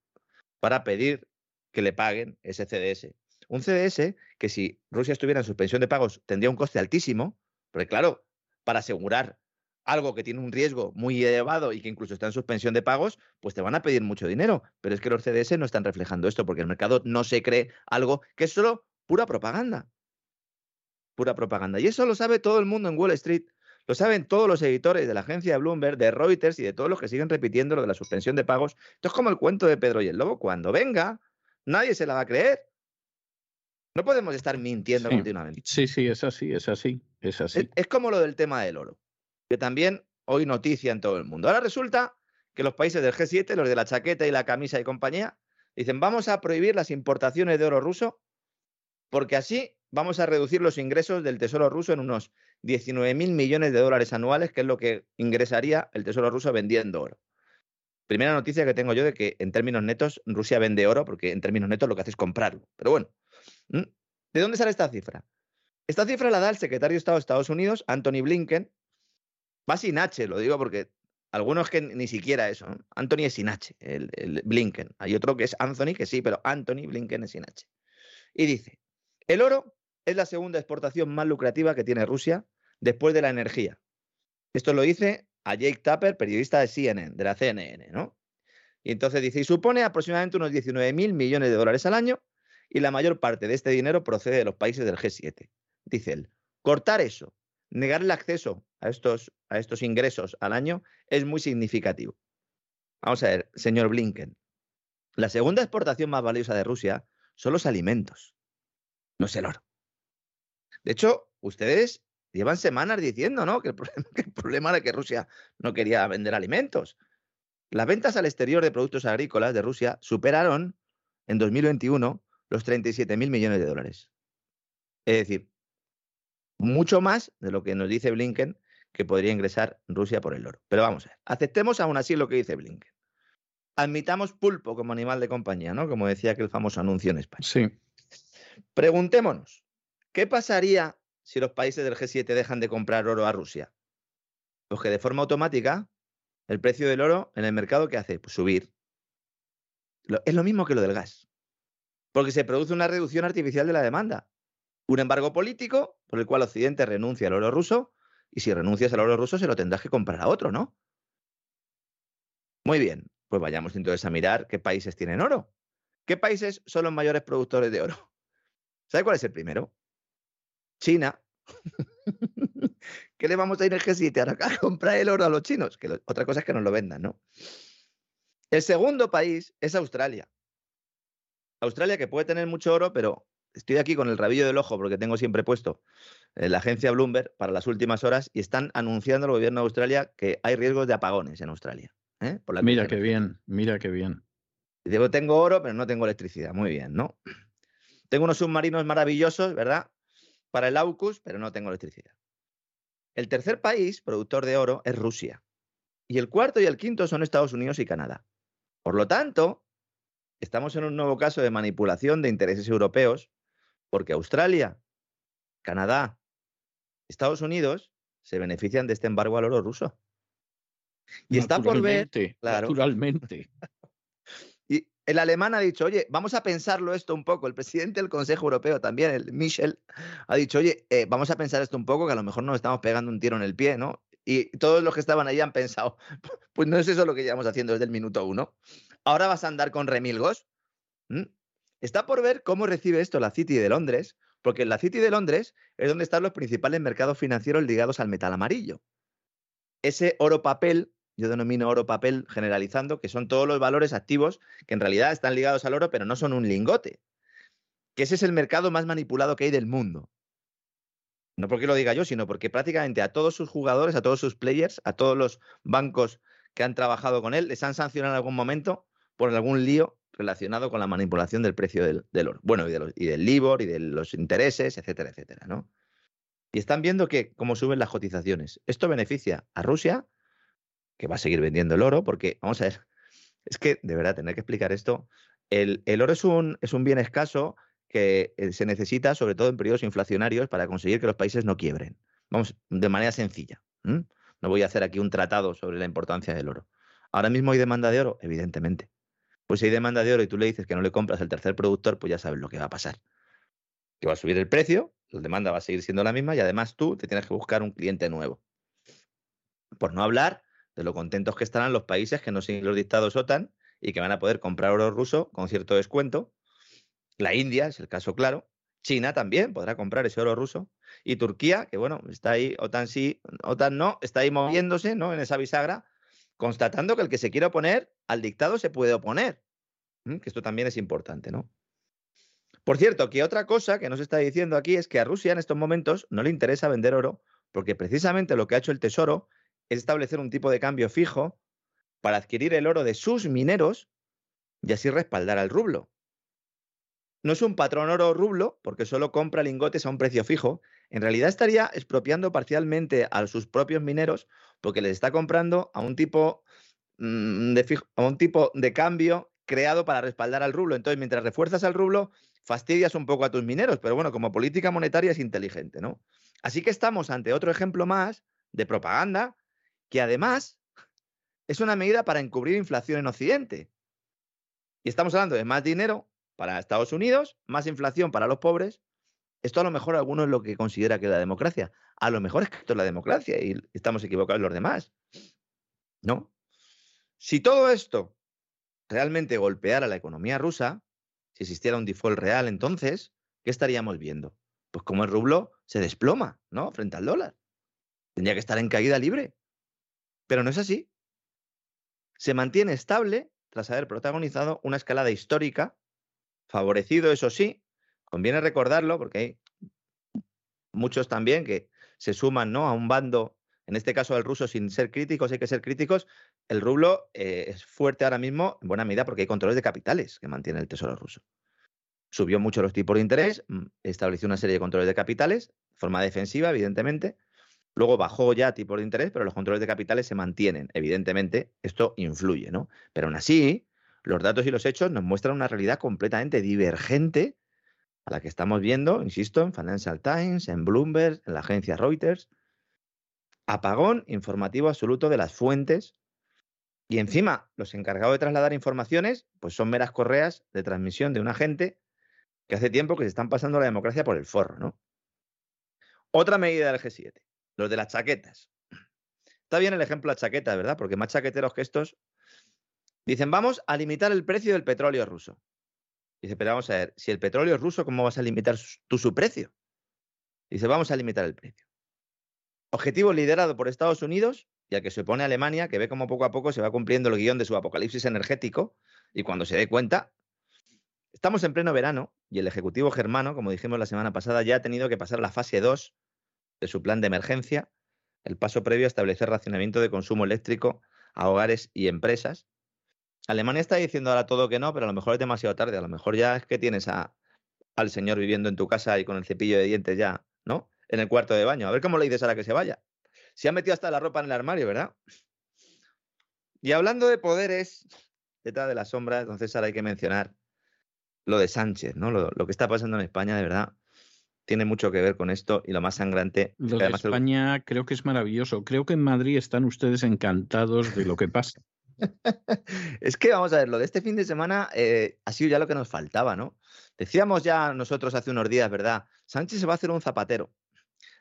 para pedir que le paguen ese CDS. Un CDS que si Rusia estuviera en suspensión de pagos tendría un coste altísimo, porque claro, para asegurar algo que tiene un riesgo muy elevado y que incluso está en suspensión de pagos, pues te van a pedir mucho dinero. Pero es que los CDS no están reflejando esto porque el mercado no se cree algo que es solo pura propaganda. Pura propaganda. Y eso lo sabe todo el mundo en Wall Street. Lo saben todos los editores de la agencia Bloomberg, de Reuters y de todos los que siguen repitiendo lo de la suspensión de pagos. Esto es como el cuento de Pedro y el Lobo. Cuando venga, nadie se la va a creer. No podemos estar mintiendo continuamente. Sí, sí, es así, es así, es así. es como lo del tema del oro, que también hoy noticia en todo el mundo. Ahora resulta que los países del G7, los de la chaqueta y la camisa y compañía, dicen, vamos a prohibir las importaciones de oro ruso porque así vamos a reducir los ingresos del Tesoro ruso en unos 19 mil millones de dólares anuales, que es lo que ingresaría el Tesoro ruso vendiendo oro. Primera noticia que tengo yo de que en términos netos Rusia vende oro, porque en términos netos lo que hace es comprarlo. Pero bueno, ¿de dónde sale esta cifra? Esta cifra la da el secretario de Estado de Estados Unidos, Anthony Blinken. Va sin H, lo digo porque algunos que ni siquiera eso. Anthony es sin H, el, el Blinken. Hay otro que es Anthony, que sí, pero Anthony Blinken es sin H. Y dice, el oro es la segunda exportación más lucrativa que tiene Rusia después de la energía. Esto lo dice a Jake Tapper, periodista de CNN, de la CNN, ¿no? Y entonces dice, y supone aproximadamente unos 19 mil millones de dólares al año y la mayor parte de este dinero procede de los países del G7. Dice él, cortar eso, negar el acceso a estos, a estos ingresos al año es muy significativo. Vamos a ver, señor Blinken, la segunda exportación más valiosa de Rusia son los alimentos, no es el oro. De hecho, ustedes llevan semanas diciendo ¿no? que, el problema, que el problema era que Rusia no quería vender alimentos. Las ventas al exterior de productos agrícolas de Rusia superaron en 2021 los 37 mil millones de dólares. Es decir, mucho más de lo que nos dice Blinken que podría ingresar Rusia por el oro. Pero vamos a ver, aceptemos aún así lo que dice Blinken. Admitamos pulpo como animal de compañía, ¿no? Como decía aquel famoso anuncio en España. Sí. Preguntémonos, ¿qué pasaría si los países del G7 dejan de comprar oro a Rusia? Pues que de forma automática el precio del oro en el mercado, ¿qué hace? Pues subir. Es lo mismo que lo del gas. Porque se produce una reducción artificial de la demanda. Un embargo político por el cual Occidente renuncia al oro ruso y si renuncias al oro ruso se lo tendrás que comprar a otro, ¿no? Muy bien, pues vayamos entonces a mirar qué países tienen oro. ¿Qué países son los mayores productores de oro? ¿Sabe cuál es el primero? China. ¿Qué le vamos a ir al G7 a comprar el oro a los chinos? Que otra cosa es que nos lo vendan, ¿no? El segundo país es Australia. Australia que puede tener mucho oro, pero estoy aquí con el rabillo del ojo porque tengo siempre puesto eh, la agencia Bloomberg para las últimas horas y están anunciando el gobierno de Australia que hay riesgos de apagones en Australia. ¿eh? mira qué bien, mira qué bien. Digo, tengo oro, pero no tengo electricidad. Muy bien, ¿no? Tengo unos submarinos maravillosos, ¿verdad? Para el AUKUS, pero no tengo electricidad. El tercer país productor de oro es Rusia. Y el cuarto y el quinto son Estados Unidos y Canadá. Por lo tanto, estamos en un nuevo caso de manipulación de intereses europeos porque Australia, Canadá, Estados Unidos se benefician de este embargo al oro ruso. Y está por ver. Claro, naturalmente. El alemán ha dicho, oye, vamos a pensarlo esto un poco. El presidente del Consejo Europeo también, el Michel, ha dicho, oye, eh, vamos a pensar esto un poco, que a lo mejor nos estamos pegando un tiro en el pie, ¿no? Y todos los que estaban ahí han pensado, pues no es eso lo que llevamos haciendo desde el minuto uno. Ahora vas a andar con remilgos. Está por ver cómo recibe esto la City de Londres, porque la City de Londres es donde están los principales mercados financieros ligados al metal amarillo. Ese oro papel, yo denomino oro papel generalizando, que son todos los valores activos que en realidad están ligados al oro, pero no son un lingote. Que ese es el mercado más manipulado que hay del mundo. No porque lo diga yo, sino porque prácticamente a todos sus jugadores, a todos sus players, a todos los bancos que han trabajado con él, les han sancionado en algún momento por algún lío relacionado con la manipulación del precio del, oro. Bueno, y, del LIBOR y de los intereses, etcétera, etcétera, ¿no? Y están viendo que cómo suben las cotizaciones. Esto beneficia a Rusia, que va a seguir vendiendo el oro, porque, vamos a ver, es que de verdad tener que explicar esto. El, oro es un, es un bien escaso que eh, se necesita, sobre todo en periodos inflacionarios, para conseguir que los países no quiebren. Vamos, de manera sencilla. No voy a hacer aquí un tratado sobre la importancia del oro. Ahora mismo hay demanda de oro, evidentemente. Pues si hay demanda de oro y tú le dices que no le compras al tercer productor, pues ya sabes lo que va a pasar. Que va a subir el precio, la demanda va a seguir siendo la misma y además tú te tienes que buscar un cliente nuevo. Por no hablar de lo contentos que estarán los países que no siguen los dictados OTAN y que van a poder comprar oro ruso con cierto descuento. La India es el caso claro. China también podrá comprar ese oro ruso. Y Turquía, que bueno, está ahí, OTAN sí, OTAN no, está ahí moviéndose, ¿no? En esa bisagra, constatando que el que se quiere oponer al dictado se puede oponer. Que esto también es importante, ¿no? Por cierto, que otra cosa que nos está diciendo aquí es que a Rusia en estos momentos no le interesa vender oro, porque precisamente lo que ha hecho el Tesoro es establecer un tipo de cambio fijo para adquirir el oro de sus mineros y así respaldar al rublo. No es un patrón oro rublo porque solo compra lingotes a un precio fijo. En realidad estaría expropiando parcialmente a sus propios mineros porque les está comprando a un tipo, mm, de, a un tipo de cambio creado para respaldar al rublo. Entonces, mientras refuerzas al rublo, fastidias un poco a tus mineros, pero bueno, como política monetaria es inteligente, ¿no? Así que estamos ante otro ejemplo más de propaganda que además es una medida para encubrir inflación en Occidente. Y estamos hablando de más dinero para Estados Unidos, más inflación para los pobres. Esto a lo mejor alguno es lo que considera que es la democracia. A lo mejor es que esto es la democracia y estamos equivocados los demás. ¿No? Si todo esto realmente golpeara la economía rusa, si existiera un default real, entonces, ¿qué estaríamos viendo? Pues como el rublo se desploma, ¿no? Frente al dólar. Tendría que estar en caída libre. Pero no es así. Se mantiene estable tras haber protagonizado una escalada histórica, favorecido, eso sí, conviene recordarlo, porque hay muchos también que se suman ¿no? a un bando, en este caso al ruso, sin ser críticos, hay que ser críticos. El rublo eh, es fuerte ahora mismo, en buena medida, porque hay controles de capitales que mantiene el Tesoro ruso. Subió mucho los tipos de interés, mm, estableció una serie de controles de capitales, forma defensiva, evidentemente, Luego bajó ya tipo de interés, pero los controles de capitales se mantienen. Evidentemente, esto influye, ¿no? Pero aún así, los datos y los hechos nos muestran una realidad completamente divergente a la que estamos viendo, insisto, en Financial Times, en Bloomberg, en la agencia Reuters. Apagón informativo absoluto de las fuentes. Y encima, los encargados de trasladar informaciones, pues son meras correas de transmisión de un agente que hace tiempo que se están pasando la democracia por el forro, ¿no? Otra medida del G7 los de las chaquetas. Está bien el ejemplo de las chaquetas, ¿verdad? Porque más chaqueteros que estos dicen, vamos a limitar el precio del petróleo ruso. Dice, pero vamos a ver, si el petróleo es ruso, ¿cómo vas a limitar tú su precio? Dice, vamos a limitar el precio. Objetivo liderado por Estados Unidos y al que se opone Alemania, que ve cómo poco a poco se va cumpliendo el guion de su apocalipsis energético y cuando se dé cuenta, estamos en pleno verano y el Ejecutivo germano, como dijimos la semana pasada, ya ha tenido que pasar la fase 2 de su plan de emergencia, el paso previo a establecer racionamiento de consumo eléctrico a hogares y empresas. Alemania está diciendo ahora todo que no, pero a lo mejor es demasiado tarde. A lo mejor ya es que tienes a, al señor viviendo en tu casa y con el cepillo de dientes ya, ¿no? En el cuarto de baño. A ver cómo le dices ahora que se vaya. Se ha metido hasta la ropa en el armario, ¿verdad? Y hablando de poderes, detrás de la sombra, entonces ahora hay que mencionar lo de Sánchez, ¿no? Lo, lo que está pasando en España, de verdad tiene mucho que ver con esto y lo más sangrante. Lo de España creo que es maravilloso. Creo que en Madrid están ustedes encantados de lo que pasa. es que vamos a ver, lo de este fin de semana eh, ha sido ya lo que nos faltaba, ¿no? Decíamos ya nosotros hace unos días, ¿verdad? Sánchez se va a hacer un zapatero.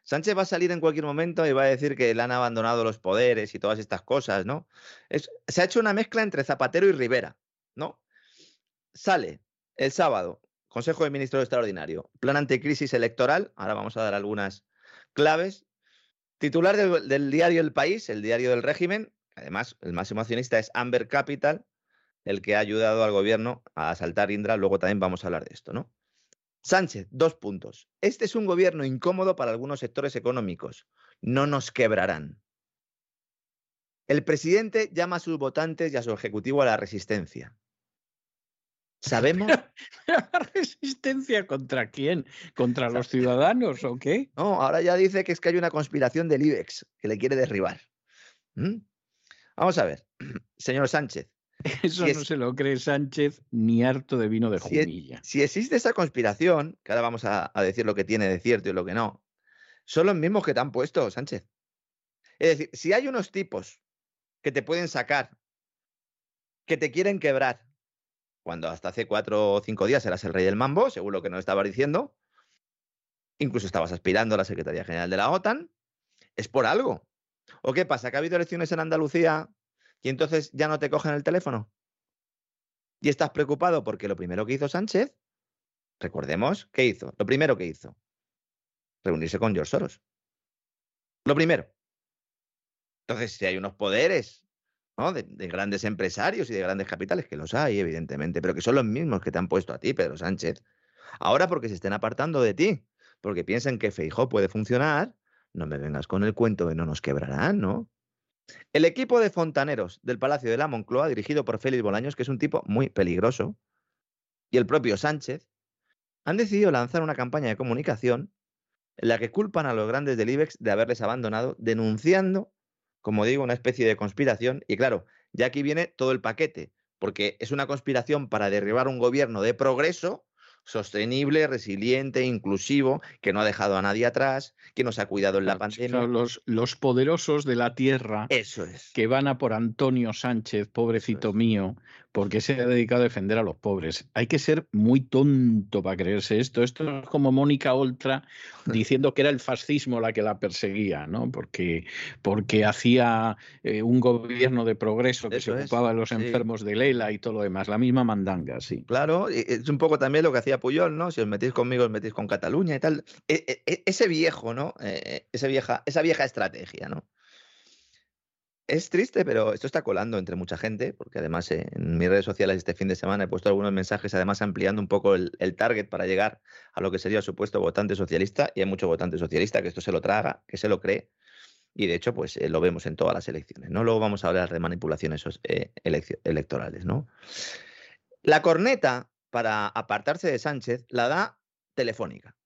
Sánchez va a salir en cualquier momento y va a decir que le han abandonado los poderes y todas estas cosas, ¿no? se ha hecho una mezcla entre Zapatero y Rivera, ¿no? Sale el sábado Consejo de Ministros Extraordinario. Plan anticrisis electoral. Ahora vamos a dar algunas claves. Titular del, diario El País, el diario del régimen. Además, el máximo accionista es Amber Capital, el que ha ayudado al gobierno a asaltar Indra. Luego también vamos a hablar de esto, ¿no? Sánchez, dos puntos. Este es un gobierno incómodo para algunos sectores económicos. No nos quebrarán. El presidente llama a sus votantes y a su ejecutivo a la resistencia. Sabemos. ¿Resistencia contra quién? ¿Contra los ciudadanos o qué? No, ahora ya dice que es que hay una conspiración del IBEX que le quiere derribar. ¿Mm? Vamos a ver, señor Sánchez. Eso no se lo cree Sánchez ni harto de vino de si, jumilla. Si existe esa conspiración, que ahora vamos a, a decir lo que tiene de cierto y lo que no, son los mismos que te han puesto, Sánchez. Es decir, si hay unos tipos que te pueden sacar, que te quieren quebrar, cuando hasta hace cuatro o cinco días eras el rey del mambo, según lo que nos estabas diciendo, incluso estabas aspirando a la Secretaría General de la OTAN, es por algo. ¿O qué pasa? ¿Que ha habido elecciones en Andalucía y entonces ya no te cogen el teléfono? ¿Y estás preocupado porque lo primero que hizo Sánchez, recordemos, ¿qué hizo? Lo primero que hizo, reunirse con George Soros. Lo primero. Entonces, si hay unos poderes de, de, grandes empresarios y de grandes capitales, que los hay, evidentemente, pero que son los mismos que te han puesto a ti, Pedro Sánchez, ahora porque se estén apartando de ti, porque piensan que Feijó puede funcionar, no me vengas con el cuento de no nos quebrarán, ¿no? El equipo de fontaneros del Palacio de la Moncloa, dirigido por Félix Bolaños, que es un tipo muy peligroso, y el propio Sánchez, han decidido lanzar una campaña de comunicación en la que culpan a los grandes del IBEX de haberles abandonado, denunciando, como digo, una especie de conspiración. Y claro, ya aquí viene todo el paquete, porque es una conspiración para derribar un gobierno de progreso sostenible, resiliente, inclusivo, que no ha dejado a nadie atrás, que nos ha cuidado en la pandemia. Los, los, poderosos de la tierra Eso es. que van a por Antonio Sánchez, pobrecito es. mío, porque se ha dedicado a defender a los pobres. Hay que ser muy tonto para creerse esto. Esto es como Mónica Oltra diciendo que era el fascismo la que la perseguía, ¿no? Porque, porque hacía eh, un gobierno de progreso que Eso se es, ocupaba de los sí. enfermos de Lela y todo lo demás. La misma mandanga, sí. Claro, es un poco también lo que hacía Puyol, ¿no? Si os metéis conmigo, os metéis con Cataluña y tal. E- e- ese viejo, ¿no? Eh, esa, vieja, esa vieja estrategia, ¿no? Es triste, pero esto está colando entre mucha gente, porque además eh, en mis redes sociales este fin de semana he puesto algunos mensajes, además ampliando un poco el, target para llegar a lo que sería el supuesto votante socialista, y hay mucho votante socialista que esto se lo traga, que se lo cree, y de hecho, pues eh, lo vemos en todas las elecciones, ¿no? Luego vamos a hablar de manipulaciones eh, electorales, ¿no? La corneta para apartarse de Sánchez la da Telefónica.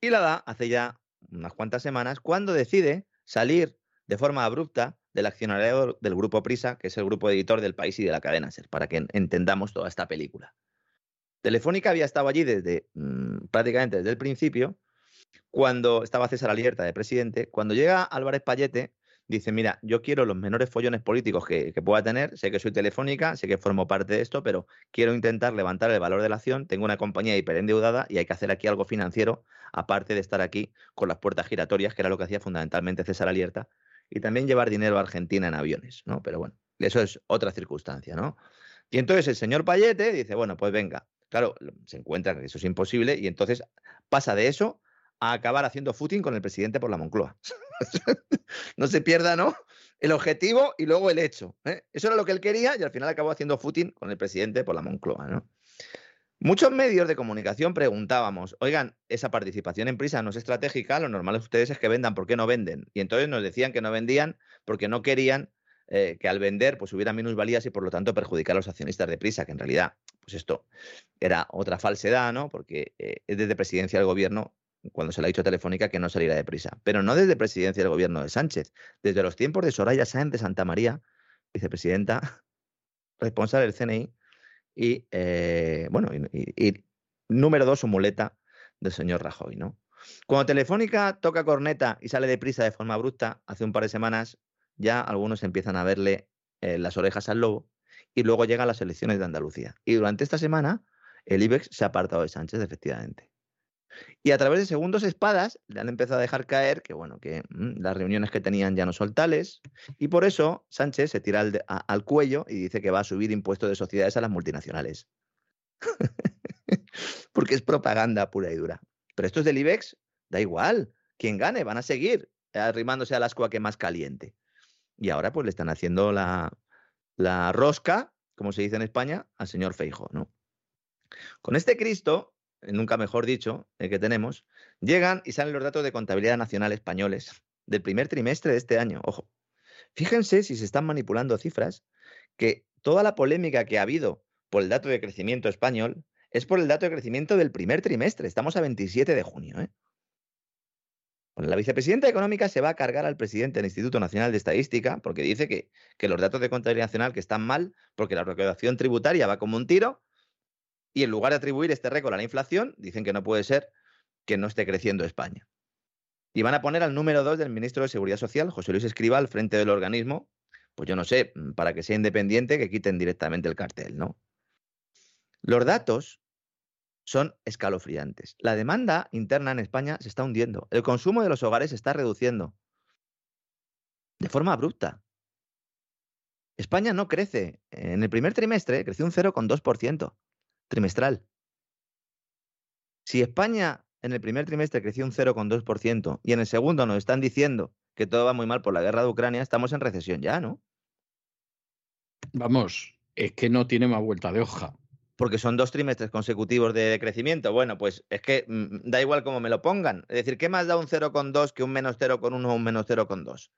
Y la da hace ya unas cuantas semanas cuando decide salir de forma abrupta del accionariado del grupo Prisa, que es el grupo editor del país y de la cadena SER, para que entendamos toda esta película. Telefónica había estado allí desde mmm, prácticamente desde el principio, cuando estaba César Alierta de presidente, cuando llega Álvarez Payete, dice, mira, yo quiero los menores follones políticos que, que, pueda tener, sé que soy telefónica, sé que formo parte de esto, pero quiero intentar levantar el valor de la acción, tengo una compañía hiperendeudada y hay que hacer aquí algo financiero, aparte de estar aquí con las puertas giratorias, que era lo que hacía fundamentalmente César Alierta, y también llevar dinero a Argentina en aviones, ¿no? Pero bueno, eso es otra circunstancia, ¿no? Y entonces el señor Payete dice, bueno, pues venga, claro, se encuentra que eso es imposible y entonces pasa de eso a acabar haciendo footing con el presidente por la Moncloa. no se pierda, ¿no? El objetivo y luego el hecho. ¿eh? Eso era lo que él quería y al final acabó haciendo footing con el presidente por la Moncloa, ¿no? Muchos medios de comunicación preguntábamos, oigan, esa participación en prisa no es estratégica, lo normal es ustedes es que vendan, ¿por qué no venden? Y entonces nos decían que no vendían porque no querían eh, que al vender pues hubiera minusvalías y por lo tanto perjudicar a los accionistas de prisa, que en realidad, pues esto era otra falsedad, ¿no? Porque eh, es desde presidencia del gobierno cuando se le ha dicho a Telefónica que no saliera de prisa. Pero no desde presidencia del gobierno de Sánchez, desde los tiempos de Soraya Sáenz de Santa María, vicepresidenta responsable del CNI, y eh, bueno, y, número dos, su muleta del señor Rajoy, ¿no? Cuando Telefónica toca corneta y sale de prisa de forma abrupta, hace un par de semanas ya algunos empiezan a verle eh, las orejas al lobo y luego llegan las elecciones de Andalucía. Y durante esta semana el IBEX se ha apartado de Sánchez, efectivamente. Y a través de segundos espadas le han empezado a dejar caer que, bueno, que mmm, las reuniones que tenían ya no son tales. Y por eso Sánchez se tira al, a, cuello y dice que va a subir impuestos de sociedades a las multinacionales. Porque es propaganda pura y dura. Pero esto es del IBEX, da igual. Quien gane, van a seguir arrimándose al ascua que más caliente. Y ahora pues le están haciendo la, la rosca, como se dice en España, al señor Feijo, ¿no? Con este Cristo, nunca mejor dicho, el que tenemos, llegan y salen los datos de contabilidad nacional españoles del primer trimestre de este año. Ojo, fíjense si se están manipulando cifras, que toda la polémica que ha habido por el dato de crecimiento español es por el dato de crecimiento del primer trimestre. Estamos a 27 de junio. ¿eh? La vicepresidenta económica se va a cargar al presidente del Instituto Nacional de Estadística porque dice que, que los datos de contabilidad nacional que están mal porque la recaudación tributaria va como un tiro y en lugar de atribuir este récord a la inflación, dicen que no puede ser que no esté creciendo España. Y van a poner al número dos del ministro de Seguridad Social, José Luis Escriba, al frente del organismo, pues yo no sé, para que sea independiente, que quiten directamente el cartel, ¿no? Los datos son escalofriantes. La demanda interna en España se está hundiendo. El consumo de los hogares se está reduciendo de forma abrupta. España no crece. En el primer trimestre creció un 0,2% trimestral. Si España en el primer trimestre creció un 0,2% y en el segundo nos están diciendo que todo va muy mal por la guerra de Ucrania, estamos en recesión ya, ¿no? Vamos, es que no tiene más vuelta de hoja. Porque son dos trimestres consecutivos de crecimiento. Bueno, pues es que mm, da igual cómo me lo pongan. Es decir, ¿qué más da un 0,2 que un menos 0,1 o un menos 0,2?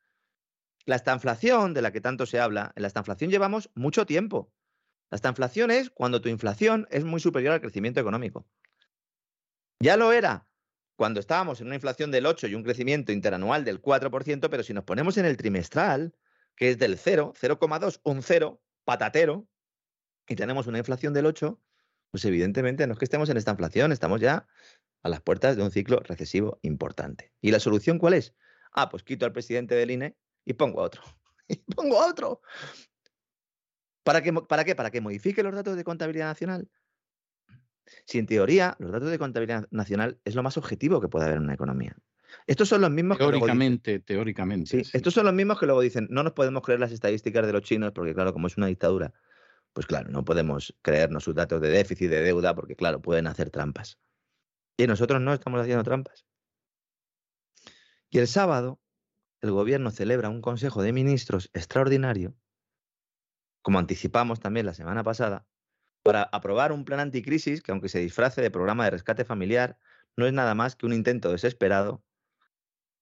La estanflación, de la que tanto se habla, en la estanflación llevamos mucho tiempo. La estanflación es cuando tu inflación es muy superior al crecimiento económico. Ya lo era cuando estábamos en una inflación del 8 y un crecimiento interanual del 4%, pero si nos ponemos en el trimestral, que es del 0, 0,2, un 0, patatero, y tenemos una inflación del 8, pues evidentemente no es que estemos en esta inflación, estamos ya a las puertas de un ciclo recesivo importante. ¿Y la solución cuál es? Ah, pues quito al presidente del INE y pongo a otro. Y pongo a otro. ¿Para qué? ¿Para qué? Para que modifique los datos de contabilidad nacional. Si en teoría los datos de contabilidad nacional es lo más objetivo que puede haber en una economía. Estos son los mismos teóricamente, que teóricamente. Estos son los mismos que luego dicen, no nos podemos creer las estadísticas de los chinos porque claro, como es una dictadura, pues claro, no podemos creernos sus datos de déficit, de deuda, porque claro, pueden hacer trampas. Y nosotros no estamos haciendo trampas. Y el sábado, el gobierno celebra un Consejo de Ministros extraordinario, como anticipamos también la semana pasada, para aprobar un plan anticrisis que, aunque se disfrace de programa de rescate familiar, no es nada más que un intento desesperado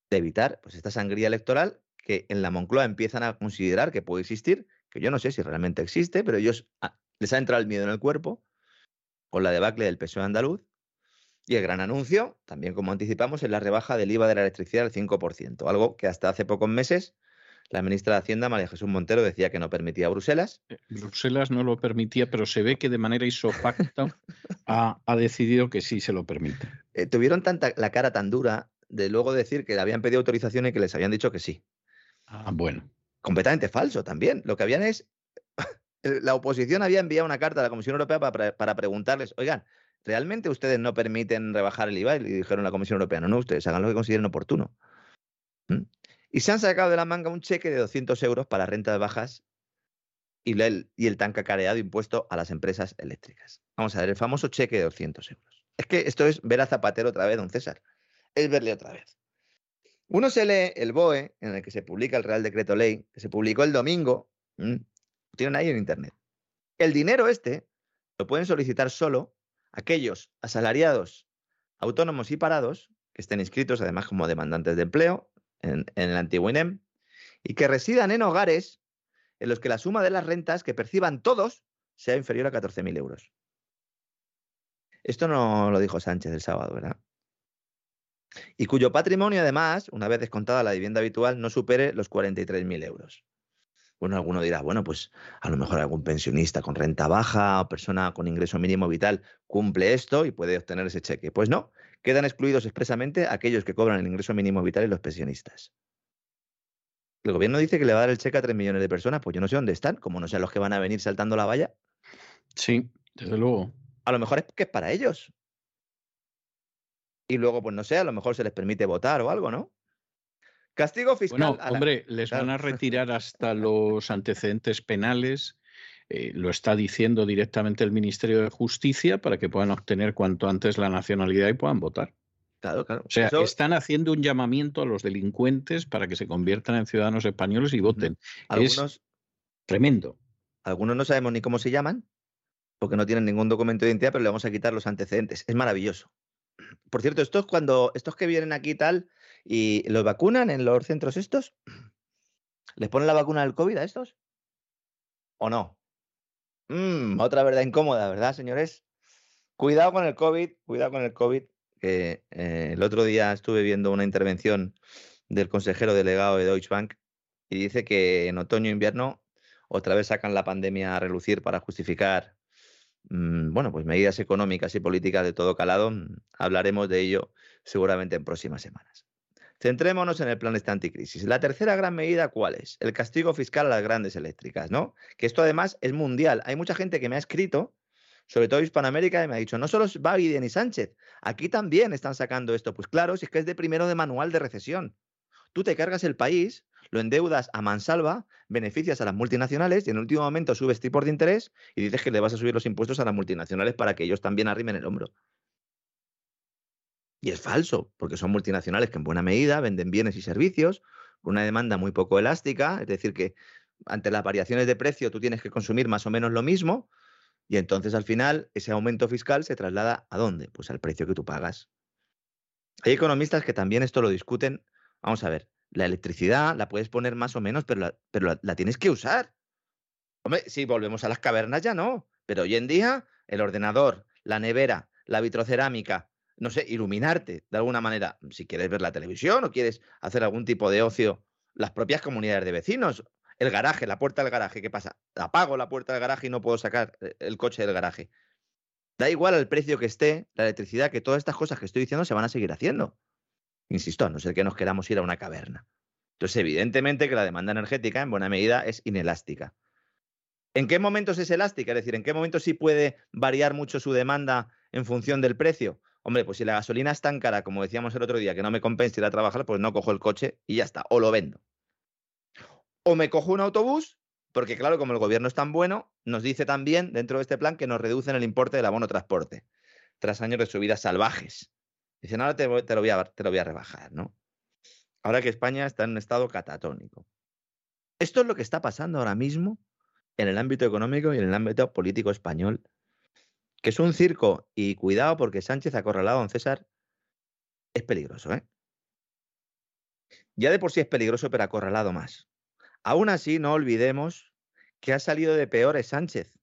de evitar pues, esta sangría electoral que en la Moncloa empiezan a considerar que puede existir, que yo no sé si realmente existe, pero ellos ah, les ha entrado el miedo en el cuerpo con la debacle del PSOE andaluz. Y el gran anuncio, también como anticipamos, es la rebaja del IVA de la electricidad al 5%, algo que hasta hace pocos meses la ministra de Hacienda, María Jesús Montero, decía que no permitía Bruselas. Eh, Bruselas no lo permitía, pero se ve que de manera isopacta ha, decidido que sí se lo permite. Eh, tuvieron tanta, la cara tan dura de luego decir que le habían pedido autorización y que les habían dicho que sí. Ah, bueno. Completamente falso también. Lo que habían es. la oposición había enviado una carta a la Comisión Europea para, preguntarles, oigan, ¿realmente ustedes no permiten rebajar el IVA? Y dijeron la Comisión Europea, no, no, ustedes hagan lo que consideren oportuno. ¿Mm? Y se han sacado de la manga un cheque de 200 euros para rentas bajas y el, y el tan cacareado impuesto a las empresas eléctricas. Vamos a ver, el famoso cheque de 200 euros. Es que esto es ver a Zapatero otra vez, don César. Es verle otra vez. Uno se lee el BOE, en el que se publica el Real Decreto Ley, que se publicó el domingo. Lo tienen ahí en Internet. El dinero este lo pueden solicitar solo aquellos asalariados, autónomos y parados que estén inscritos además como demandantes de empleo en, el antiguo INEM, y que residan en hogares en los que la suma de las rentas que perciban todos sea inferior a 14.000 euros. Esto no lo dijo Sánchez el sábado, ¿verdad? Y cuyo patrimonio, además, una vez descontada la vivienda habitual, no supere los 43.000 euros. Bueno, alguno dirá, bueno, pues a lo mejor algún pensionista con renta baja o persona con ingreso mínimo vital cumple esto y puede obtener ese cheque. Pues no, quedan excluidos expresamente aquellos que cobran el ingreso mínimo vital y los pensionistas. El gobierno dice que le va a dar el cheque a 3 millones de personas, pues yo no sé dónde están, como no sé los que van a venir saltando la valla. Sí, desde luego. A lo mejor es que es para ellos. Y luego, pues no sé, a lo mejor se les permite votar o algo, ¿no? Castigo fiscal. Bueno, hombre, les van a retirar hasta los antecedentes penales eh, lo está diciendo directamente el Ministerio de Justicia para que puedan obtener cuanto antes la nacionalidad y puedan votar. Claro, claro. O sea, están haciendo un llamamiento a los delincuentes para que se conviertan en ciudadanos españoles y voten. Algunos, es tremendo. Algunos no sabemos ni cómo se llaman, porque no tienen ningún documento de identidad, pero le vamos a quitar los antecedentes. Es maravilloso. Por cierto, estos cuando estos que vienen aquí tal y los vacunan en los centros estos, ¿les ponen la vacuna del COVID a estos? ¿O no? Mm, otra verdad incómoda, ¿verdad, señores? Cuidado con el COVID, cuidado con el COVID, que eh, el otro día estuve viendo una intervención del consejero delegado de Deutsche Bank y dice que en otoño e invierno otra vez sacan la pandemia a relucir para justificar mm, bueno, pues medidas económicas y políticas de todo calado. Hablaremos de ello seguramente en próximas semanas. Centrémonos en el plan de anticrisis. La tercera gran medida, ¿cuál es? El castigo fiscal a las grandes eléctricas, ¿no? Que esto además es mundial. Hay mucha gente que me ha escrito, sobre todo Hispanoamérica, y me ha dicho, no solo es Biden y Sánchez, aquí también están sacando esto. Pues claro, si es que es de primero de manual de recesión. Tú te cargas el país, lo endeudas a mansalva, beneficias a las multinacionales y en el último momento subes tipos de interés y dices que le vas a subir los impuestos a las multinacionales para que ellos también arrimen el hombro. Y es falso, porque son multinacionales que en buena medida venden bienes y servicios con una demanda muy poco elástica, es decir, que ante las variaciones de precio tú tienes que consumir más o menos lo mismo y entonces al final ese aumento fiscal se traslada a dónde? Pues al precio que tú pagas. Hay economistas que también esto lo discuten. Vamos a ver, la electricidad la puedes poner más o menos, pero la, pero la, tienes que usar. Hombre, si volvemos a las cavernas ya no, pero hoy en día el ordenador, la nevera, la vitrocerámica, no sé, iluminarte de alguna manera, si quieres ver la televisión o quieres hacer algún tipo de ocio, las propias comunidades de vecinos, el garaje, la puerta del garaje, ¿qué pasa? Apago la puerta del garaje y no puedo sacar eh, el coche del garaje. Da igual al precio que esté la electricidad, que todas estas cosas que estoy diciendo se van a seguir haciendo. Insisto, a no ser que nos queramos ir a una caverna. Entonces, evidentemente que la demanda energética en buena medida es inelástica. ¿En qué momentos es elástica? Es decir, ¿en qué momentos sí puede variar mucho su demanda en función del precio? Hombre, pues si la gasolina es tan cara, como decíamos el otro día, que no me compensa ir a trabajar, pues no cojo el coche y ya está, o lo vendo. O me cojo un autobús, porque claro, como el gobierno es tan bueno, nos dice también dentro de este plan que nos reducen el importe del abono transporte, tras años de subidas salvajes. Dicen, ahora te, lo voy a, lo voy a rebajar, ¿no? Ahora que España está en un estado catatónico. Esto es lo que está pasando ahora mismo en el ámbito económico y en el ámbito político español, que es un circo, y cuidado porque Sánchez acorralado a César es peligroso, ¿eh? Ya de por sí es peligroso, pero acorralado más. Aún así, no olvidemos que ha salido de peores Sánchez.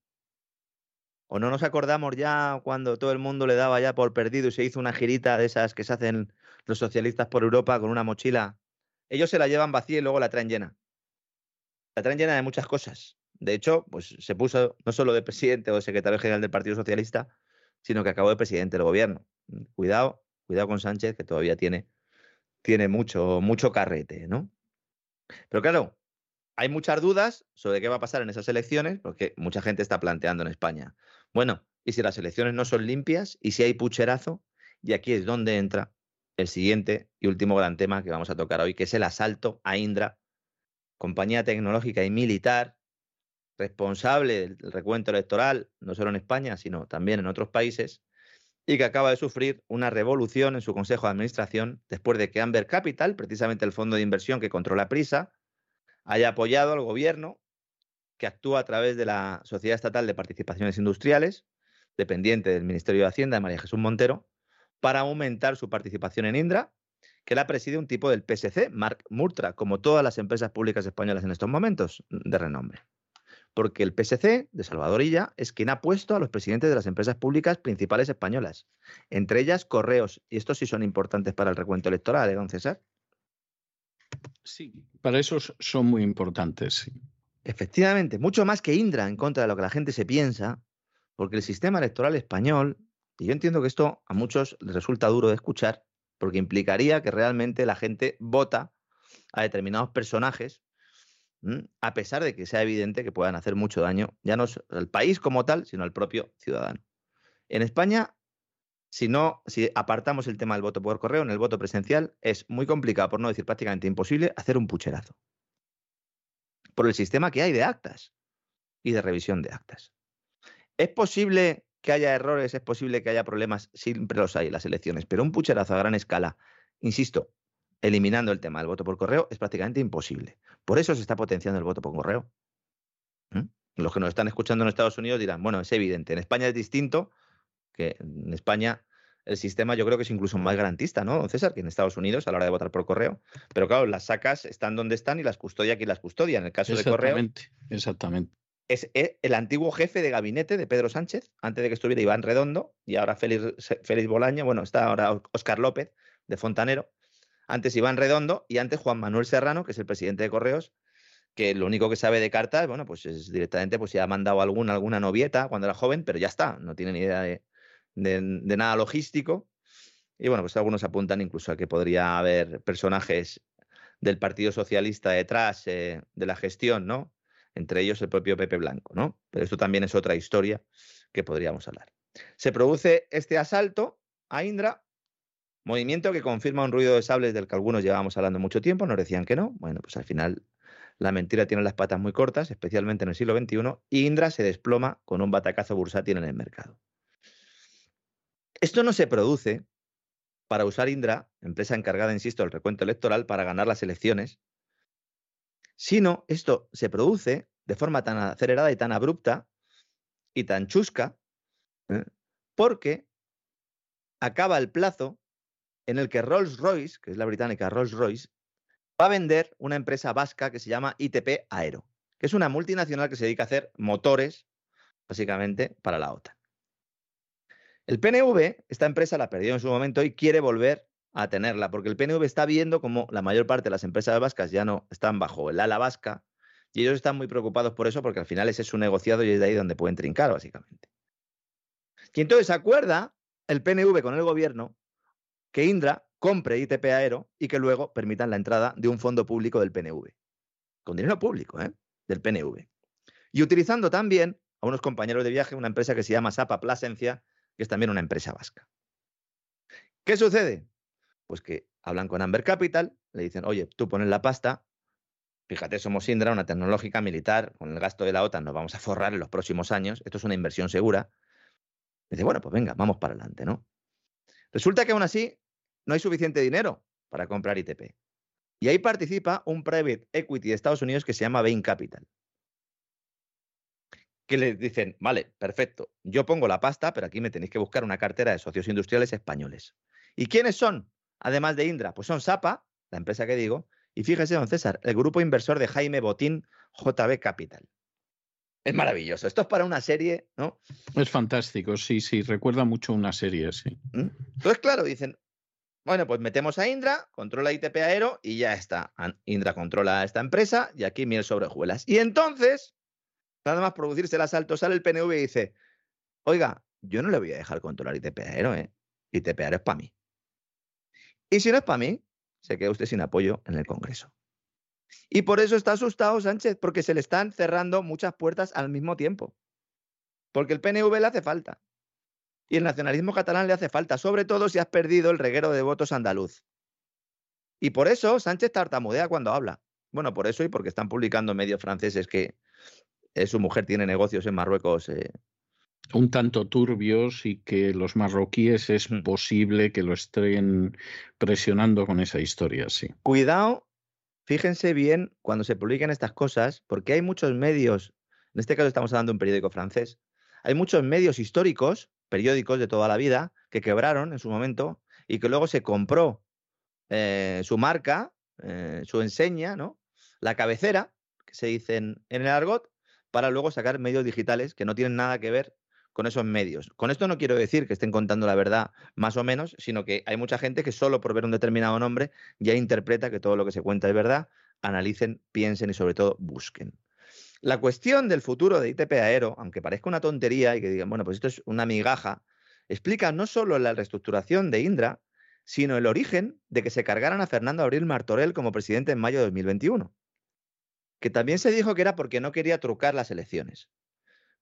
¿O no nos acordamos ya cuando todo el mundo le daba ya por perdido y se hizo una girita de esas que se hacen los socialistas por Europa con una mochila? Ellos se la llevan vacía y luego la traen llena. La traen llena de muchas cosas. De hecho, pues se puso no solo de presidente o de secretario general del Partido Socialista, sino que acabó de presidente del gobierno. Cuidado, cuidado con Sánchez, que todavía tiene, tiene mucho, mucho carrete, ¿no? Pero claro, hay muchas dudas sobre qué va a pasar en esas elecciones, porque mucha gente está planteando en España. Bueno, ¿y si las elecciones no son limpias? ¿Y si hay pucherazo? Y aquí es donde entra el siguiente y último gran tema que vamos a tocar hoy, que es el asalto a Indra, compañía tecnológica y militar responsable del recuento electoral, no solo en España, sino también en otros países, y que acaba de sufrir una revolución en su consejo de administración después de que Amber Capital, precisamente el fondo de inversión que controla Prisa, haya apoyado al gobierno que actúa a través de la Sociedad Estatal de Participaciones Industriales, dependiente del Ministerio de Hacienda de María Jesús Montero, para aumentar su participación en Indra, que la preside un tipo del PSC, Mark Murtra, como todas las empresas públicas españolas en estos momentos de renombre. Porque el PSC de Salvadorilla es quien ha puesto a los presidentes de las empresas públicas principales españolas, entre ellas Correos, y estos sí son importantes para el recuento electoral, ¿eh, don César? Sí, para eso son muy importantes. Efectivamente, mucho más que Indra en contra de lo que la gente se piensa, porque el sistema electoral español, y yo entiendo que esto a muchos les resulta duro de escuchar, porque implicaría que realmente la gente vota a determinados personajes, a pesar de que sea evidente que puedan hacer mucho daño, ya no al país como tal, sino al propio ciudadano. En España si no, si apartamos el tema del voto por correo, en el voto presencial es muy complicado, por no decir prácticamente imposible, hacer un pucherazo. Por el sistema que hay de actas y de revisión de actas. Es posible que haya errores, es posible que haya problemas, siempre los hay en las elecciones, pero un pucherazo a gran escala, insisto, eliminando el tema del voto por correo, es prácticamente imposible. Por eso se está potenciando el voto por correo. ¿Mm? Los que nos están escuchando en Estados Unidos dirán, bueno, es evidente, en España es distinto, que en España el sistema yo creo que es incluso más garantista, ¿no, César? Que en Estados Unidos a la hora de votar por correo. Pero claro, las sacas están donde están y las custodia quien las custodia. En el caso de correo. Exactamente. Es el antiguo jefe de gabinete de Pedro Sánchez, antes de que estuviera Iván Redondo y ahora Félix, Félix Bolaño, bueno, está ahora Oscar López de Fontanero, antes Iván Redondo y antes Juan Manuel Serrano, que es el presidente de Correos, que lo único que sabe de cartas, bueno, pues es directamente, pues ya ha mandado alguna, alguna novieta cuando era joven, pero ya está, no tiene ni idea de, nada logístico. Y bueno, pues algunos apuntan incluso a que podría haber personajes del Partido Socialista detrás eh, de la gestión, ¿no? Entre ellos el propio Pepe Blanco, ¿no? Pero esto también es otra historia que podríamos hablar. Se produce este asalto a Indra, movimiento que confirma un ruido de sables del que algunos llevábamos hablando mucho tiempo, nos decían que no. Bueno, pues al final la mentira tiene las patas muy cortas, especialmente en el siglo XXI, y Indra se desploma con un batacazo bursátil en el mercado. Esto no se produce para usar Indra, empresa encargada, insisto, del recuento electoral, para ganar las elecciones, sino esto se produce de forma tan acelerada y tan abrupta y tan chusca, ¿eh? porque acaba el plazo en el que Rolls-Royce, que es la británica Rolls-Royce, va a vender una empresa vasca que se llama ITP Aero, que es una multinacional que se dedica a hacer motores, básicamente, para la OTAN. El PNV, esta empresa la perdió en su momento y quiere volver a tenerla, porque el PNV está viendo como la mayor parte de las empresas vascas ya no están bajo el ala vasca, y ellos están muy preocupados por eso, porque al final ese es su negociado y es de ahí donde pueden trincar, básicamente. Y entonces acuerda el PNV con el gobierno que Indra compre ITP Aero y que luego permitan la entrada de un fondo público del PNV. Con dinero público, ¿eh? Del PNV. Y utilizando también a unos compañeros de viaje, una empresa que se llama Sapa Plasencia, que es también una empresa vasca. ¿Qué sucede? Pues que hablan con Amber Capital, le dicen, oye, tú pones la pasta, fíjate, somos Indra, una tecnológica militar, con el gasto de la OTAN nos vamos a forrar en los próximos años, esto es una inversión segura. Dice, bueno, pues venga, vamos para adelante, ¿no? Resulta que aún así no hay suficiente dinero para comprar ITP. Y ahí participa un private equity de Estados Unidos que se llama Bain Capital. Que le dicen, vale, perfecto, yo pongo la pasta, pero aquí me tenéis que buscar una cartera de socios industriales españoles. ¿Y quiénes son? Además de Indra, pues son SAPA, la empresa que digo, y fíjese, don César, el grupo inversor de Jaime Botín, JB Capital. Es maravilloso. Esto es para una serie, ¿no? Es fantástico, sí, sí. Recuerda mucho una serie, sí. ¿Mm? Entonces, claro, dicen, bueno, pues metemos a Indra, controla ITP Aero y ya está. Indra controla esta empresa y aquí miel sobre hojuelas. Y entonces, nada más producirse el asalto, sale el PNV y dice, oiga, yo no le voy a dejar controlar ITP Aero, ¿eh? ITP Aero es para mí. Y si no es para mí, se queda usted sin apoyo en el Congreso. Y por eso está asustado Sánchez, porque se le están cerrando muchas puertas al mismo tiempo. Porque el PNV le hace falta. Y el nacionalismo catalán le hace falta, sobre todo si has perdido el reguero de votos andaluz. Y por eso Sánchez tartamudea cuando habla. Bueno, por eso y porque están publicando medios franceses que eh, su mujer tiene negocios en Marruecos. Eh. Un tanto turbios y que los marroquíes es mm. posible que lo estén presionando con esa historia, sí. Cuidado fíjense bien cuando se publiquen estas cosas, porque hay muchos medios, en este caso estamos hablando de un periódico francés, hay muchos medios históricos, periódicos de toda la vida, que quebraron en su momento y que luego se compró eh, su marca, eh, su enseña, ¿no? La cabecera, que se dice en el argot, para luego sacar medios digitales que no tienen nada que ver con esos medios. Con esto no quiero decir que estén contando la verdad más o menos, sino que hay mucha gente que solo por ver un determinado nombre ya interpreta que todo lo que se cuenta es verdad, analicen, piensen y sobre todo busquen. La cuestión del futuro de ITP Aero, aunque parezca una tontería y que digan, bueno, pues esto es una migaja, explica no solo la reestructuración de Indra, sino el origen de que se cargaran a Fernando Abril Martorell como presidente en mayo de 2021. Que también se dijo que era porque no quería trucar las elecciones.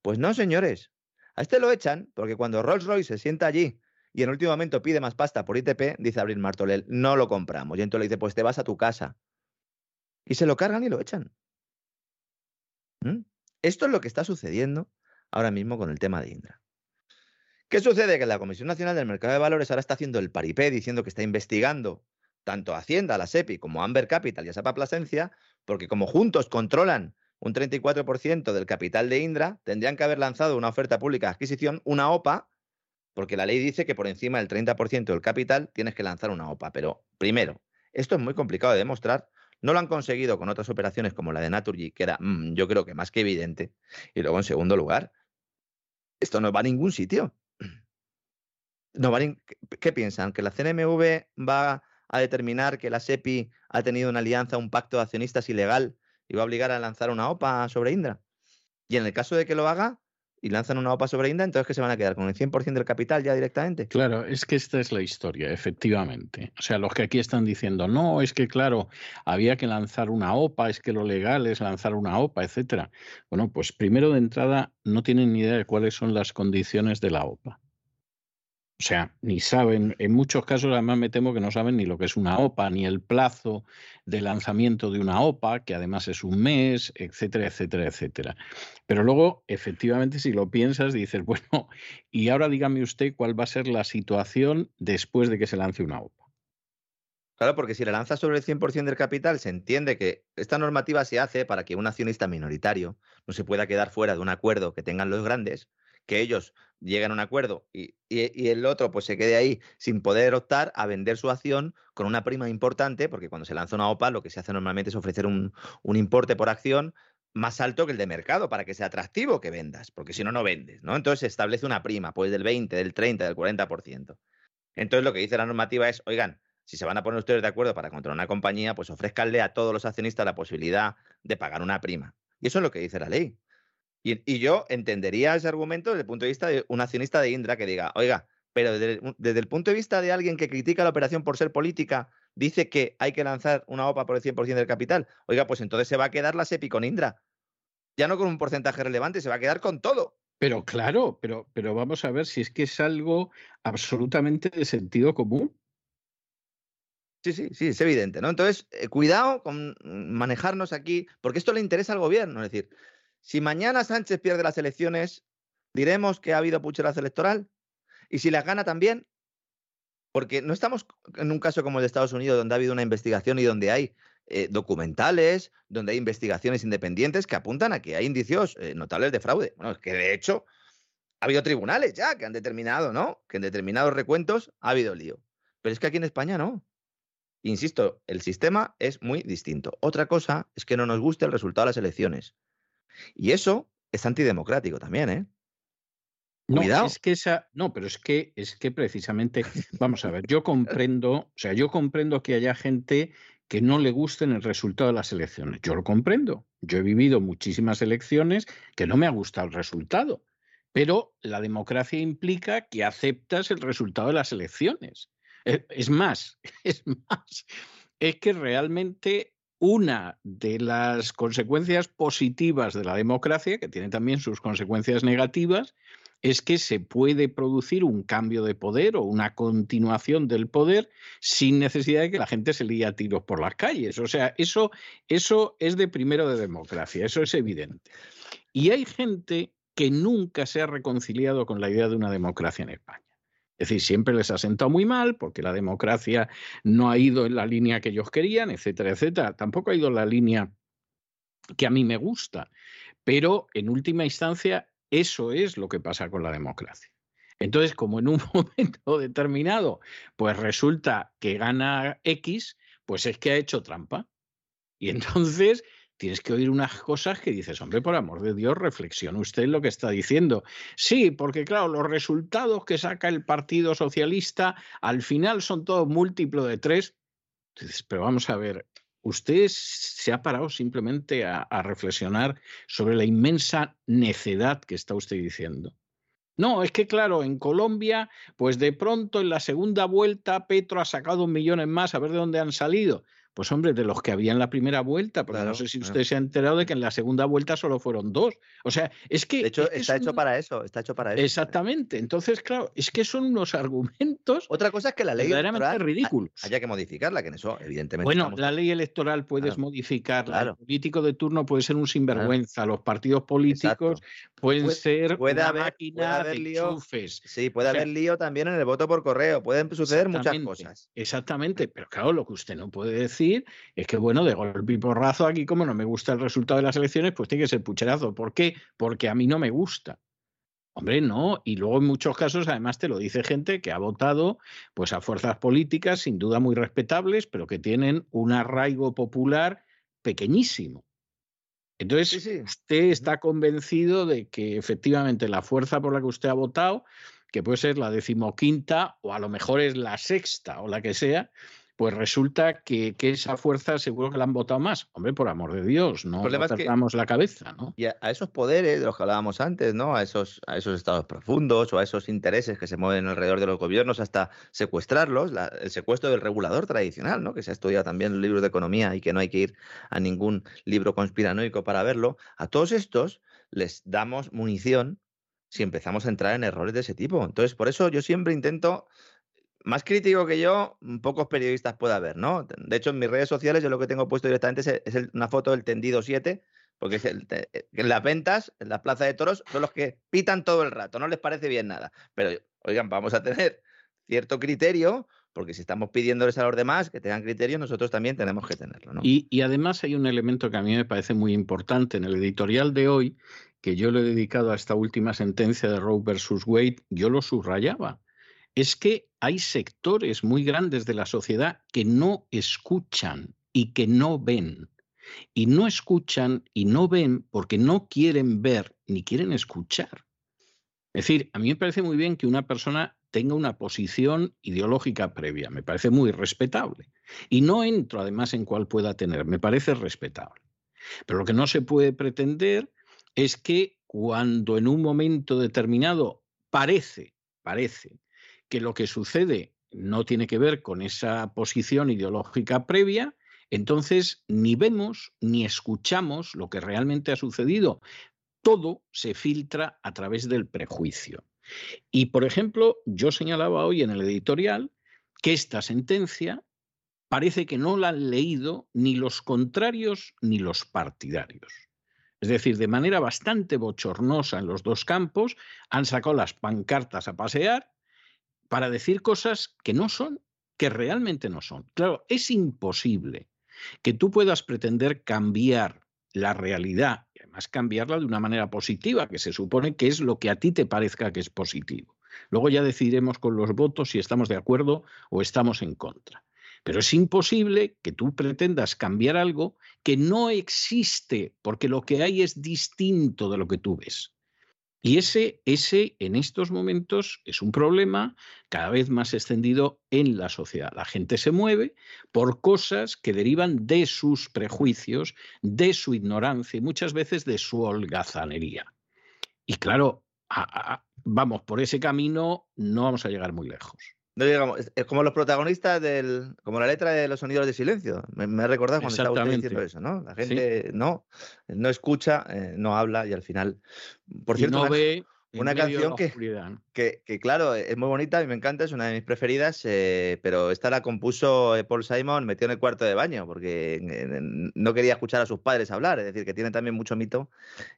Pues no, señores, a este lo echan porque cuando Rolls Royce se sienta allí y en último momento pide más pasta por ITP, dice Abril Martolel, no lo compramos. Y entonces le dice, pues te vas a tu casa. Y se lo cargan y lo echan. ¿Mm? Esto es lo que está sucediendo ahora mismo con el tema de Indra. ¿Qué sucede? Que la Comisión Nacional del Mercado de Valores ahora está haciendo el paripé diciendo que está investigando tanto a Hacienda, a la SEPI, como Amber Capital y a Sapa Plasencia, porque como juntos controlan un 34% del capital de Indra, tendrían que haber lanzado una oferta pública de adquisición, una OPA, porque la ley dice que por encima del 30% del capital tienes que lanzar una OPA. Pero primero, esto es muy complicado de demostrar. No lo han conseguido con otras operaciones como la de Naturgy, que era, mm, yo creo que más que evidente. Y luego, en segundo lugar, esto no va a ningún sitio. No va ¿Qué piensan? ¿Que la CNMV va a determinar que la SEPI ha tenido una alianza, un pacto de accionistas ilegal y va a obligar a lanzar una OPA sobre Indra. Y en el caso de que lo haga y lanzan una OPA sobre Indra, entonces que se van a quedar con el 100% del capital ya directamente. Claro, es que esta es la historia, efectivamente. O sea, los que aquí están diciendo, no, es que claro, había que lanzar una OPA, es que lo legal es lanzar una OPA, etcétera. Bueno, pues primero de entrada no tienen ni idea de cuáles son las condiciones de la OPA. O sea, ni saben, en muchos casos además me temo que no saben ni lo que es una OPA, ni el plazo de lanzamiento de una OPA, que además es un mes, etcétera, etcétera, etcétera. Pero luego, efectivamente, si lo piensas, dices, bueno, y ahora dígame usted cuál va a ser la situación después de que se lance una OPA. Claro, porque si la lanzas sobre el 100% del capital, se entiende que esta normativa se hace para que un accionista minoritario no se pueda quedar fuera de un acuerdo que tengan los grandes, que ellos lleguen a un acuerdo y, el otro pues se quede ahí sin poder optar a vender su acción con una prima importante, porque cuando se lanza una OPA lo que se hace normalmente es ofrecer un, importe por acción más alto que el de mercado para que sea atractivo que vendas, porque si no, no vendes, ¿no? Entonces se establece una prima, pues del 20, del 30, del 40%. Entonces lo que dice la normativa es, oigan, si se van a poner ustedes de acuerdo para controlar una compañía, pues ofrezcanle a todos los accionistas la posibilidad de pagar una prima. Y eso es lo que dice la ley. Y, yo entendería ese argumento desde el punto de vista de un accionista de Indra que diga, oiga, pero desde, desde, el punto de vista de alguien que critica la operación por ser política, dice que hay que lanzar una OPA por el 100% del capital. Oiga, pues entonces se va a quedar la SEPI con Indra. Ya no con un porcentaje relevante, se va a quedar con todo. Pero claro, pero, pero vamos a ver si es que es algo absolutamente de sentido común. Sí, sí, sí, es evidente, ¿no? Entonces, eh, cuidado con manejarnos aquí, porque esto le interesa al gobierno. Es decir, si mañana Sánchez pierde las elecciones, diremos que ha habido pucherazo electoral. Y si las gana también, porque no estamos en un caso como el de Estados Unidos, donde ha habido una investigación y donde hay eh, documentales, donde hay investigaciones independientes que apuntan a que hay indicios eh, notables de fraude. Bueno, es que de hecho ha habido tribunales ya que han determinado, ¿no? Que en determinados recuentos ha habido lío. Pero es que aquí en España no. Insisto, el sistema es muy distinto. Otra cosa es que no nos guste el resultado de las elecciones. Y eso es antidemocrático también, ¿eh? No, es que esa, no, pero es que es que precisamente, vamos a ver, yo comprendo, o sea, yo comprendo que haya gente que no le gusten el resultado de las elecciones. Yo lo comprendo. Yo he vivido muchísimas elecciones que no me ha gustado el resultado, pero la democracia implica que aceptas el resultado de las elecciones. Eh, es más, es más, es que realmente una de las consecuencias positivas de la democracia, que tiene también sus consecuencias negativas, es que se puede producir un cambio de poder o una continuación del poder sin necesidad de que la gente se líe a tiros por las calles. O sea, eso, eso es de primero de democracia, eso es evidente. Y hay gente que nunca se ha reconciliado con la idea de una democracia en España. Es decir, siempre les ha sentado muy mal porque la democracia no ha ido en la línea que ellos querían, etcétera, etcétera. Tampoco ha ido en la línea que a mí me gusta. Pero en última instancia, eso es lo que pasa con la democracia. Entonces, como en un momento determinado, pues resulta que gana X, pues es que ha hecho trampa. Y entonces tienes que oír unas cosas que dices, hombre, por amor de Dios, reflexione usted lo que está diciendo. Sí, porque claro, los resultados que saca el Partido Socialista al final son todos múltiplo de tres. pero vamos a ver, usted se ha parado simplemente a, a reflexionar sobre la inmensa necedad que está usted diciendo. No, es que claro, en Colombia, pues de pronto en la segunda vuelta Petro ha sacado un millón más, a ver de dónde han salido. Pues hombre, de los que había en la primera vuelta, porque no sé si usted se ha enterado de que en la segunda vuelta solo fueron dos. O sea, es que... De hecho, está hecho para eso, está hecho para eso. Exactamente. Entonces, claro, es que son unos argumentos... Otra cosa es que la ley electoral ridículos. haya que modificarla, que en eso evidentemente... Bueno, la ley electoral puedes modificarla. El político de turno puede ser un sinvergüenza. Los partidos políticos pueden ser puede una haber, máquina de lío, Sí, puede haber lío también en el voto por correo. Pueden suceder muchas cosas. Exactamente. Pero claro, lo que usted no puede decir es que, bueno, de golpe y porrazo aquí, como no me gusta el resultado de las elecciones, pues tiene que ser pucherazo. ¿Por qué? Porque a mí no me gusta. Hombre, no. Y luego en muchos casos, además, te lo dice gente que ha votado pues a fuerzas políticas, sin duda muy respetables, pero que tienen un arraigo popular pequeñísimo. Entonces, usted está convencido de que efectivamente la fuerza por la que usted ha votado, que puede ser la decimoquinta o a lo mejor es la sexta o la que sea, pues resulta que, esa fuerza seguro que la han votado más. Hombre, por amor de Dios, no perdamos la cabeza, ¿no? Y a, esos poderes de los que hablábamos antes, ¿no? A esos, a esos estados profundos o a esos intereses que se mueven alrededor de los gobiernos hasta secuestrarlos, el secuestro del regulador tradicional, ¿no? Que se ha estudiado también en los libros de economía y que no hay que ir a ningún libro conspiranoico para verlo. A todos estos les damos munición si empezamos a entrar en errores de ese tipo. Entonces, por eso yo siempre intento, más crítico que yo, pocos periodistas puede haber, ¿no? De hecho, en mis redes sociales yo lo que tengo puesto directamente es, una foto del tendido 7, porque el, eh, en las ventas, en la plaza de toros, son los que pitan todo el rato, no les parece bien nada. Pero, oigan, vamos a tener cierto criterio, porque si estamos pidiéndoles a los demás que tengan criterio, nosotros también tenemos que tenerlo. Y, y, además hay un elemento que a mí me parece muy importante. En el editorial de hoy que yo le he dedicado a esta última sentencia de Roe versus Wade, yo lo subrayaba. Es que hay sectores muy grandes de la sociedad que no escuchan y que no ven. Y no escuchan y no ven porque no quieren ver ni quieren escuchar. Es decir, a mí me parece muy bien que una persona tenga una posición ideológica previa, me parece muy respetable. Y no entro además en cuál pueda tener, me parece respetable. Pero lo que no se puede pretender es que cuando en un momento determinado parece, parece que lo que sucede no tiene que ver con esa posición ideológica previa, entonces ni vemos ni escuchamos lo que realmente ha sucedido. Todo se filtra a través del prejuicio. Y, por ejemplo, yo señalaba hoy en el editorial que esta sentencia parece que no la han leído ni los contrarios ni los partidarios. Es decir, de manera bastante bochornosa en los dos campos, han sacado las pancartas a pasear para decir cosas que no son, que realmente no son. Claro, es imposible que tú puedas pretender cambiar la realidad y además cambiarla de una manera positiva, que se supone que es lo que a ti te parezca que es positivo. Luego ya decidiremos con los votos si estamos de acuerdo o estamos en contra. Pero es imposible que tú pretendas cambiar algo que no existe, porque lo que hay es distinto de lo que tú ves. Y ese, ese en estos momentos es un problema cada vez más extendido en la sociedad. La gente se mueve por cosas que derivan de sus prejuicios, de su ignorancia y muchas veces de su holgazanería. Y claro, vamos, por ese camino no vamos a llegar muy lejos no digamos, es, como los protagonistas del, como la letra de los sonidos de silencio. Me, me ha recordado cuando estaba diciendo eso, ¿no? La gente no, no escucha, eh, no habla y al final, por cierto, no ve, una canción que, que, claro, es muy bonita y me encanta, es una de mis preferidas, eh, pero esta la compuso eh, Paul Simon metió en el cuarto de baño porque no quería escuchar a sus padres hablar, es decir, que tiene también mucho mito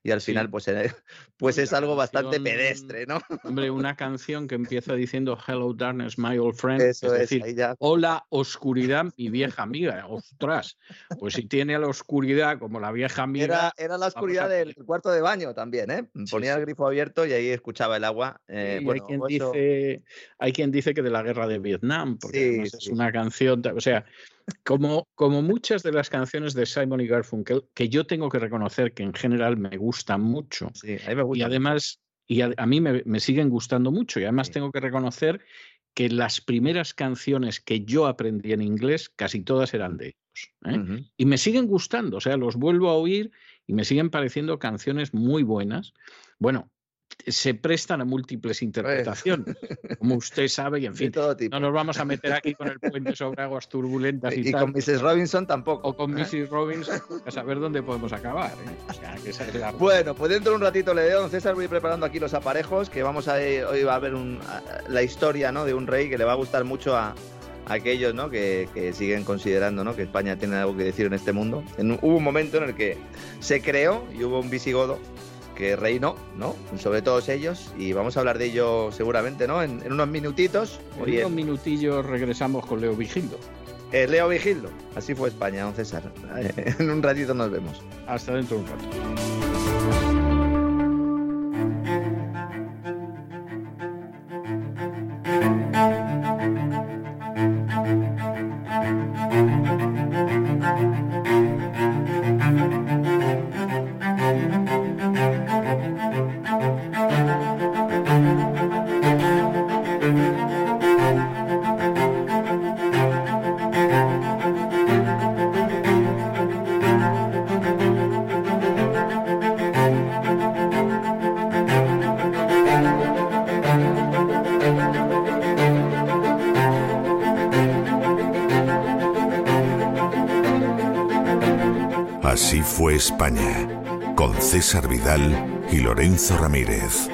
y al final pues, eh, pues es algo bastante pedestre, ¿no? Hombre, una canción que empieza diciendo Hello darkness, my old friend, es, decir, hola oscuridad, mi vieja amiga, ostras, pues si tiene a la oscuridad como la vieja amiga... Era, era la oscuridad del cuarto de baño también, ¿eh? Ponía el grifo abierto y ahí escuchaba el agua. Eh, hay, quien dice, hay quien dice que de la guerra de Vietnam, porque es una canción, o sea, como, como muchas de las canciones de Simon y Garfunkel, que yo tengo que reconocer que en general me gustan mucho. Y además, y a, mí me, siguen gustando mucho, y además tengo que reconocer que las primeras canciones que yo aprendí en inglés, casi todas eran de ellos. ¿eh? Y me siguen gustando, o sea, los vuelvo a oír y me siguen pareciendo canciones muy buenas. Bueno, se prestan a múltiples interpretaciones, como usted sabe, y en fin, no nos vamos a meter aquí con el puente sobre aguas turbulentas y, y con Mrs. Robinson tampoco. O con ¿eh? Mrs. Robinson, a saber dónde podemos acabar. ¿eh? Bueno, pues dentro de un ratito le doy, don César, voy preparando aquí los aparejos, que vamos a, hoy va a ver la historia ¿no? de un rey que le va a gustar mucho a, aquellos ¿no? que, siguen considerando ¿no? que España tiene algo que decir en este mundo. hubo un momento en el que se creó y hubo un visigodo que reinó, ¿no? Sobre todos ellos y vamos a hablar de ello seguramente, ¿no? En, unos minutitos. En unos minutillos regresamos con Leo Vigildo. Eh, Leo Vigildo, así fue España, don César. en un ratito nos vemos. Hasta dentro de un rato. España, con César Vidal y Lorenzo Ramírez.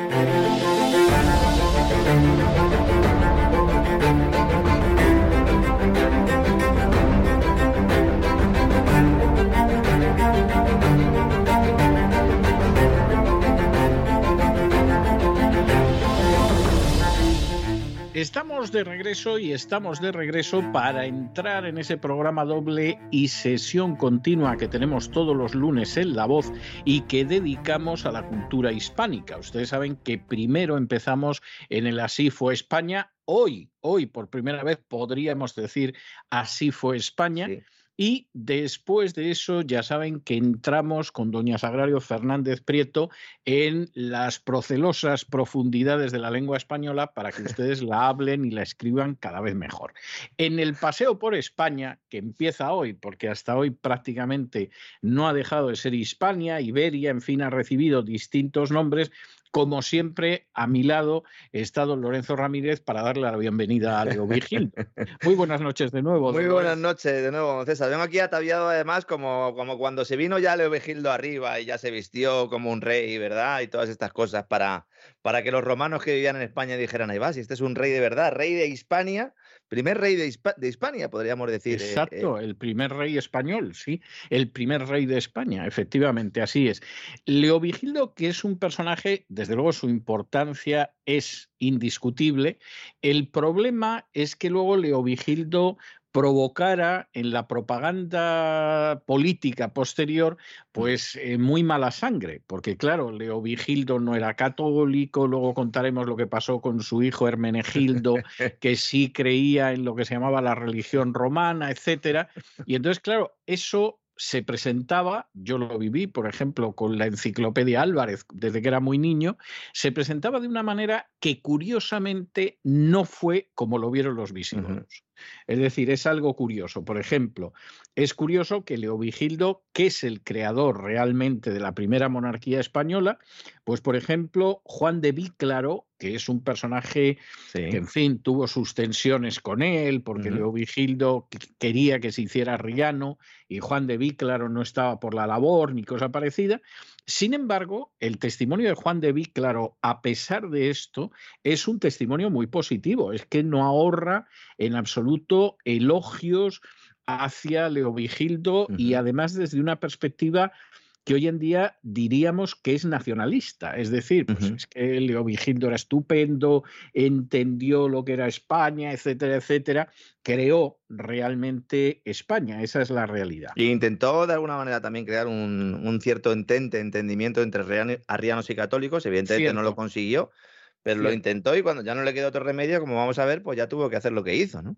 Estamos de y estamos de regreso para entrar en ese programa doble y sesión continua que tenemos todos los lunes en La Voz y que dedicamos a la cultura hispánica. Ustedes saben que primero empezamos en el Así fue España. Hoy, hoy por primera vez podríamos decir Así fue España. Y después de eso, ya saben que entramos con doña Sagrario Fernández Prieto en las procelosas profundidades de la lengua española para que ustedes la hablen y la escriban cada vez mejor. En el paseo por España, que empieza hoy, porque hasta hoy prácticamente no ha dejado de ser Hispania, Iberia, en fin, ha recibido distintos nombres, como siempre, a mi lado está don Lorenzo Ramírez para darle la bienvenida a Leo Vigil. Muy buenas noches de nuevo. Muy buenas noches de nuevo, César. Vengo aquí ataviado además como, como cuando se vino ya Leo Vigildo arriba y ya se vistió como un rey, ¿verdad? Y todas estas cosas para, para que los romanos que vivían en España dijeran, ahí va, si este es un rey de verdad, rey de Hispania, primer rey de, Hispania, podríamos decir. Eh, Exacto, eh. el primer rey español, sí, el primer rey de España, efectivamente, así es. Leovigildo, que es un personaje, desde luego su importancia es indiscutible, el problema es que luego Leovigildo provocara en la propaganda política posterior pues eh, muy mala sangre, porque claro, Leo Vigildo no era católico, luego contaremos lo que pasó con su hijo Hermenegildo, que sí creía en lo que se llamaba la religión romana, etcétera, y entonces claro, eso se presentaba, yo lo viví, por ejemplo, con la enciclopedia Álvarez, desde que era muy niño, se presentaba de una manera que curiosamente no fue como lo vieron los visigodos. Es decir, es algo curioso. Por ejemplo, es curioso que Leovigildo, que es el creador realmente de la primera monarquía española, pues por ejemplo, Juan de Víclaro, que es un personaje que, en fin, tuvo sus tensiones con él, porque Leovigildo quería que se hiciera riano y Juan de Víclaro no estaba por la labor ni cosa parecida. Sin embargo, el testimonio de Juan de Víclaro, a pesar de esto, es un testimonio muy positivo. Es que no ahorra en absoluto elogios hacia Leovigildo y además desde una perspectiva que hoy en día diríamos que es nacionalista. Es decir, pues es que Leovigildo era estupendo, entendió lo que era España, etcétera, etcétera, creó realmente España. Esa es la realidad. Y intentó de alguna manera también crear un, cierto entente, entendimiento entre arrianos y católicos. Evidentemente no lo consiguió, pero lo intentó y cuando ya no le quedó otro remedio, como vamos a ver, pues ya tuvo que hacer lo que hizo, ¿no?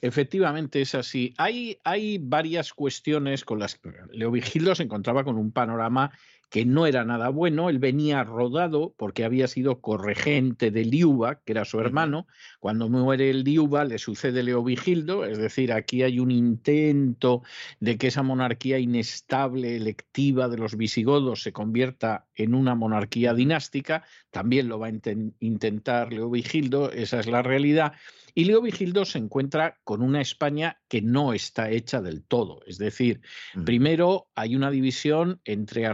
Efectivamente es así. Hay, hay varias cuestiones con las que Leovigildo se encontraba con un panorama que no era nada bueno. Él venía rodado porque había sido corregente de Liuba, que era su hermano. Cuando muere el Liuba le sucede Leovigildo, es decir, aquí hay un intento de que esa monarquía inestable, electiva de los visigodos se convierta en una monarquía dinástica. También lo va a intentar Leovigildo, esa es la realidad. Y Leo Vigildo se encuentra con una España que no está hecha del todo. Es decir, primero hay una división entre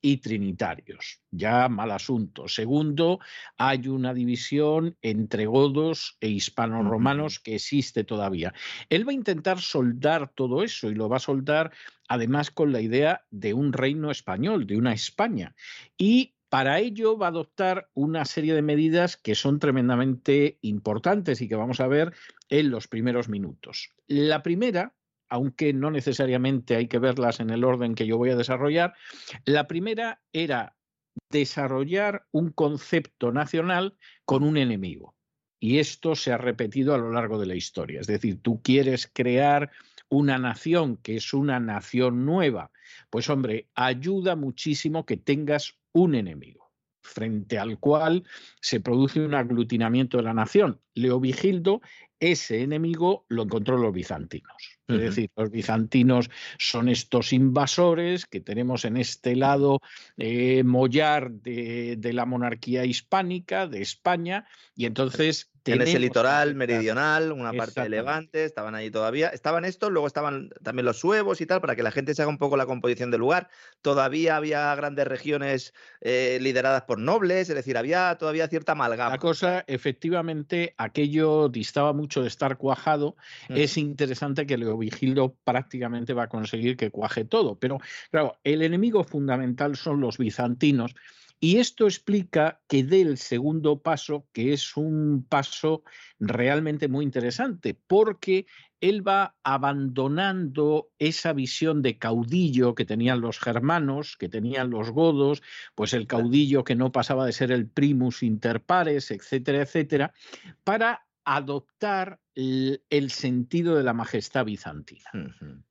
y trinitarios. Ya mal asunto. Segundo, hay una división entre godos e hispanos-romanos que existe todavía. Él va a intentar soldar todo eso y lo va a soldar además con la idea de un reino español, de una España. Y para ello va a adoptar una serie de medidas que son tremendamente importantes y que vamos a ver en los primeros minutos. La primera, aunque no necesariamente hay que verlas en el orden que yo voy a desarrollar, la primera era desarrollar un concepto nacional con un enemigo. Y esto se ha repetido a lo largo de la historia. Es decir, tú quieres crear una nación que es una nación nueva, pues hombre, ayuda muchísimo que tengas un enemigo frente al cual se produce un aglutinamiento de la nación. Leovigildo, ese enemigo lo encontró los bizantinos. Es decir, los bizantinos son estos invasores que tenemos en este lado eh, mollar de, de, la monarquía hispánica, de España, y entonces en ese tenemos litoral meridional, una parte de. Levante, estaban allí todavía. Estaban estos, luego estaban también los suevos y tal, para que la gente se haga un poco la composición del lugar. Todavía había grandes regiones eh, lideradas por nobles, es decir, había todavía cierta amalgama. La cosa, efectivamente, aquello distaba mucho de estar cuajado. Mm. Es interesante que Leovigildo prácticamente va a conseguir que cuaje todo. Pero, claro, el enemigo fundamental son los bizantinos. Y esto explica que dé el segundo paso, que es un paso realmente muy interesante, porque él va abandonando esa visión de caudillo que tenían los germanos, que tenían los godos, pues el caudillo que no pasaba de ser el primus inter pares, etcétera, etcétera, para adoptar el, el sentido de la majestad bizantina.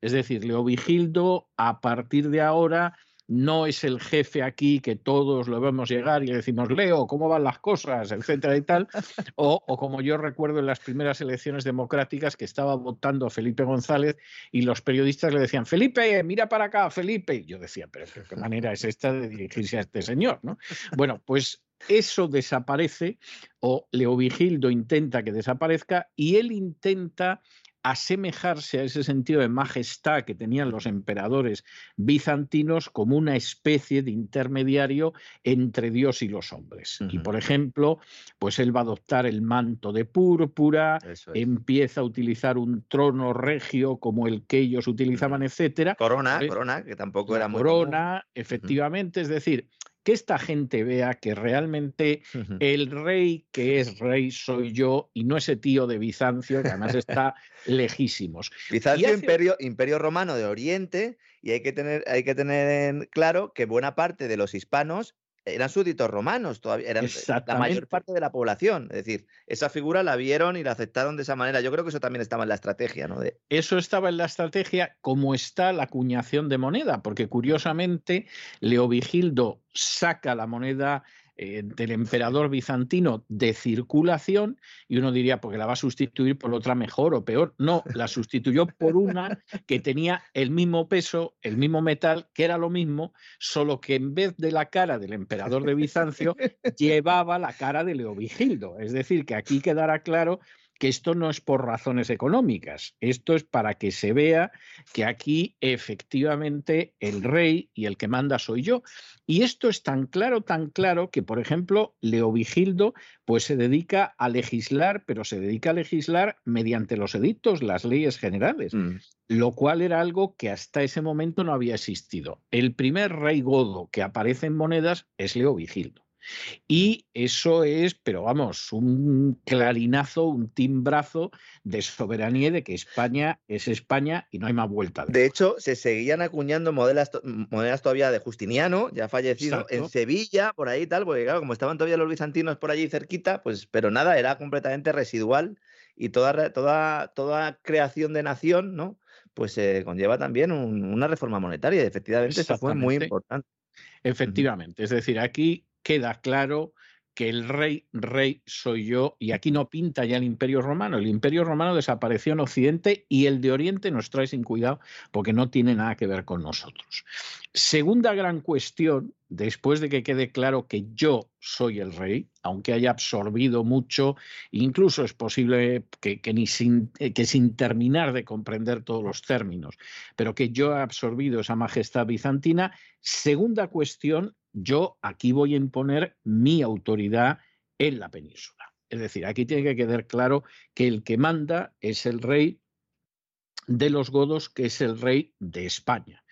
Es decir, Leovigildo, a partir de ahora, no es el jefe aquí que todos lo vemos llegar y decimos, Leo, ¿cómo van las cosas? etcétera y tal. O, o como yo recuerdo en las primeras elecciones democráticas que estaba votando Felipe González y los periodistas le decían, Felipe, mira para acá, Felipe. Y yo decía, pero ¿qué qué manera es esta de dirigirse a este señor? ¿no? Bueno, pues eso desaparece o Leovigildo intenta que desaparezca y él intenta asemejarse a ese sentido de majestad que tenían los emperadores bizantinos como una especie de intermediario entre Dios y los hombres. Y por ejemplo, pues él va a adoptar el manto de púrpura, es. empieza a utilizar un trono regio como el que ellos utilizaban, etcétera. Corona, ¿vale? corona, que tampoco era muy corona, efectivamente, es decir, que esta gente vea que realmente el rey que es rey soy yo y no ese tío de Bizancio que además está lejísimos. Bizancio, hace- imperio, imperio romano de Oriente, y hay que tener, hay que tener en claro que buena parte de los hispanos eran súbditos romanos, todavía eran la Exactamente. mayor parte de la población. Es decir, esa figura la vieron y la aceptaron de esa manera. Yo creo que eso también estaba en la estrategia, ¿no? De, Eso estaba en la estrategia, como está la acuñación de moneda, porque curiosamente Leovigildo saca la moneda eh, del emperador bizantino de circulación y uno diría, porque la va a sustituir por otra mejor o peor. No, la sustituyó por una que tenía el mismo peso, el mismo metal, que era lo mismo, solo que en vez de la cara del emperador de Bizancio, llevaba la cara de Leovigildo. Es decir, que aquí quedará claro que esto no es por razones económicas, esto es para que se vea que aquí efectivamente el rey y el que manda soy yo. Y esto es tan claro, tan claro que, por ejemplo, Leovigildo pues se dedica a legislar, pero se dedica a legislar mediante los edictos, las leyes generales mm, lo cual era algo que hasta ese momento no había existido. El primer rey godo que aparece en monedas es Leovigildo. Y eso es, pero vamos, un clarinazo, un timbrazo de soberanía de que España es España y no hay más vuelta. De hecho, se seguían acuñando modelas, to- monedas todavía de Justiniano, ya fallecido, en. Sevilla, por ahí tal, porque claro, como estaban todavía los bizantinos por allí cerquita, pues, pero nada, era completamente residual y toda, toda, toda creación de nación, ¿no? Pues eh, conlleva también un- una reforma monetaria y efectivamente esto fue muy importante. Efectivamente, es decir, aquí queda claro que el rey, rey soy yo, y aquí no pinta ya el imperio romano. El imperio romano desapareció en Occidente y el de Oriente nos trae sin cuidado porque no tiene nada que ver con nosotros. Segunda gran cuestión, después de que quede claro que yo soy el rey, aunque haya absorbido mucho, incluso es posible que, que sin, eh, que sin terminar de comprender todos los términos, pero que yo he absorbido esa majestad bizantina. Segunda cuestión, yo aquí voy a imponer mi autoridad en la península. Es decir, aquí tiene que quedar claro que el que manda es el rey de los godos, que es el rey de España.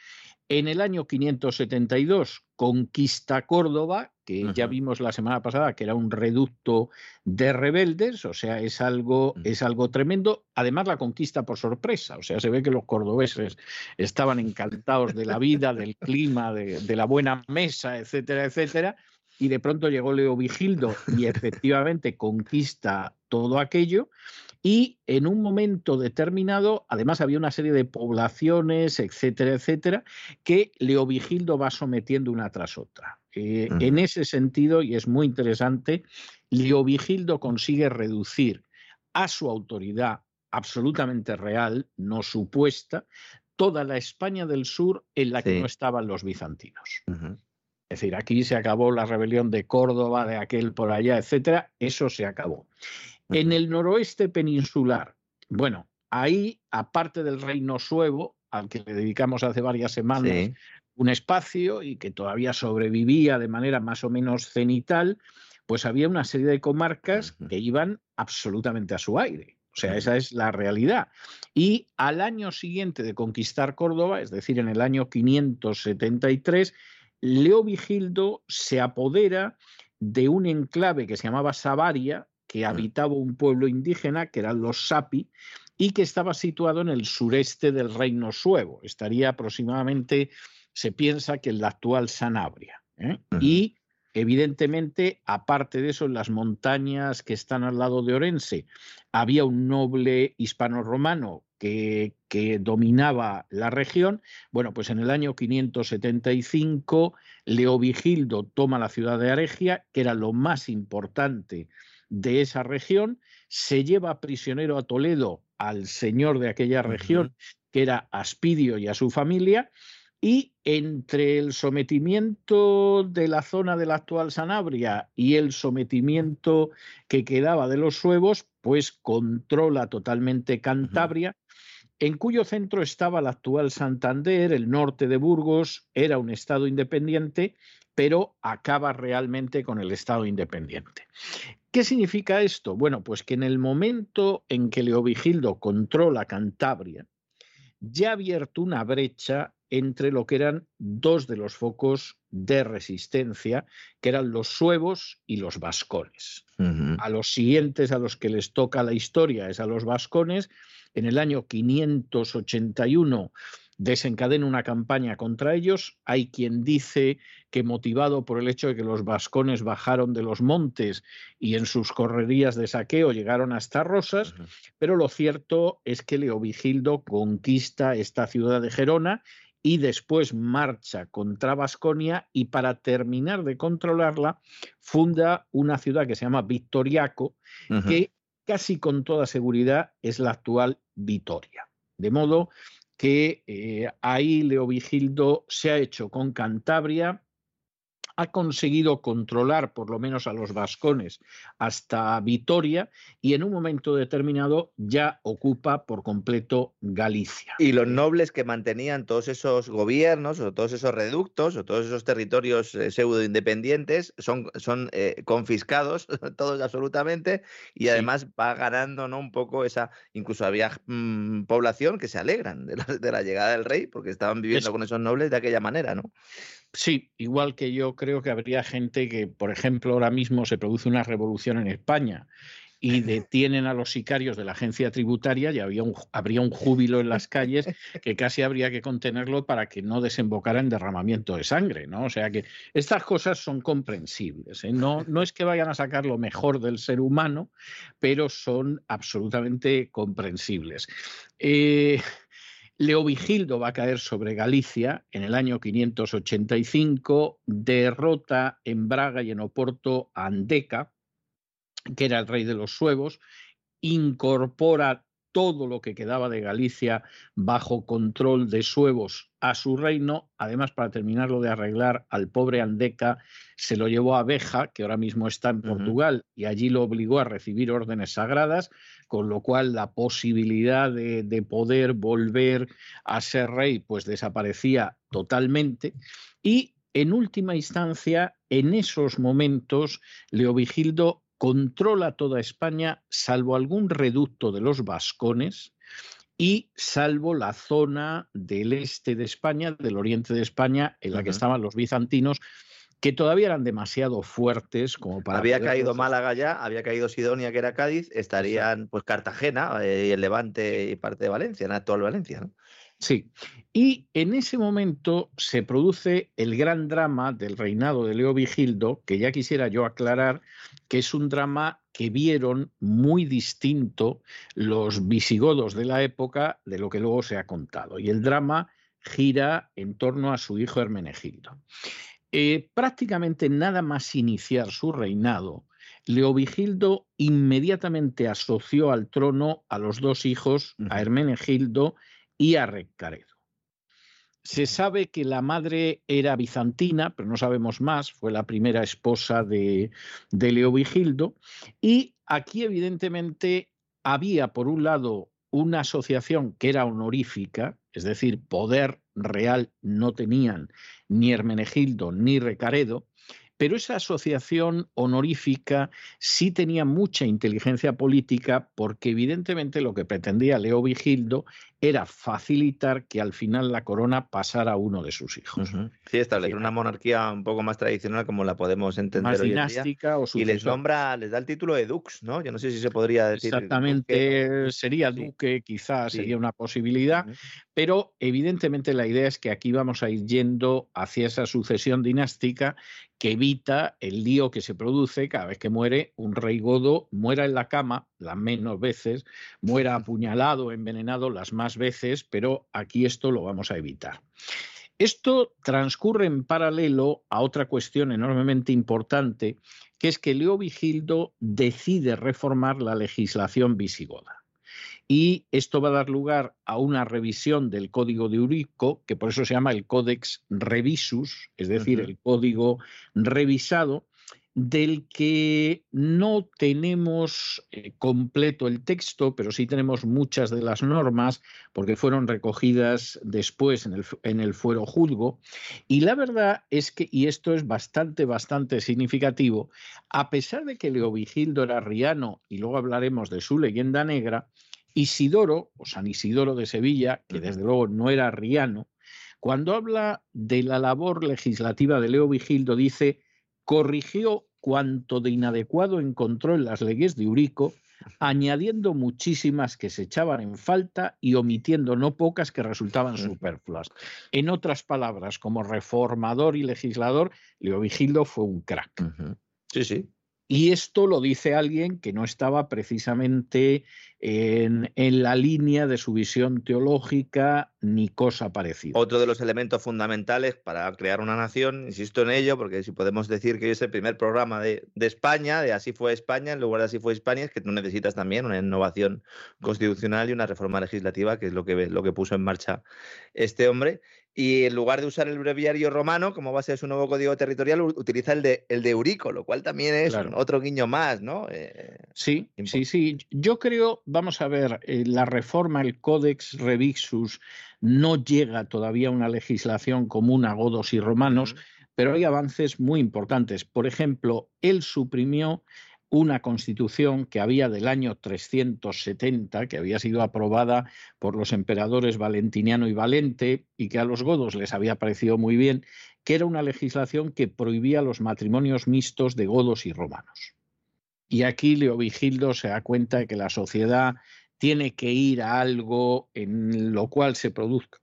En el año 572 conquista Córdoba, que ya vimos la semana pasada que era un reducto de rebeldes, o sea, es algo, Ujú. es algo tremendo. Además, la conquista por sorpresa, o sea, se ve que los cordobeses estaban encantados de la vida, del clima, de, de la buena mesa, etcétera, etcétera. Y de pronto llegó Leovigildo y efectivamente conquista todo aquello. Y en un momento determinado, además había una serie de poblaciones, etcétera, etcétera, que Leovigildo va sometiendo una tras otra. Eh. En ese sentido, y es muy interesante, Leovigildo consigue reducir a su autoridad absolutamente real, no supuesta, toda la España del sur en la que no estaban los bizantinos. Es decir, aquí se acabó la rebelión de Córdoba, de aquel por allá, etcétera, eso se acabó. En el noroeste peninsular, bueno, ahí, aparte del reino suevo, al que le dedicamos hace varias semanas un espacio y que todavía sobrevivía de manera más o menos cenital, pues había una serie de comarcas que iban absolutamente a su aire. O sea, esa es la realidad. Y al año siguiente de conquistar Córdoba, es decir, en el año 573, Leo Vigildo se apodera de un enclave que se llamaba Savaria, que habitaba un pueblo indígena, que eran los Sapi, y que estaba situado en el sureste del reino suevo. Estaría aproximadamente, se piensa que en la actual Sanabria. ¿eh? Y Evidentemente, aparte de eso, en las montañas que están al lado de Orense, había un noble hispano-romano que, que, dominaba la región. Bueno, pues en el año 575, Leovigildo toma la ciudad de Aregia, que era lo más importante de esa región, se lleva prisionero a Toledo al señor de aquella región, que era Aspidio y a su familia, y entre el sometimiento de la zona de la actual Sanabria y el sometimiento que quedaba de los suevos, pues controla totalmente Cantabria, en cuyo centro estaba la actual Santander, el norte de Burgos, era un estado independiente, pero acaba realmente con el estado independiente. ¿Qué significa esto? Bueno, pues que en el momento en que Leovigildo controla Cantabria, ya ha abierto una brecha entre lo que eran dos de los focos de resistencia, que eran los suevos y los vascones. A los siguientes a los que les toca la historia es a los vascones. En el año 581 desencadena una campaña contra ellos. Hay quien dice que motivado por el hecho de que los vascones bajaron de los montes y en sus correrías de saqueo llegaron hasta Rosas, pero lo cierto es que Leovigildo conquista esta ciudad de Gerona y después marcha contra Vasconia y para terminar de controlarla funda una ciudad que se llama Victoriaco, que casi con toda seguridad es la actual Vitoria. De modo que eh, ahí Leovigildo se ha hecho con Cantabria, ha conseguido controlar por lo menos a los vascones hasta Vitoria y en un momento determinado ya ocupa por completo Galicia. Y los nobles que mantenían todos esos gobiernos o todos esos reductos o todos esos territorios eh, pseudo independientes son, son eh, confiscados todos absolutamente y además va ganando ¿no? un poco esa, incluso había mm, población que se alegran de la, llegada del rey porque estaban viviendo con esos nobles de aquella manera, ¿no? Sí, igual que yo creo que habría gente que, por ejemplo, ahora mismo se produce una revolución en España y detienen a los sicarios de la agencia tributaria y había un, habría un júbilo en las calles que casi habría que contenerlo para que no desembocara en derramamiento de sangre, ¿no? O sea que estas cosas son comprensibles. ¿eh? No, no es que vayan a sacar lo mejor del ser humano, pero son absolutamente comprensibles. Eh, Leovigildo va a caer sobre Galicia en el año 585, derrota en Braga y en Oporto a Andeca, que era el rey de los suevos, incorpora todo lo que quedaba de Galicia bajo control de suevos a su reino. Además, para terminarlo de arreglar, al pobre Andeca se lo llevó a Beja, que ahora mismo está en Portugal, y allí lo obligó a recibir órdenes sagradas, con lo cual la posibilidad de, de poder volver a ser rey pues desaparecía totalmente. Y en última instancia, en esos momentos, Leovigildo controla toda España, salvo algún reducto de los vascones y salvo la zona del este de España, del oriente de España, en la que estaban los bizantinos, que todavía eran demasiado fuertes como para... Había caído Málaga ya, había caído Sidonia, que era Cádiz, estarían pues Cartagena eh, y el Levante y parte de Valencia, en actual Valencia. ¿no? Sí, y en ese momento se produce el gran drama del reinado de Leo Vigildo, que ya quisiera yo aclarar que es un drama que vieron muy distinto los visigodos de la época de lo que luego se ha contado. Y el drama gira en torno a su hijo Hermenegildo. Eh, prácticamente nada más iniciar su reinado, Leovigildo inmediatamente asoció al trono a los dos hijos, a Hermenegildo y a Recaredo. se sabe que la madre era bizantina, pero no sabemos más, fue la primera esposa de, de Leovigildo. Y aquí, evidentemente, había, por un lado, una asociación que era honorífica, es decir, poder real no tenían ni Hermenegildo ni Recaredo, pero esa asociación honorífica sí tenía mucha inteligencia política porque evidentemente lo que pretendía Leo Vigildo era facilitar que al final la corona pasara a uno de sus hijos. Sí, establecer una monarquía un poco más tradicional como la podemos entender más hoy dinástica en o Y les nombra, les da el título de dux, ¿no? Yo no sé si se podría decir. Exactamente, duque, sería sí. duque, quizás Sí. sería una posibilidad, pero evidentemente la idea es que aquí vamos a ir yendo hacia esa sucesión dinástica que evita el lío que se produce cada vez que muere un rey godo, muera en la cama las menos veces, muera apuñalado, envenenado las más veces, pero aquí esto lo vamos a evitar. Esto transcurre en paralelo a otra cuestión enormemente importante, que es que Leo Vigildo decide reformar la legislación visigoda. Y esto va a dar lugar a una revisión del Código de Eurico, que por eso se llama el Codex Revisus, es decir, el código revisado, del que no tenemos eh, completo el texto, pero sí tenemos muchas de las normas, porque fueron recogidas después en el, en el fuero juzgo. Y la verdad es que, y esto es bastante, bastante significativo, a pesar de que Leovigildo era riano, y luego hablaremos de su leyenda negra, Isidoro, o San Isidoro de Sevilla, que desde luego no era riano, cuando habla de la labor legislativa de Leo Vigildo, dice, corrigió cuanto de inadecuado encontró en las leyes de Eurico, añadiendo muchísimas que se echaban en falta y omitiendo no pocas que resultaban superfluas. En otras palabras, como reformador y legislador, Leo Vigildo fue un crack. Sí, sí. Y esto lo dice alguien que no estaba precisamente en, la línea de su visión teológica ni cosa parecida. Otro de los elementos fundamentales para crear una nación, insisto en ello, porque si podemos decir que es el primer programa de, de España, de Así fue España, en lugar de Así fue España, es que tú necesitas también una innovación constitucional y una reforma legislativa, que es lo que, lo que puso en marcha este hombre. Y en lugar de usar el breviario romano como base de su nuevo código territorial, utiliza el de, el de Eurico, lo cual también es Claro. otro guiño más, ¿no? Eh, Sí, sí, sí. Yo creo, vamos a ver, eh, la reforma, el Codex Revixus, no llega todavía a una legislación común a godos y romanos, pero hay avances muy importantes. Por ejemplo, él suprimió una constitución que había del año 370, que había sido aprobada por los emperadores Valentiniano y Valente, y que a los godos les había parecido muy bien, que era una legislación que prohibía los matrimonios mixtos de godos y romanos. Y aquí Leovigildo se da cuenta de que la sociedad tiene que ir a algo en lo cual se produzca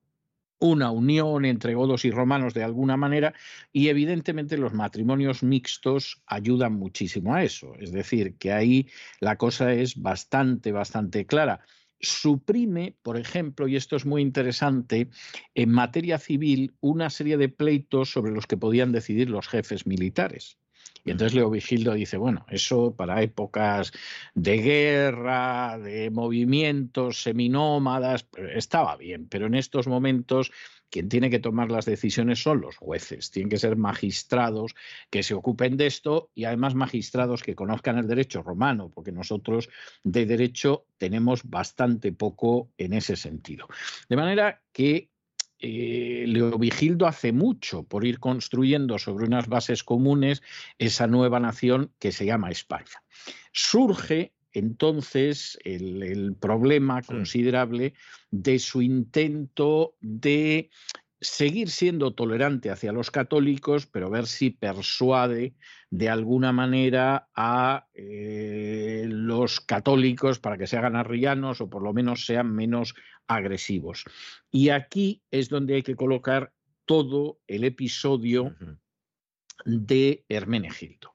una unión entre godos y romanos de alguna manera y evidentemente los matrimonios mixtos ayudan muchísimo a eso. Es decir, que ahí la cosa es bastante, bastante clara. Suprime, por ejemplo, y esto es muy interesante, en materia civil una serie de pleitos sobre los que podían decidir los jefes militares. Y entonces Leovigildo dice, bueno, eso para épocas de guerra, de movimientos seminómadas, pues, estaba bien, pero en estos momentos quien tiene que tomar las decisiones son los jueces, tienen que ser magistrados que se ocupen de esto y además magistrados que conozcan el derecho romano, porque nosotros de derecho tenemos bastante poco en ese sentido. De manera que eh, Leovigildo hace mucho por ir construyendo sobre unas bases comunes esa nueva nación que se llama España. Surge entonces el, el problema considerable de su intento de seguir siendo tolerante hacia los católicos, pero ver si persuade de alguna manera a eh, los católicos para que se hagan arrianos o por lo menos sean menos agresivos. Y aquí es donde hay que colocar todo el episodio de Hermenegildo.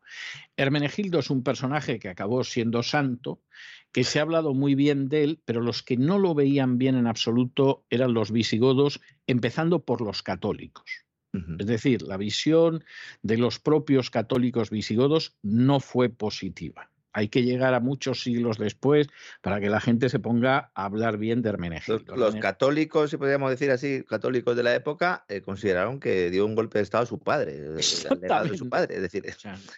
Hermenegildo es un personaje que acabó siendo santo, que se ha hablado muy bien de él, pero los que no lo veían bien en absoluto eran los visigodos, empezando por los católicos. Es decir, la visión de los propios católicos visigodos no fue positiva. Hay que llegar a muchos siglos después para que la gente se ponga a hablar bien de Hermenegildo. Los, católicos, si podríamos decir así, católicos de la época, eh, consideraron que dio un golpe de Estado a su padre, eh, de su padre. Es decir,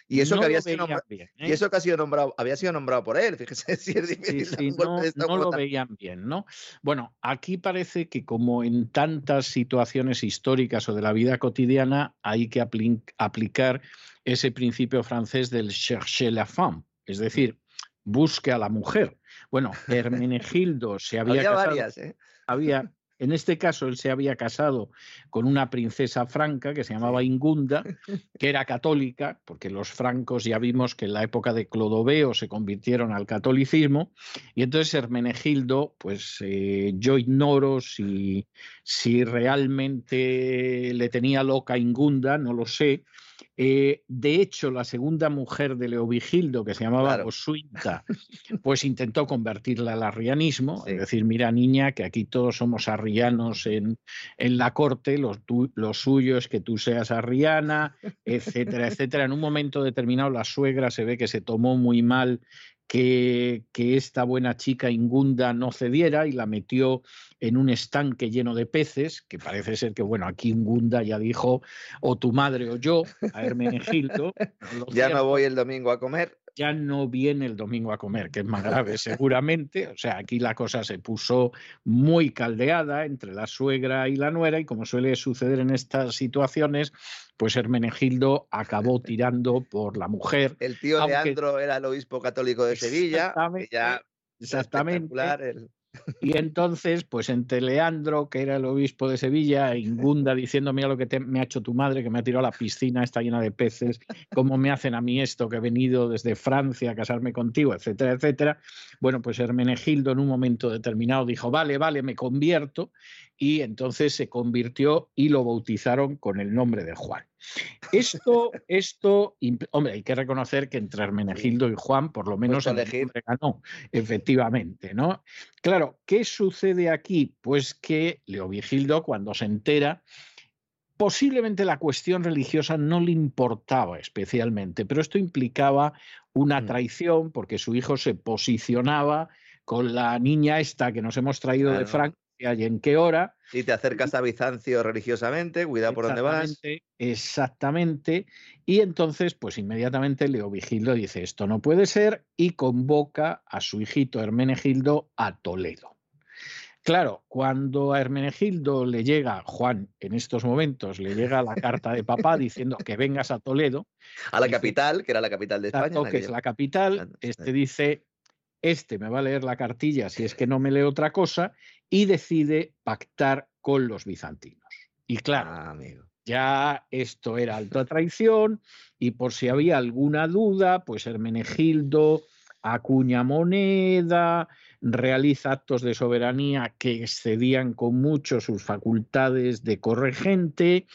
y eso que había sido nombrado, y ¿eh? eso que ha sido nombrado, había sido nombrado por él, fíjese si es difícil. no, lo veían bien, ¿no? Bueno, aquí parece que como en tantas situaciones históricas o de la vida cotidiana, hay que aplicar ese principio francés del chercher la femme es decir, busque a la mujer. Bueno, Hermenegildo se había, casado. Varias, ¿eh? Había, en este caso, él se había casado con una princesa franca que se llamaba Ingunda, que era católica, porque los francos ya vimos que en la época de Clodoveo se convirtieron al catolicismo, y entonces Hermenegildo, pues eh, yo ignoro si, si realmente le tenía loca Ingunda, no lo sé, eh, de hecho, la segunda mujer de Leovigildo, que se llamaba Osuinta, pues intentó convertirla al arrianismo, es decir, mira niña, que aquí todos somos arrianos en, en la corte, lo, lo, suyo es que tú seas arriana, etcétera, etcétera. En un momento determinado la suegra se ve que se tomó muy mal que, esta buena chica Ingunda no cediera y la metió en un estanque lleno de peces, que parece ser que, bueno, aquí Ingunda ya dijo, o tu madre o yo, a Hermenegildo. ya me voy el domingo a comer ya no viene el domingo a comer, que es más grave seguramente. O sea, aquí la cosa se puso muy caldeada entre la suegra y la nuera y como suele suceder en estas situaciones, pues Hermenegildo acabó tirando por la mujer. El tío de Andro era el obispo católico de Sevilla. Exactamente. Ya exactamente. Y entonces, pues entre Leandro, que era el obispo de Sevilla, e Ingunda diciendo, mira lo que me ha hecho tu madre, que me ha tirado a la piscina, está llena de peces, cómo me hacen a mí esto, que he venido desde Francia a casarme contigo, etcétera, etcétera. Bueno, pues Hermenegildo en un momento determinado dijo, vale, vale, me convierto, y entonces se convirtió y lo bautizaron con el nombre de Juan. Esto, esto, hombre, hay que reconocer que entre Hermenegildo y Juan, por lo menos el ganó, efectivamente, ¿no? Claro, ¿qué sucede aquí? Pues que Leovigildo, cuando se entera, posiblemente la cuestión religiosa no le importaba especialmente, pero esto implicaba una mm. traición porque su hijo se posicionaba con la niña esta que nos hemos traído de Franco y en qué hora. Y te acercas a Bizancio religiosamente, cuida por dónde vas. Exactamente. Y entonces, pues inmediatamente Leovigildo dice, esto no puede ser, y convoca a su hijito Hermenegildo a Toledo. Claro, cuando a Hermenegildo le llega, Juan, en estos momentos, le llega la carta de papá diciendo que vengas a Toledo. A la capital, que era la capital de España. Que es la capital, este dice, este me va a leer la cartilla si es que no me lee otra cosa, y decide pactar con los bizantinos. Y claro, ah, ya esto era alta traición, y por si había alguna duda, pues Hermenegildo acuña moneda, realiza actos de soberanía que excedían con mucho sus facultades de corregente,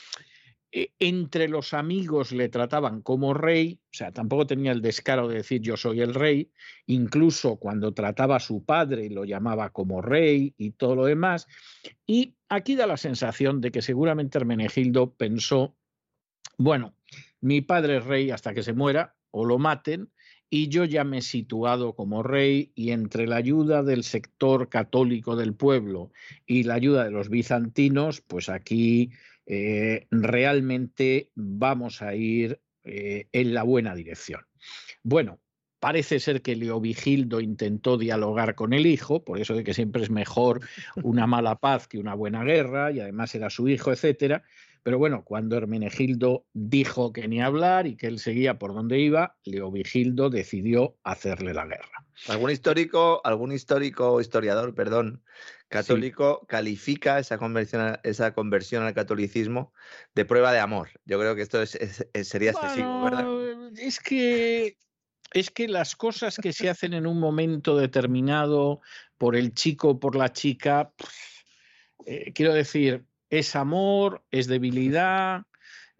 e, entre los amigos le trataban como rey, o sea, tampoco tenía el descaro de decir yo soy el rey, incluso cuando trataba a su padre lo llamaba como rey y todo lo demás. Y aquí da la sensación de que seguramente Hermenegildo pensó, bueno, mi padre es rey hasta que se muera o lo maten, y yo ya me he situado como rey y entre la ayuda del sector católico del pueblo y la ayuda de los bizantinos, pues aquí eh, realmente vamos a ir eh, en la buena dirección. Bueno, parece ser que Leovigildo intentó dialogar con el hijo, por eso de que siempre es mejor una mala paz que una buena guerra, y además era su hijo, etcétera. Pero bueno, cuando Hermenegildo dijo que ni hablar y que él seguía por donde iba, Leovigildo decidió hacerle la guerra. Algún histórico, algún histórico historiador, perdón, católico califica esa conversión, esa conversión al catolicismo de prueba de amor. Yo creo que esto sería excesivo, ¿verdad? Es que es que las cosas que se hacen en un momento determinado por el chico o por la chica, eh, quiero decir, es amor, es debilidad,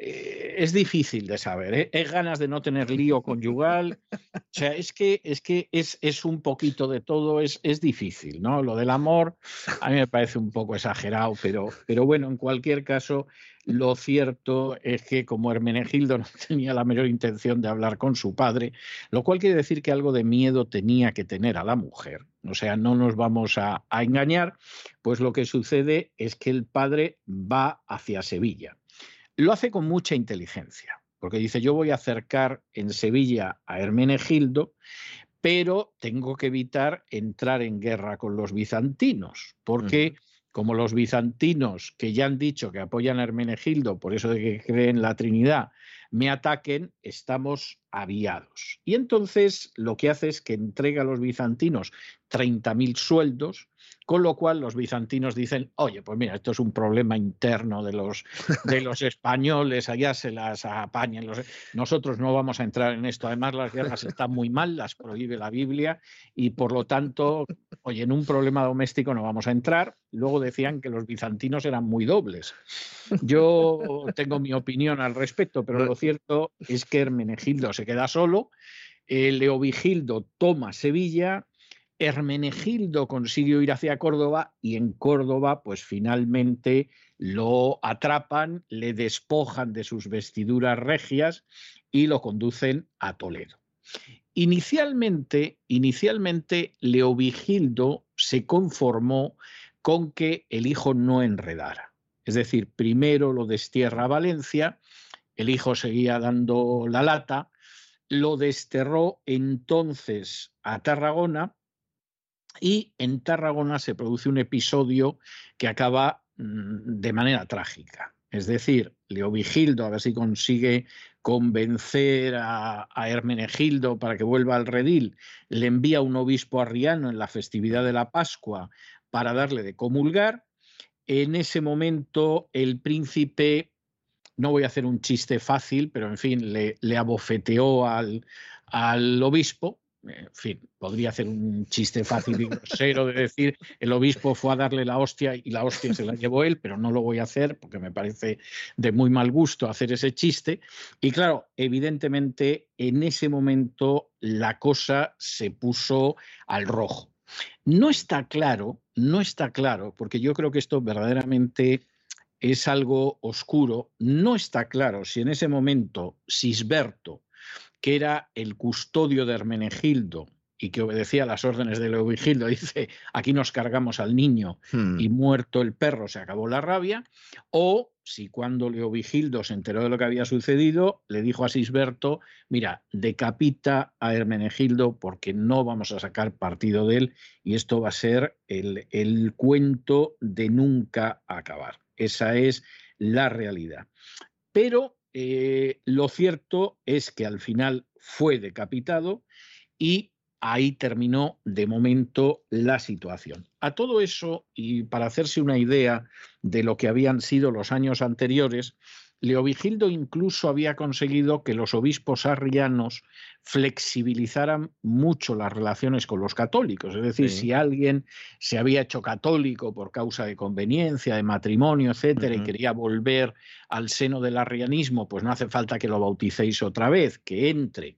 eh, es difícil de saber, ¿eh? es ganas de no tener lío conyugal, o sea, es que es, que es, es un poquito de todo, es, es difícil, ¿no? Lo del amor a mí me parece un poco exagerado, pero, pero bueno, en cualquier caso, lo cierto es que como Hermenegildo no tenía la menor intención de hablar con su padre, lo cual quiere decir que algo de miedo tenía que tener a la mujer, o sea, no nos vamos a, a engañar, pues lo que sucede es que el padre va hacia Sevilla lo hace con mucha inteligencia, porque dice, yo voy a acercar en Sevilla a Hermenegildo, pero tengo que evitar entrar en guerra con los bizantinos, porque como los bizantinos, que ya han dicho que apoyan a Hermenegildo, por eso de que creen la Trinidad, me ataquen, estamos aviados. Y entonces lo que hace es que entrega a los bizantinos 30.000 sueldos, con lo cual los bizantinos dicen, oye, pues mira, esto es un problema interno de los, de los españoles, allá se las apañan. Nosotros no vamos a entrar en esto. Además, las guerras están muy mal, las prohíbe la Biblia y por lo tanto, oye, en un problema doméstico no vamos a entrar. Luego decían que los bizantinos eran muy dobles. Yo tengo mi opinión al respecto, pero lo cierto es que Hermenegildo se queda solo. Leovigildo toma Sevilla, Hermenegildo consiguió ir hacia Córdoba y en Córdoba, pues finalmente lo atrapan, le despojan de sus vestiduras regias y lo conducen a Toledo. Inicialmente, inicialmente Leovigildo se conformó con que el hijo no enredara. Es decir, primero lo destierra a Valencia, el hijo seguía dando la lata, lo desterró entonces a Tarragona y en Tarragona se produce un episodio que acaba mm, de manera trágica. Es decir, Leovigildo, a ver si consigue convencer a, Hermenegildo para que vuelva al redil, le envía un obispo arriano en la festividad de la Pascua para darle de comulgar. En ese momento el príncipe, no voy a hacer un chiste fácil, pero en fin, le, le abofeteó al, al obispo en fin, podría hacer un chiste fácil y grosero de decir el obispo fue a darle la hostia y la hostia se la llevó él, pero no lo voy a hacer porque me parece de muy mal gusto hacer ese chiste. Y claro, evidentemente en ese momento la cosa se puso al rojo. No está claro, no está claro, porque yo creo que esto verdaderamente es algo oscuro, no está claro si en ese momento Sisberto que era el custodio de Hermenegildo y que obedecía a las órdenes de Leovigildo, dice, aquí nos cargamos al niño y hmm. muerto el perro se acabó la rabia, o si cuando Leovigildo se enteró de lo que había sucedido, le dijo a Sisberto, mira, decapita a Hermenegildo porque no vamos a sacar partido de él y esto va a ser el, el cuento de nunca acabar. Esa es la realidad. Pero eh, lo cierto es que al final fue decapitado y ahí terminó de momento la situación. A todo eso, y para hacerse una idea de lo que habían sido los años anteriores, Leovigildo incluso había conseguido que los obispos arrianos flexibilizaran mucho las relaciones con los católicos. Es decir, si alguien se había hecho católico por causa de conveniencia, de matrimonio, etcétera, y quería volver al seno del arrianismo, pues no hace falta que lo bauticéis otra vez, que entre.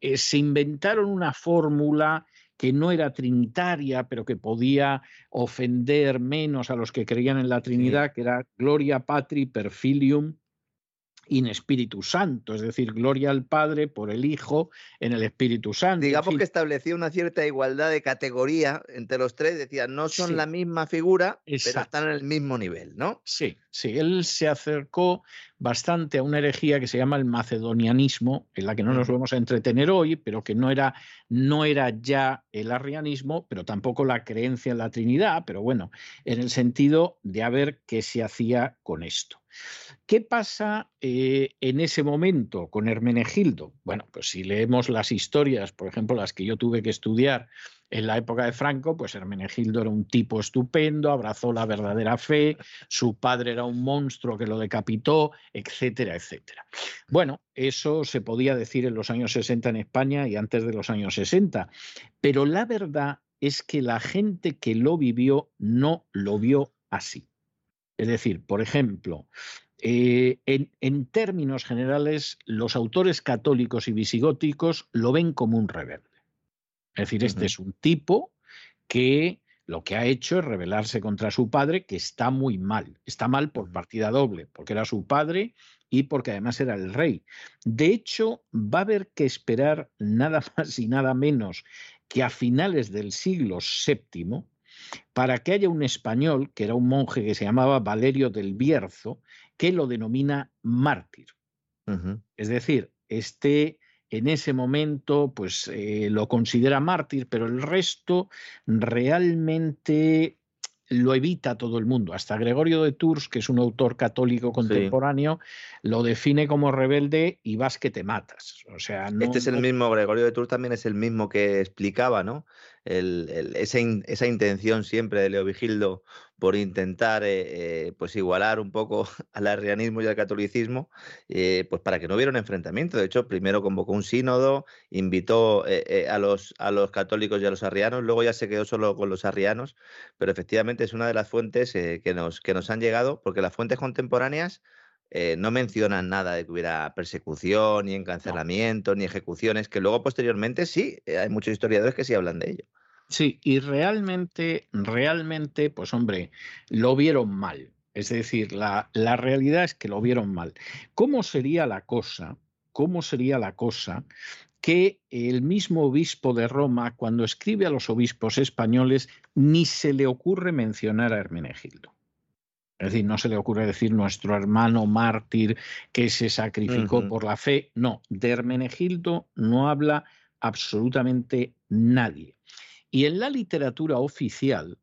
Eh, se inventaron una fórmula que no era trinitaria, pero que podía ofender menos a los que creían en la Trinidad, que era Gloria Patri per Filium in Espíritu Santo, es decir, gloria al Padre por el Hijo en el Espíritu Santo. Digamos que establecía una cierta igualdad de categoría entre los tres, decía, no son la misma figura, pero están en el mismo nivel, ¿no? Sí, sí, él se acercó bastante a una herejía que se llama el macedonianismo, en la que no nos vamos a entretener hoy, pero que no era, no era ya el arrianismo, pero tampoco la creencia en la Trinidad, pero bueno, en el sentido de a ver qué se hacía con esto. ¿Qué pasa eh, en ese momento con Hermenegildo? Bueno, pues si leemos las historias, por ejemplo, las que yo tuve que estudiar en la época de Franco, pues Hermenegildo era un tipo estupendo, abrazó la verdadera fe, su padre era un monstruo que lo decapitó, etcétera, etcétera. Bueno, eso se podía decir en los años 60 en España y antes de los años 60, pero la verdad es que la gente que lo vivió no lo vio así. Es decir, por ejemplo, eh, en, términos generales, los autores católicos y visigóticos lo ven como un rebelde. Es decir, este es un tipo que lo que ha hecho es rebelarse contra su padre, que está muy mal. Está mal por partida doble, porque era su padre y porque además era el rey. De hecho, va a haber que esperar nada más y nada menos que a finales del siglo VII, para que haya un español, que era un monje que se llamaba Valerio del Bierzo, que lo denomina mártir. Es decir, este en ese momento pues eh, lo considera mártir, pero el resto realmente lo evita todo el mundo. Hasta Gregorio de Tours, que es un autor católico contemporáneo, lo define como rebelde y vas que te matas. O sea, este es el mismo, Gregorio de Tours también es el mismo que explicaba, ¿no? Esa, intención siempre de Leovigildo por intentar eh, eh, pues igualar un poco al arrianismo y al catolicismo, eh, pues para que no hubiera un enfrentamiento. De hecho, primero convocó un sínodo, invitó a, los, a los católicos y a los arrianos, luego ya se quedó solo con los arrianos, pero efectivamente es una de las fuentes que, nos, que nos han llegado, porque las fuentes contemporáneas no mencionan nada de que hubiera persecución, ni encarcelamiento, ni ejecuciones, que luego posteriormente sí, hay muchos historiadores que sí hablan de ello. Sí, y realmente, realmente, pues hombre, lo vieron mal. Es decir, la, la realidad es que lo vieron mal. ¿Cómo sería la cosa? ¿Cómo sería la cosa que el mismo obispo de Roma, cuando escribe a los obispos españoles, ni se le ocurre mencionar a Hermenegildo? Es decir, no se le ocurre decir nuestro hermano mártir que se sacrificó por la fe. No, de Hermenegildo no habla absolutamente nadie. Y en la literatura oficial,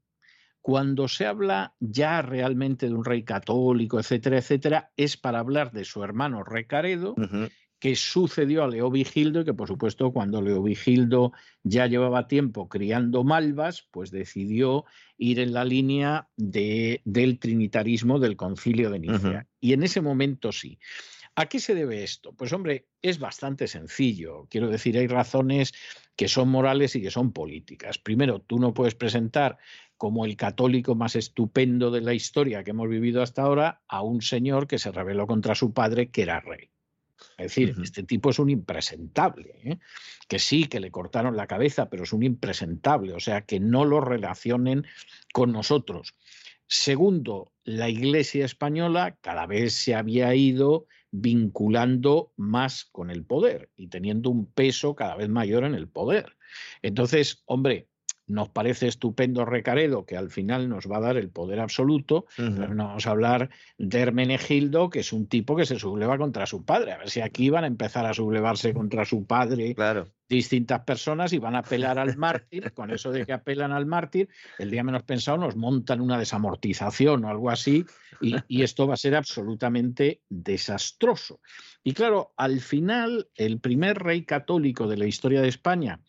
cuando se habla ya realmente de un rey católico, etcétera, etcétera, es para hablar de su hermano Recaredo, que sucedió a Leovigildo y que, por supuesto, cuando Leovigildo ya llevaba tiempo criando malvas, pues decidió ir en la línea de, del trinitarismo del concilio de Nicea. Y en ese momento sí. ¿A qué se debe esto? Pues hombre, es bastante sencillo. Quiero decir, hay razones que son morales y que son políticas. Primero, tú no puedes presentar como el católico más estupendo de la historia que hemos vivido hasta ahora a un señor que se rebeló contra su padre, que era rey. Es decir, este tipo es un impresentable, ¿eh? que sí, que le cortaron la cabeza, pero es un impresentable, o sea, que no lo relacionen con nosotros. Segundo, la Iglesia española cada vez se había ido vinculando más con el poder y teniendo un peso cada vez mayor en el poder. Entonces, hombre, nos parece estupendo Recaredo, que al final nos va a dar el poder absoluto, pero no vamos a hablar de Hermenegildo, que es un tipo que se subleva contra su padre. A ver si aquí van a empezar a sublevarse contra su padre claro. distintas personas y van a apelar al mártir. Con eso de que apelan al mártir, el día menos pensado nos montan una desamortización o algo así, y, y esto va a ser absolutamente desastroso. Y claro, al final, el primer rey católico de la historia de España,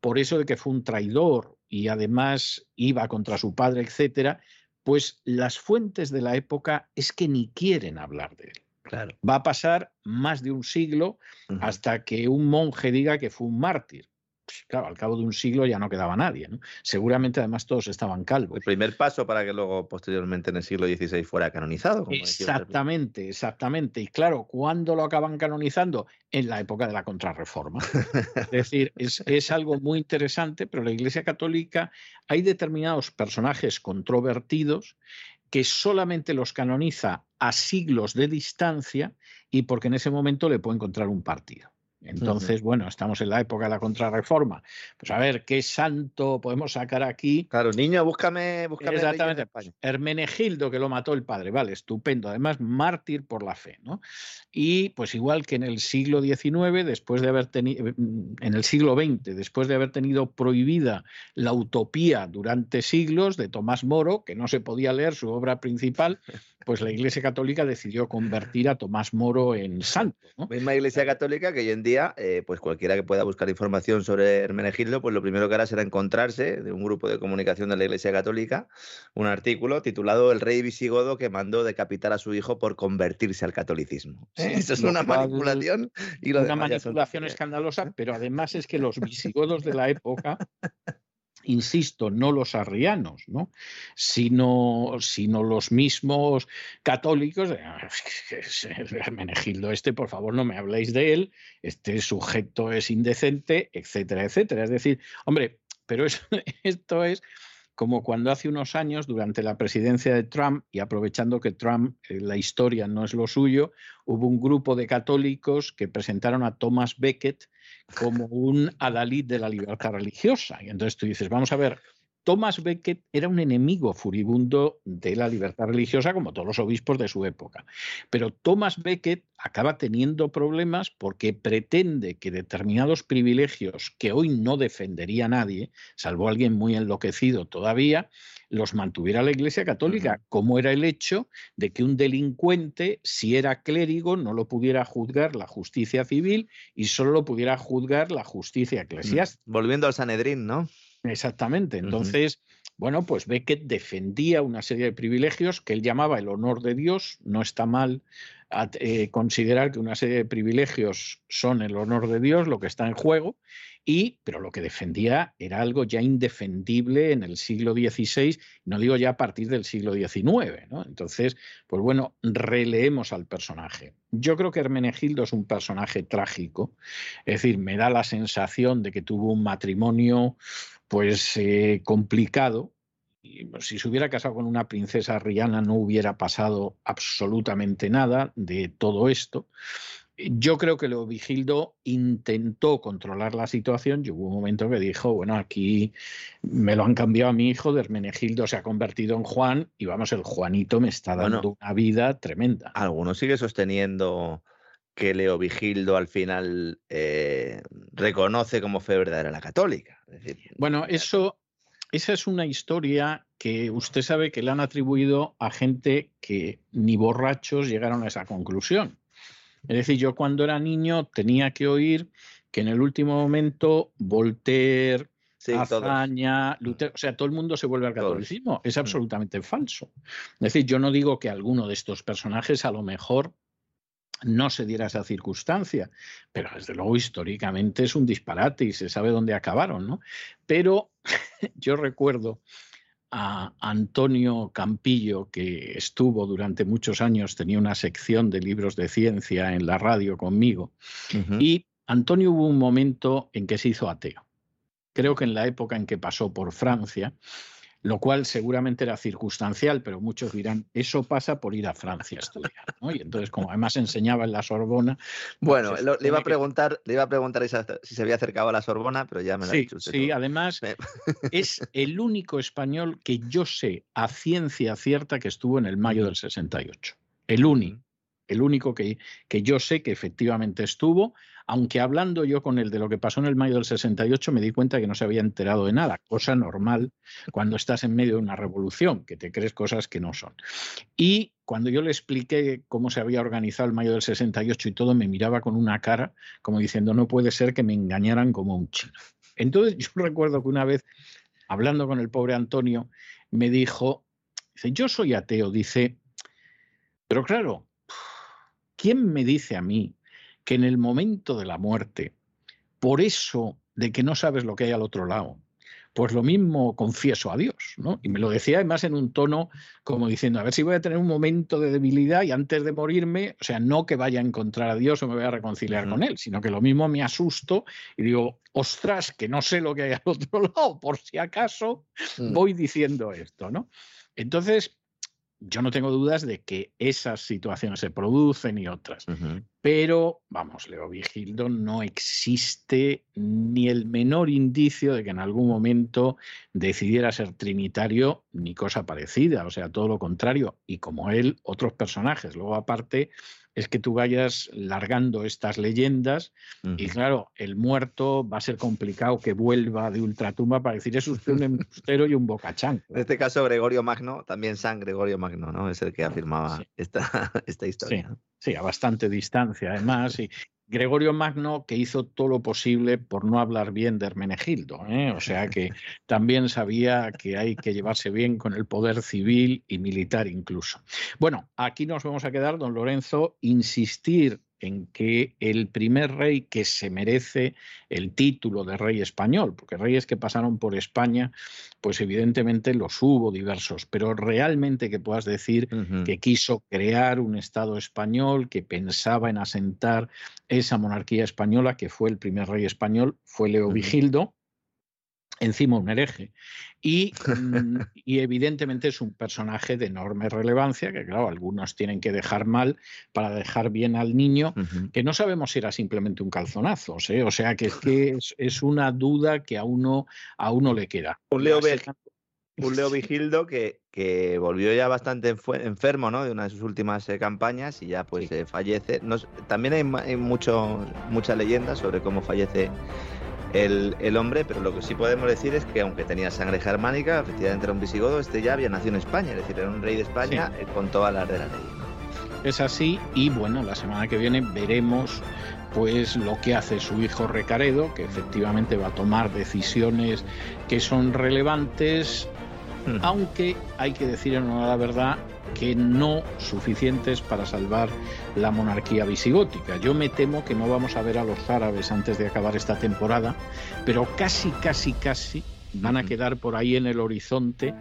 por eso de que fue un traidor y además iba contra su padre, etcétera, pues las fuentes de la época es que ni quieren hablar de él. Claro. Va a pasar más de un siglo hasta que un monje diga que fue un mártir. Pues, claro, al cabo de un siglo ya no quedaba nadie. ¿no? Seguramente además todos estaban calvos. El primer paso para que luego posteriormente en el siglo XVI fuera canonizado. exactamente, exactamente. Y claro, ¿cuándo lo acaban canonizando? En la época de la contrarreforma. es decir, es, es algo muy interesante, pero la Iglesia Católica hay determinados personajes controvertidos que solamente los canoniza a siglos de distancia y porque en ese momento le puede encontrar un partido. Entonces, bueno, estamos en la época de la contrarreforma. Pues a ver, ¿qué santo podemos sacar aquí? Claro, niño, búscame, búscame Exactamente. Hermenegildo, que lo mató el padre, vale, estupendo. Además, mártir por la fe, ¿no? Y pues igual que en el siglo XIX, después de haber tenido, en el siglo XX, después de haber tenido prohibida la utopía durante siglos de Tomás Moro, que no se podía leer su obra principal, pues la Iglesia Católica decidió convertir a Tomás Moro en santo. ¿no? Misma Iglesia Católica que hoy en día, eh, pues cualquiera que pueda buscar información sobre Hermenegildo, pues lo primero que hará será encontrarse de un grupo de comunicación de la Iglesia Católica un artículo titulado El rey visigodo que mandó decapitar a su hijo por convertirse al catolicismo. Eso es una manipulación. Y una manipulación escandalosa, pero además es que los visigodos de la época insisto, no los arrianos, ¿no? Sino, sino los mismos católicos. Menegildo este, por favor, no me habléis de él, este sujeto es indecente, etcétera, etcétera. Es decir, hombre, pero esto es como cuando hace unos años, durante la presidencia de Trump, y aprovechando que Trump, eh, la historia no es lo suyo, hubo un grupo de católicos que presentaron a Thomas Becket como un adalid de la libertad religiosa. Y entonces tú dices, vamos a ver, Thomas Becket era un enemigo furibundo de la libertad religiosa, como todos los obispos de su época. Pero Thomas Becket acaba teniendo problemas porque pretende que determinados privilegios que hoy no defendería nadie, salvo alguien muy enloquecido todavía, los mantuviera la Iglesia Católica, como era el hecho de que un delincuente, si era clérigo, no lo pudiera juzgar la justicia civil y solo lo pudiera juzgar la justicia mm, eclesiástica. Volviendo al Sanedrín, ¿no? Exactamente. Entonces, bueno, pues Becket defendía una serie de privilegios que él llamaba el honor de Dios. No está mal eh, considerar que una serie de privilegios son el honor de Dios, lo que está en juego. Y, pero lo que defendía era algo ya indefendible en el siglo XVI, no digo ya a partir del siglo XIX. ¿no? Entonces, pues bueno, releemos al personaje. Yo creo que Hermenegildo es un personaje trágico, es decir, me da la sensación de que tuvo un matrimonio pues eh, complicado. Y, pues, si se hubiera casado con una princesa riana no hubiera pasado absolutamente nada de todo esto. Yo creo que Leovigildo intentó controlar la situación y hubo un momento que dijo, bueno, aquí me lo han cambiado a mi hijo, de Hermenegildo se ha convertido en Juan y vamos, el Juanito me está dando una vida tremenda. Algunos sigue sosteniendo que Leo Vigildo al final eh, reconoce como fe verdadera la católica. Bueno, eso, esa es una historia que usted sabe que le han atribuido a gente que ni borrachos llegaron a esa conclusión. Es decir, yo cuando era niño tenía que oír que en el último momento Voltaire, sí, Azaña, Lutero, o sea, todo el mundo se vuelve al catolicismo. Es mm. absolutamente falso. Es decir, yo no digo que alguno de estos personajes a lo mejor no se diera esa circunstancia, pero desde luego históricamente es un disparate y se sabe dónde acabaron, ¿no? Pero yo recuerdo a Antonio Campillo, que estuvo durante muchos años, tenía una sección de libros de ciencia en la radio conmigo, y Antonio hubo un momento en que se hizo ateo. Creo que en la época en que pasó por Francia, lo cual seguramente era circunstancial, pero muchos dirán, eso pasa por ir a Francia a estudiar. Y entonces, como además enseñaba en la Sorbona. Pues bueno, le, iba a preguntar, le iba a preguntar si se había acercado a la Sorbona, pero ya me lo sí, ha dicho Sí, además es el único español que yo sé a ciencia cierta que estuvo en el mayo del 68. El único. El único que, que yo sé que efectivamente estuvo aunque hablando yo con él de lo que pasó en el mayo del 68 me di cuenta que no se había enterado de nada, cosa normal cuando estás en medio de una revolución, que te crees cosas que no son. Y cuando yo le expliqué cómo se había organizado el mayo del 68 y todo, me miraba con una cara como diciendo, no puede ser que me engañaran como un chino. Entonces yo recuerdo que una vez, hablando con el pobre Antonio, me dijo, dice, yo soy ateo, dice, pero claro, ¿quién me dice a mí que en el momento de la muerte, por eso de que no sabes lo que hay al otro lado, pues lo mismo confieso a Dios, ¿no? Y me lo decía además en un tono como diciendo, a ver si voy a tener un momento de debilidad y antes de morirme, o sea, no que vaya a encontrar a Dios o me voy a reconciliar con Él, sino que lo mismo me asusto y digo, ostras, que no sé lo que hay al otro lado, por si acaso mm. voy diciendo esto, ¿no? Entonces, yo no tengo dudas de que esas situaciones se producen y otras. Pero, vamos, Leo Vigildo no existe ni el menor indicio de que en algún momento decidiera ser trinitario ni cosa parecida. O sea, todo lo contrario. Y como él, otros personajes. Luego, aparte, es que tú vayas largando estas leyendas y claro, el muerto va a ser complicado que vuelva de ultratumba para decir es usted un embustero y un bocachán. En este caso, Gregorio Magno, también San Gregorio Magno, ¿no? Es el que afirmaba esta, esta historia. Sí, a bastante distancia además. Y, Gregorio Magno que hizo todo lo posible por no hablar bien de Hermenegildo, ¿eh? o sea que también sabía que hay que llevarse bien con el poder civil y militar incluso. Bueno, aquí nos vamos a quedar, don Lorenzo, insistir en que el primer rey que se merece el título de rey español, porque reyes que pasaron por España, pues evidentemente los hubo diversos, pero realmente que puedas decir que quiso crear un Estado español, que pensaba en asentar esa monarquía española, que fue el primer rey español, fue Leo Vigildo encima un hereje. Mm, y, evidentemente es un personaje de enorme relevancia, que claro, algunos tienen que dejar mal para dejar bien al niño, que no sabemos si era simplemente un calzonazo, ¿eh? o sea que, es, que es, una duda que a uno, a uno le queda. Un Leo, un Leo Vigildo que, que, volvió ya bastante enfermo ¿no? de una de sus últimas eh, campañas y ya pues eh, fallece. también hay, hay mucho, mucha leyenda sobre cómo fallece el, hombre, pero lo que sí podemos decir es que aunque tenía sangre germánica, efectivamente era un visigodo, este ya había nacido en España, es decir, era un rey de España eh, con todas las de la ley. Es así y bueno, la semana que viene veremos pues lo que hace su hijo Recaredo, que efectivamente va a tomar decisiones que son relevantes, hmm. aunque hay que decir en honor a la verdad que no suficientes para salvar la monarquía visigótica. Yo me temo que no vamos a ver a los árabes antes de acabar esta temporada, pero casi, casi, casi van a quedar por ahí en el horizonte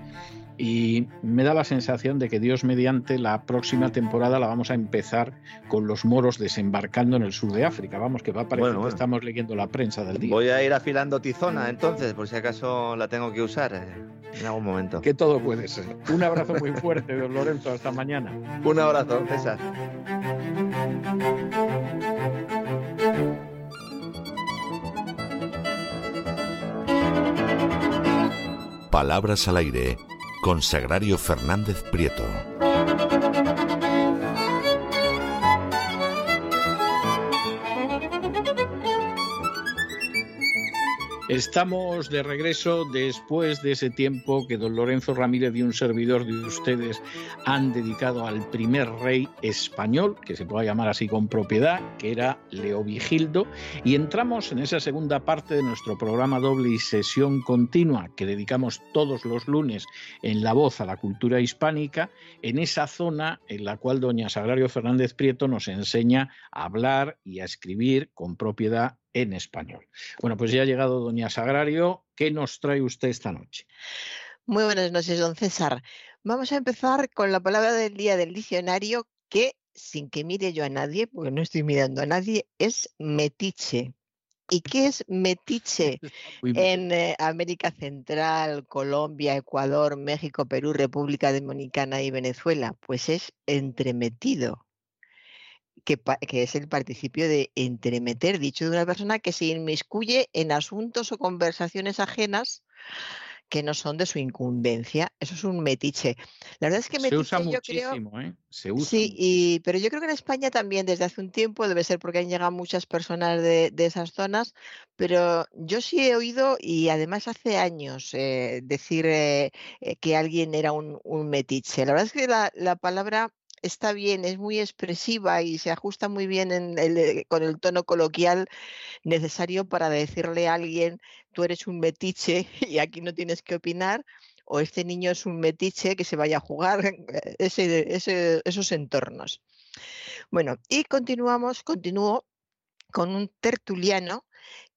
y me da la sensación de que Dios mediante la próxima temporada la vamos a empezar con los moros desembarcando en el sur de África. Vamos, que va a parecer que estamos leyendo la prensa del día. Voy a ir afilando tizona entonces, por si acaso la tengo que usar eh, en algún momento. Que todo puede ser. Un abrazo muy fuerte, don Lorenzo. Hasta mañana. Un abrazo, César. Palabras al aire con Sagrario Fernández Prieto. Estamos de regreso después de ese tiempo que don Lorenzo Ramírez y un servidor de ustedes han dedicado al primer rey español, que se pueda llamar así con propiedad, que era Leovigildo, y entramos en esa segunda parte de nuestro programa doble y sesión continua que dedicamos todos los lunes en La Voz a la cultura hispánica, en esa zona en la cual doña Sagrario Fernández Prieto nos enseña a hablar y a escribir con propiedad en español. Bueno, pues ya ha llegado doña Sagrario. ¿Qué nos trae usted esta noche? Muy buenas noches, don César. Vamos a empezar con la palabra del día del diccionario que, sin que mire yo a nadie, porque no estoy mirando a nadie, es metiche. ¿Y qué es metiche en eh, América Central, Colombia, Ecuador, México, Perú, República Dominicana y Venezuela? Pues es entremetido que, es el participio de entremeter, dicho de una persona que se inmiscuye en asuntos o conversaciones ajenas que no son de su incumbencia. Eso es un metiche. La verdad es que metiche, se usa muchísimo, ¿eh? Se usa. Sí, pero yo creo que en España también desde hace un tiempo debe ser porque han llegado muchas personas de, esas zonas, pero yo sí he oído y además hace años eh, decir eh, eh, que alguien era un, metiche. La verdad es que la, la palabra está bien, es muy expresiva y se ajusta muy bien eh, con el tono coloquial necesario para decirle a alguien, tú eres un metiche y aquí no tienes que opinar, o este niño es un metiche que se vaya a jugar, esos entornos. Bueno, y continuamos, continúo con un tertuliano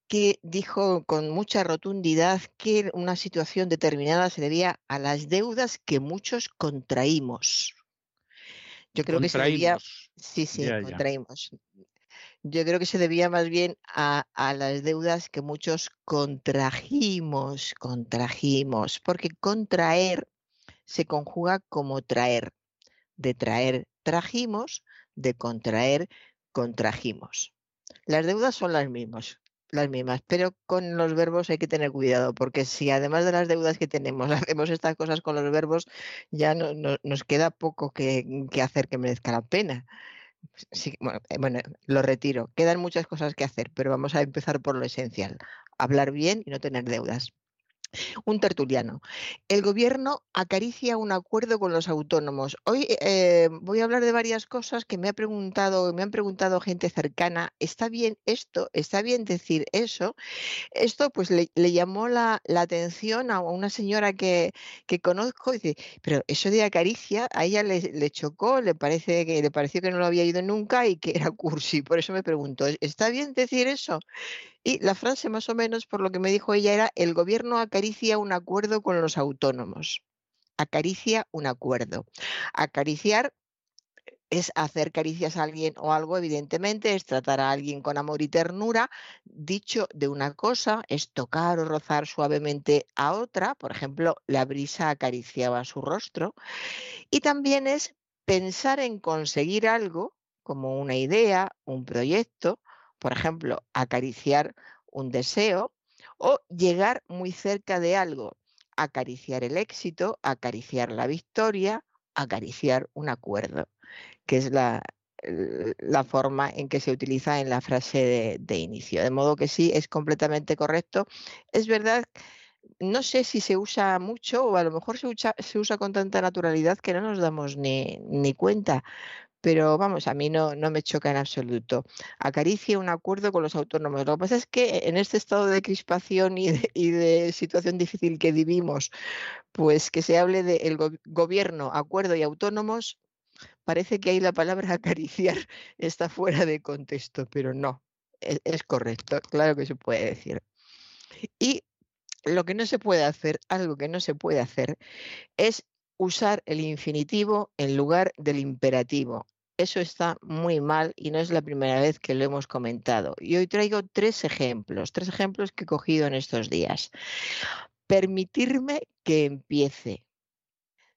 que dijo con mucha rotundidad que una situación determinada se debía a las deudas que muchos contraímos. Yo creo que se debía. Sí, sí, contraímos. Yo creo que se debía más bien a, las deudas que muchos contrajimos, contrajimos, porque contraer se conjuga como traer. De traer trajimos, de contraer contrajimos. Las deudas son las mismas, las mismas, pero con los verbos hay que tener cuidado, porque si además de las deudas que tenemos hacemos estas cosas con los verbos, ya no, nos queda poco que, hacer que merezca la pena. Eh, bueno, lo retiro. Quedan muchas cosas que hacer, pero vamos a empezar por lo esencial. Hablar bien y no tener deudas. Un tertuliano. El gobierno acaricia un acuerdo con los autónomos. Hoy eh, voy a hablar de varias cosas que me ha preguntado, me han preguntado gente cercana. ¿Está bien esto? ¿Está bien decir eso? Esto pues le, llamó la, atención a una señora que, que conozco y dice, pero eso de acaricia a ella le, le, chocó, le parece que le pareció que no lo había ido nunca y que era cursi. Por eso me pregunto, ¿está bien decir eso? Y la frase más o menos, por lo que me dijo ella, era, el gobierno acaricia un acuerdo con los autónomos. Acaricia un acuerdo. Acariciar es hacer caricias a alguien o algo, evidentemente, es tratar a alguien con amor y ternura. Dicho de una cosa, es tocar o rozar suavemente a otra. Por ejemplo, la brisa acariciaba su rostro. Y también es pensar en conseguir algo, como una idea, un proyecto, por ejemplo, acariciar un deseo o llegar muy cerca de algo, acariciar el éxito, acariciar la victoria, acariciar un acuerdo, que es la, la forma en que se utiliza en la frase de, inicio. De modo que sí, es completamente correcto. Es verdad, no sé si se usa mucho o a lo mejor se usa, se usa con tanta naturalidad que no nos damos ni, ni cuenta, pero vamos, a mí no, no me choca en absoluto. Acaricia un acuerdo con los autónomos. Lo que pasa es que en este estado de crispación y de, situación difícil que vivimos, pues que se hable del gobierno, acuerdo y autónomos, parece que ahí la palabra acariciar está fuera de contexto, pero no, es, es correcto, claro que se puede decir. Y lo que no se puede hacer, algo que no se puede hacer, es usar el infinitivo en lugar del imperativo. Eso está muy mal y no es la primera vez que lo hemos comentado. Y hoy traigo tres ejemplos, tres ejemplos que he cogido en estos días. Permitirme que empiece.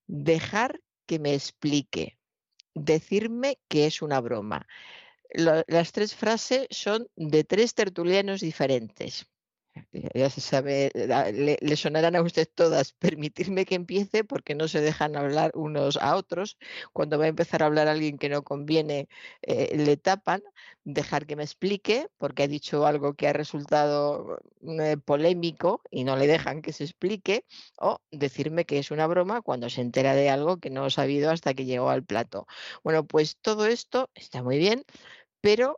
Dejar que me explique. Decirme que es una broma. las tres frases son de tres tertulianos diferentes ya se sabe, le, sonarán a usted todas, permitirme que empiece porque no se dejan hablar unos a otros. Cuando va a empezar a hablar alguien que no conviene, eh, le tapan, dejar que me explique porque ha dicho algo que ha resultado eh, polémico y no le dejan que se explique, o decirme que es una broma cuando se entera de algo que no ha sabido hasta que llegó al plato. Bueno, pues todo esto está muy bien, pero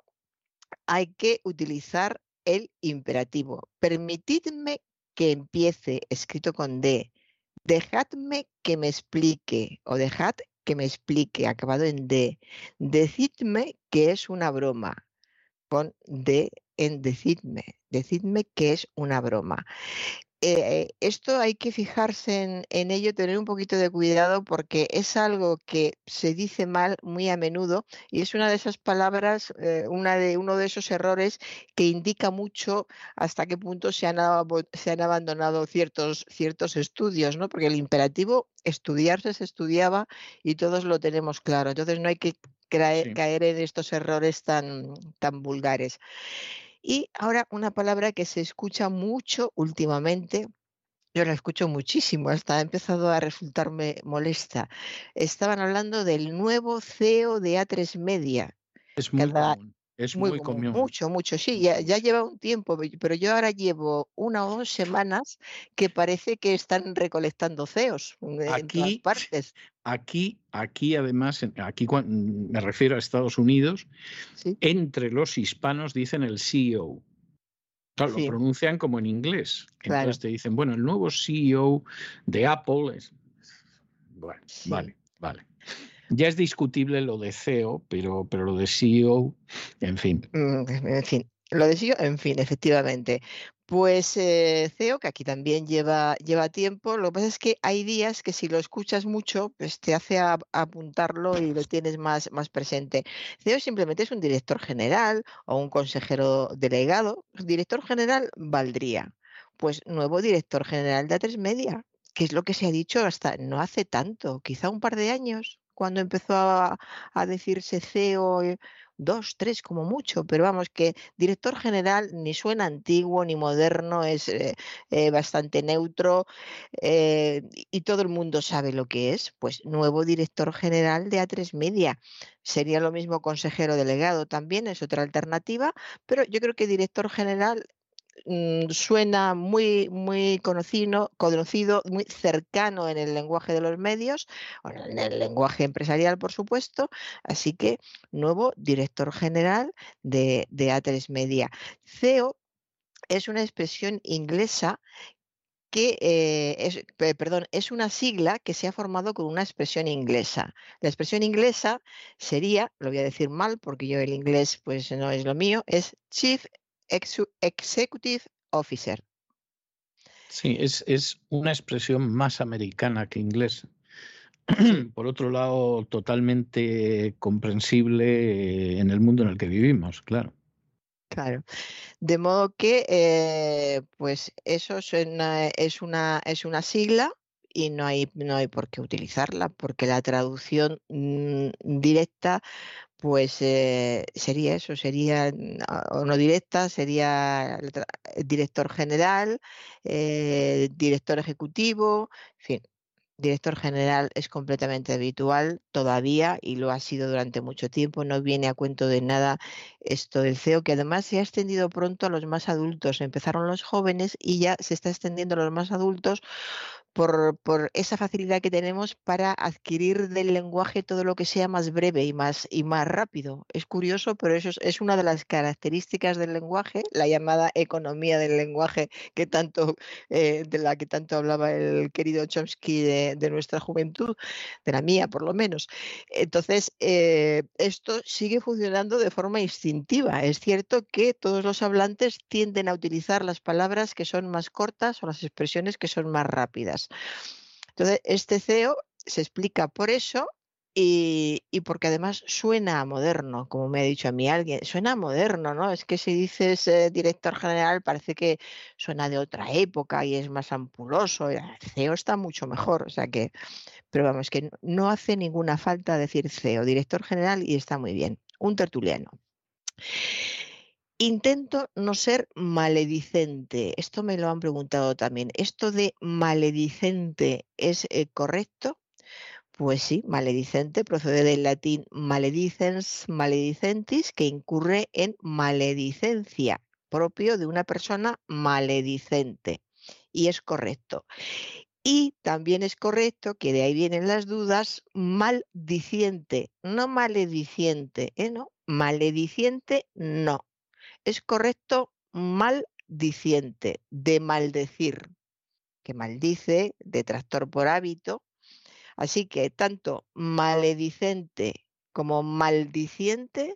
hay que utilizar el imperativo. Permitidme que empiece, escrito con D. Dejadme que me explique o dejad que me explique, acabado en D. Decidme que es una broma. Pon D en decidme. Decidme que es una broma. Eh, esto hay que fijarse en, ello, tener un poquito de cuidado porque es algo que se dice mal muy a menudo y es una de esas palabras, eh, una de, uno de esos errores que indica mucho hasta qué punto se han, se han abandonado ciertos, ciertos estudios, ¿no? porque el imperativo estudiarse se estudiaba y todos lo tenemos claro, entonces no hay que caer en estos errores tan, tan vulgares. Y ahora una palabra que se escucha mucho últimamente, yo la escucho muchísimo, hasta ha empezado a resultarme molesta. Estaban hablando del nuevo CEO de A3 Media. Es muy es muy, común. Mucho, mucho, sí, ya, ya, lleva un tiempo, pero yo ahora llevo una o dos semanas que parece que están recolectando CEOs en aquí, todas partes. Aquí, aquí además, aquí me refiero a Estados Unidos, entre los hispanos dicen el CEO. Claro, lo pronuncian como en inglés. Entonces te dicen, bueno, el nuevo CEO de Apple es... Bueno, vale, vale. Ya es discutible lo de CEO, pero, pero lo de CEO, en fin. Mm, en fin, lo de CEO, en fin, efectivamente. Pues eh, CEO, que aquí también lleva, lleva tiempo, lo que pasa es que hay días que si lo escuchas mucho, pues te hace apuntarlo y lo tienes más, más presente. CEO simplemente es un director general o un consejero delegado. Director general valdría. Pues nuevo director general de A3 Media, que es lo que se ha dicho hasta no hace tanto, quizá un par de años cuando empezó a, decirse CEO, eh, dos, tres como mucho, pero vamos, que director general ni suena antiguo ni moderno, es eh, eh, bastante neutro y todo el mundo sabe lo que es, pues nuevo director general de A3 Media. Sería lo mismo consejero delegado también, es otra alternativa, pero yo creo que director general mm, suena muy, muy conocido, conocido, muy cercano en el lenguaje de los medios, en el lenguaje empresarial, por supuesto. Así que, nuevo director general de, de A3 Media. CEO es una expresión inglesa que eh, es, perdón, es una sigla que se ha formado con una expresión inglesa. La expresión inglesa sería, lo voy a decir mal porque yo el inglés pues no es lo mío, es Chief Executive Officer. Sí, es, es una expresión más americana que inglesa. Por otro lado, totalmente comprensible en el mundo en el que vivimos, claro. Claro. De modo que, eh, pues eso es una, es una, es una sigla y no hay, no hay por qué utilizarla, porque la traducción mm, directa, pues eh, sería eso, sería, mm, o no directa, sería director general, eh, director ejecutivo, en fin, director general es completamente habitual todavía y lo ha sido durante mucho tiempo. No viene a cuento de nada esto del CEO, que además se ha extendido pronto a los más adultos. Empezaron los jóvenes y ya se está extendiendo a los más adultos por, esa facilidad que tenemos para adquirir del lenguaje todo lo que sea más breve y más, y más rápido. Es curioso, pero eso es, una de las características del lenguaje, la llamada economía del lenguaje que tanto, eh, de la que tanto hablaba el querido Chomsky de, nuestra juventud, de la mía por lo menos. Entonces, eh, esto sigue funcionando de forma instintiva. Es cierto que todos los hablantes tienden a utilizar las palabras que son más cortas o las expresiones que son más rápidas. Entonces, este CEO se explica por eso y, porque además suena moderno, como me ha dicho a mí alguien, suena moderno, ¿no? Es que si dices eh, director general parece que suena de otra época y es más ampuloso, el CEO está mucho mejor, o sea que, pero vamos, que no hace ninguna falta decir CEO, director general y está muy bien, un tertuliano. Intento no ser maledicente. Esto me lo han preguntado también. ¿Esto de maledicente es eh, correcto? Pues sí, maledicente procede del latín maledicens, maledicentis, que incurre en maledicencia, propio de una persona maledicente. Y es correcto. Y también es correcto, que de ahí vienen las dudas, maldiciente, no malediciente, ¿eh? ¿no? Malediciente no es correcto maldiciente, de maldecir, que maldice, detractor por hábito. Así que tanto maledicente como maldiciente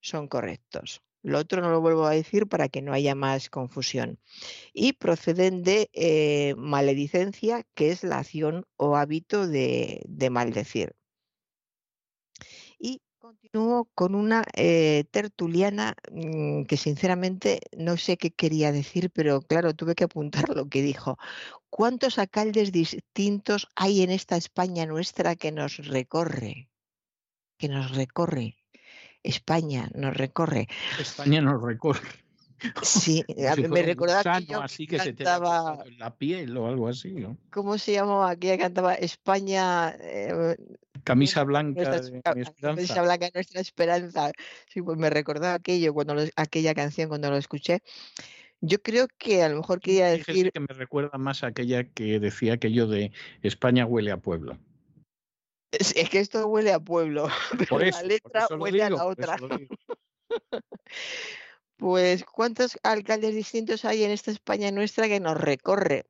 son correctos. Lo otro no lo vuelvo a decir para que no haya más confusión. Y proceden de eh, maledicencia, que es la acción o hábito de, de maldecir. Continúo con una eh, tertuliana mm, que sinceramente no sé qué quería decir, pero claro, tuve que apuntar lo que dijo. ¿Cuántos alcaldes distintos hay en esta España nuestra que nos recorre? Que nos recorre. España nos recorre. España nos recorre. Sí, me recordaba así que se te la piel o algo así, ¿no? ¿Cómo se llamaba aquella que cantaba España? Eh, Camisa blanca de mi esperanza. Camisa blanca nuestra esperanza. Sí, pues me recordaba aquello cuando aquella canción cuando lo escuché. Yo creo que a lo mejor quería decir que me recuerda más a aquella que decía aquello de España huele a pueblo. Es, que esto huele a pueblo, pero la letra huele a la otra. pues cuántos alcaldes distintos hay en esta España nuestra que nos recorre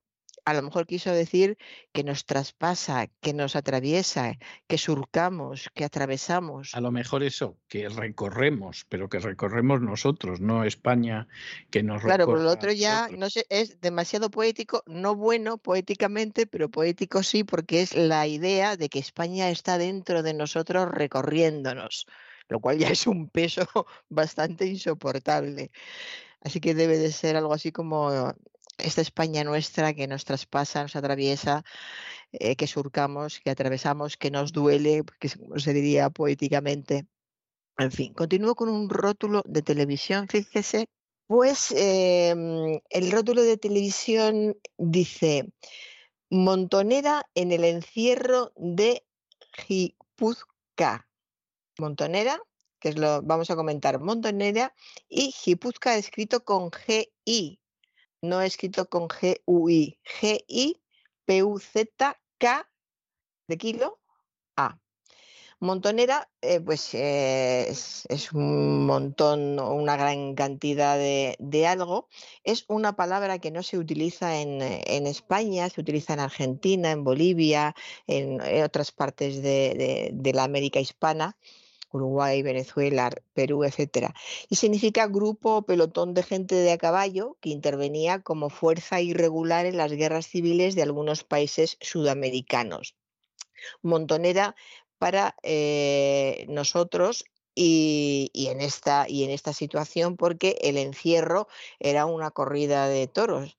a lo mejor quiso decir que nos traspasa, que nos atraviesa, que surcamos, que atravesamos. A lo mejor eso, que recorremos, pero que recorremos nosotros, no España que nos Claro, por lo otro ya no sé, es demasiado poético, no bueno poéticamente, pero poético sí, porque es la idea de que España está dentro de nosotros recorriéndonos, lo cual ya es un peso bastante insoportable. Así que debe de ser algo así como esta España nuestra que nos traspasa, nos atraviesa, eh, que surcamos, que atravesamos, que nos duele, que se diría poéticamente. En fin, continúo con un rótulo de televisión, fíjese. Pues em, el rótulo de televisión dice, Montonera en el encierro de Gipuzka. Montonera, que es lo vamos a comentar, Montonera y Gipuzka escrito con G-I, no escrito con G-U-I, G-I-P-U-Z-K de kilo A. Montonera, eh, pues eh, es, un montón una gran cantidad de, algo. Es una palabra que no se utiliza en, España, se utiliza en Argentina, en Bolivia, en, otras partes de la América hispana. Uruguay, Venezuela, Perú, etc. Y significa grupo o pelotón de gente de a caballo que intervenía como fuerza irregular en las guerras civiles de algunos países sudamericanos. Montonera para eh, nosotros y, en esta, y en esta situación porque el encierro era una corrida de toros.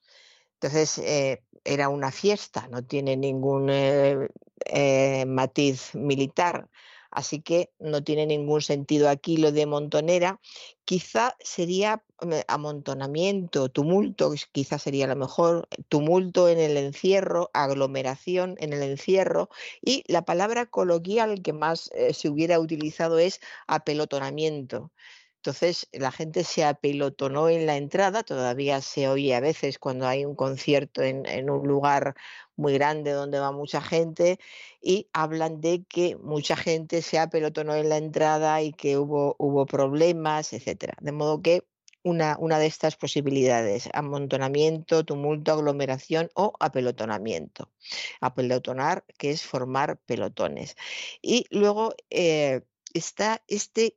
Entonces eh, era una fiesta, no tiene ningún eh, matiz militar. Así que no tiene ningún sentido aquí lo de montonera. Quizá sería amontonamiento, tumulto, quizá sería lo mejor, tumulto en el encierro, aglomeración en el encierro y la palabra coloquial que más eh, se hubiera utilizado es apelotonamiento. Entonces la gente se apelotonó en la entrada, todavía se oye a veces cuando hay un concierto en, un lugar muy grande donde va mucha gente y hablan de que mucha gente se apelotonó en la entrada y que hubo, hubo problemas, etc. De modo que una, una de estas posibilidades, amontonamiento, tumulto, aglomeración o apelotonamiento. Apelotonar, que es formar pelotones. Y luego eh, está este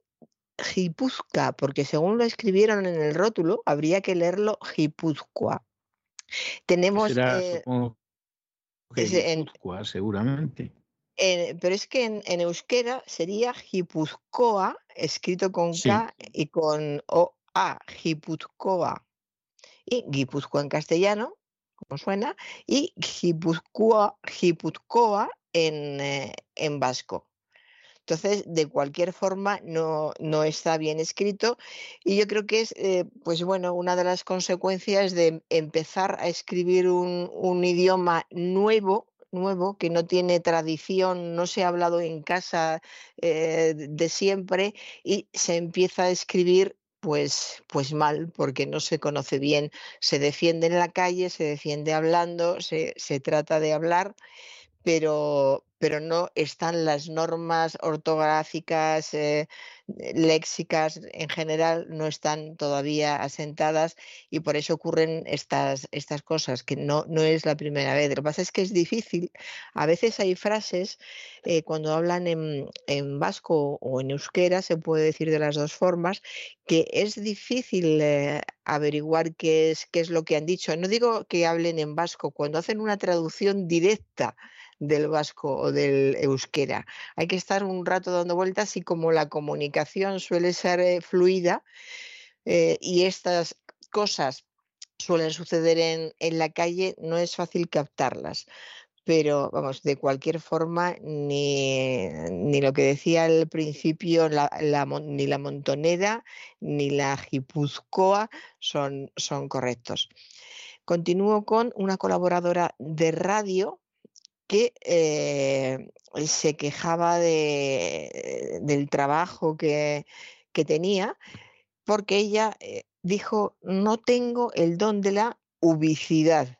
Gipuzca, porque según lo escribieron en el rótulo, habría que leerlo Gipuzcoa. Tenemos. Eh, seguramente. pero es que en, euskera sería Gipuzcoa, escrito con K y con O-A. Y Gipuzcoa en castellano, como suena, y Gipuzcoa, en, eh, en vasco. Entonces, de cualquier forma, no, no está bien escrito y yo creo que es, eh, pues bueno, una de las consecuencias de empezar a escribir un, idioma nuevo, nuevo, que no tiene tradición, no se ha hablado en casa eh, de siempre y se empieza a escribir pues, pues mal, porque no se conoce bien. Se defiende en la calle, se defiende hablando, se, se trata de hablar pero, pero no están las normas ortográficas, eh, léxicas en general, no están todavía asentadas y por eso ocurren estas, estas cosas, que no, no es la primera vez. Lo que pasa es que es difícil. A veces hay frases, eh, cuando hablan en, en, vasco o en euskera, se puede decir de las dos formas, que es difícil eh, averiguar qué es, qué es lo que han dicho. No digo que hablen en vasco, cuando hacen una traducción directa del vasco o del euskera. Hay que estar un rato dando vueltas y como la comunicación suele ser eh, fluida eh, y estas cosas suelen suceder en, en, la calle, no es fácil captarlas. Pero vamos, de cualquier forma, ni, ni lo que decía al principio, ni la montonera ni la jipuzcoa son, son correctos. Continúo con una colaboradora de radio que eh, se quejaba de, del trabajo que, tenía, porque ella eh, dijo, no tengo el don de la ubicidad.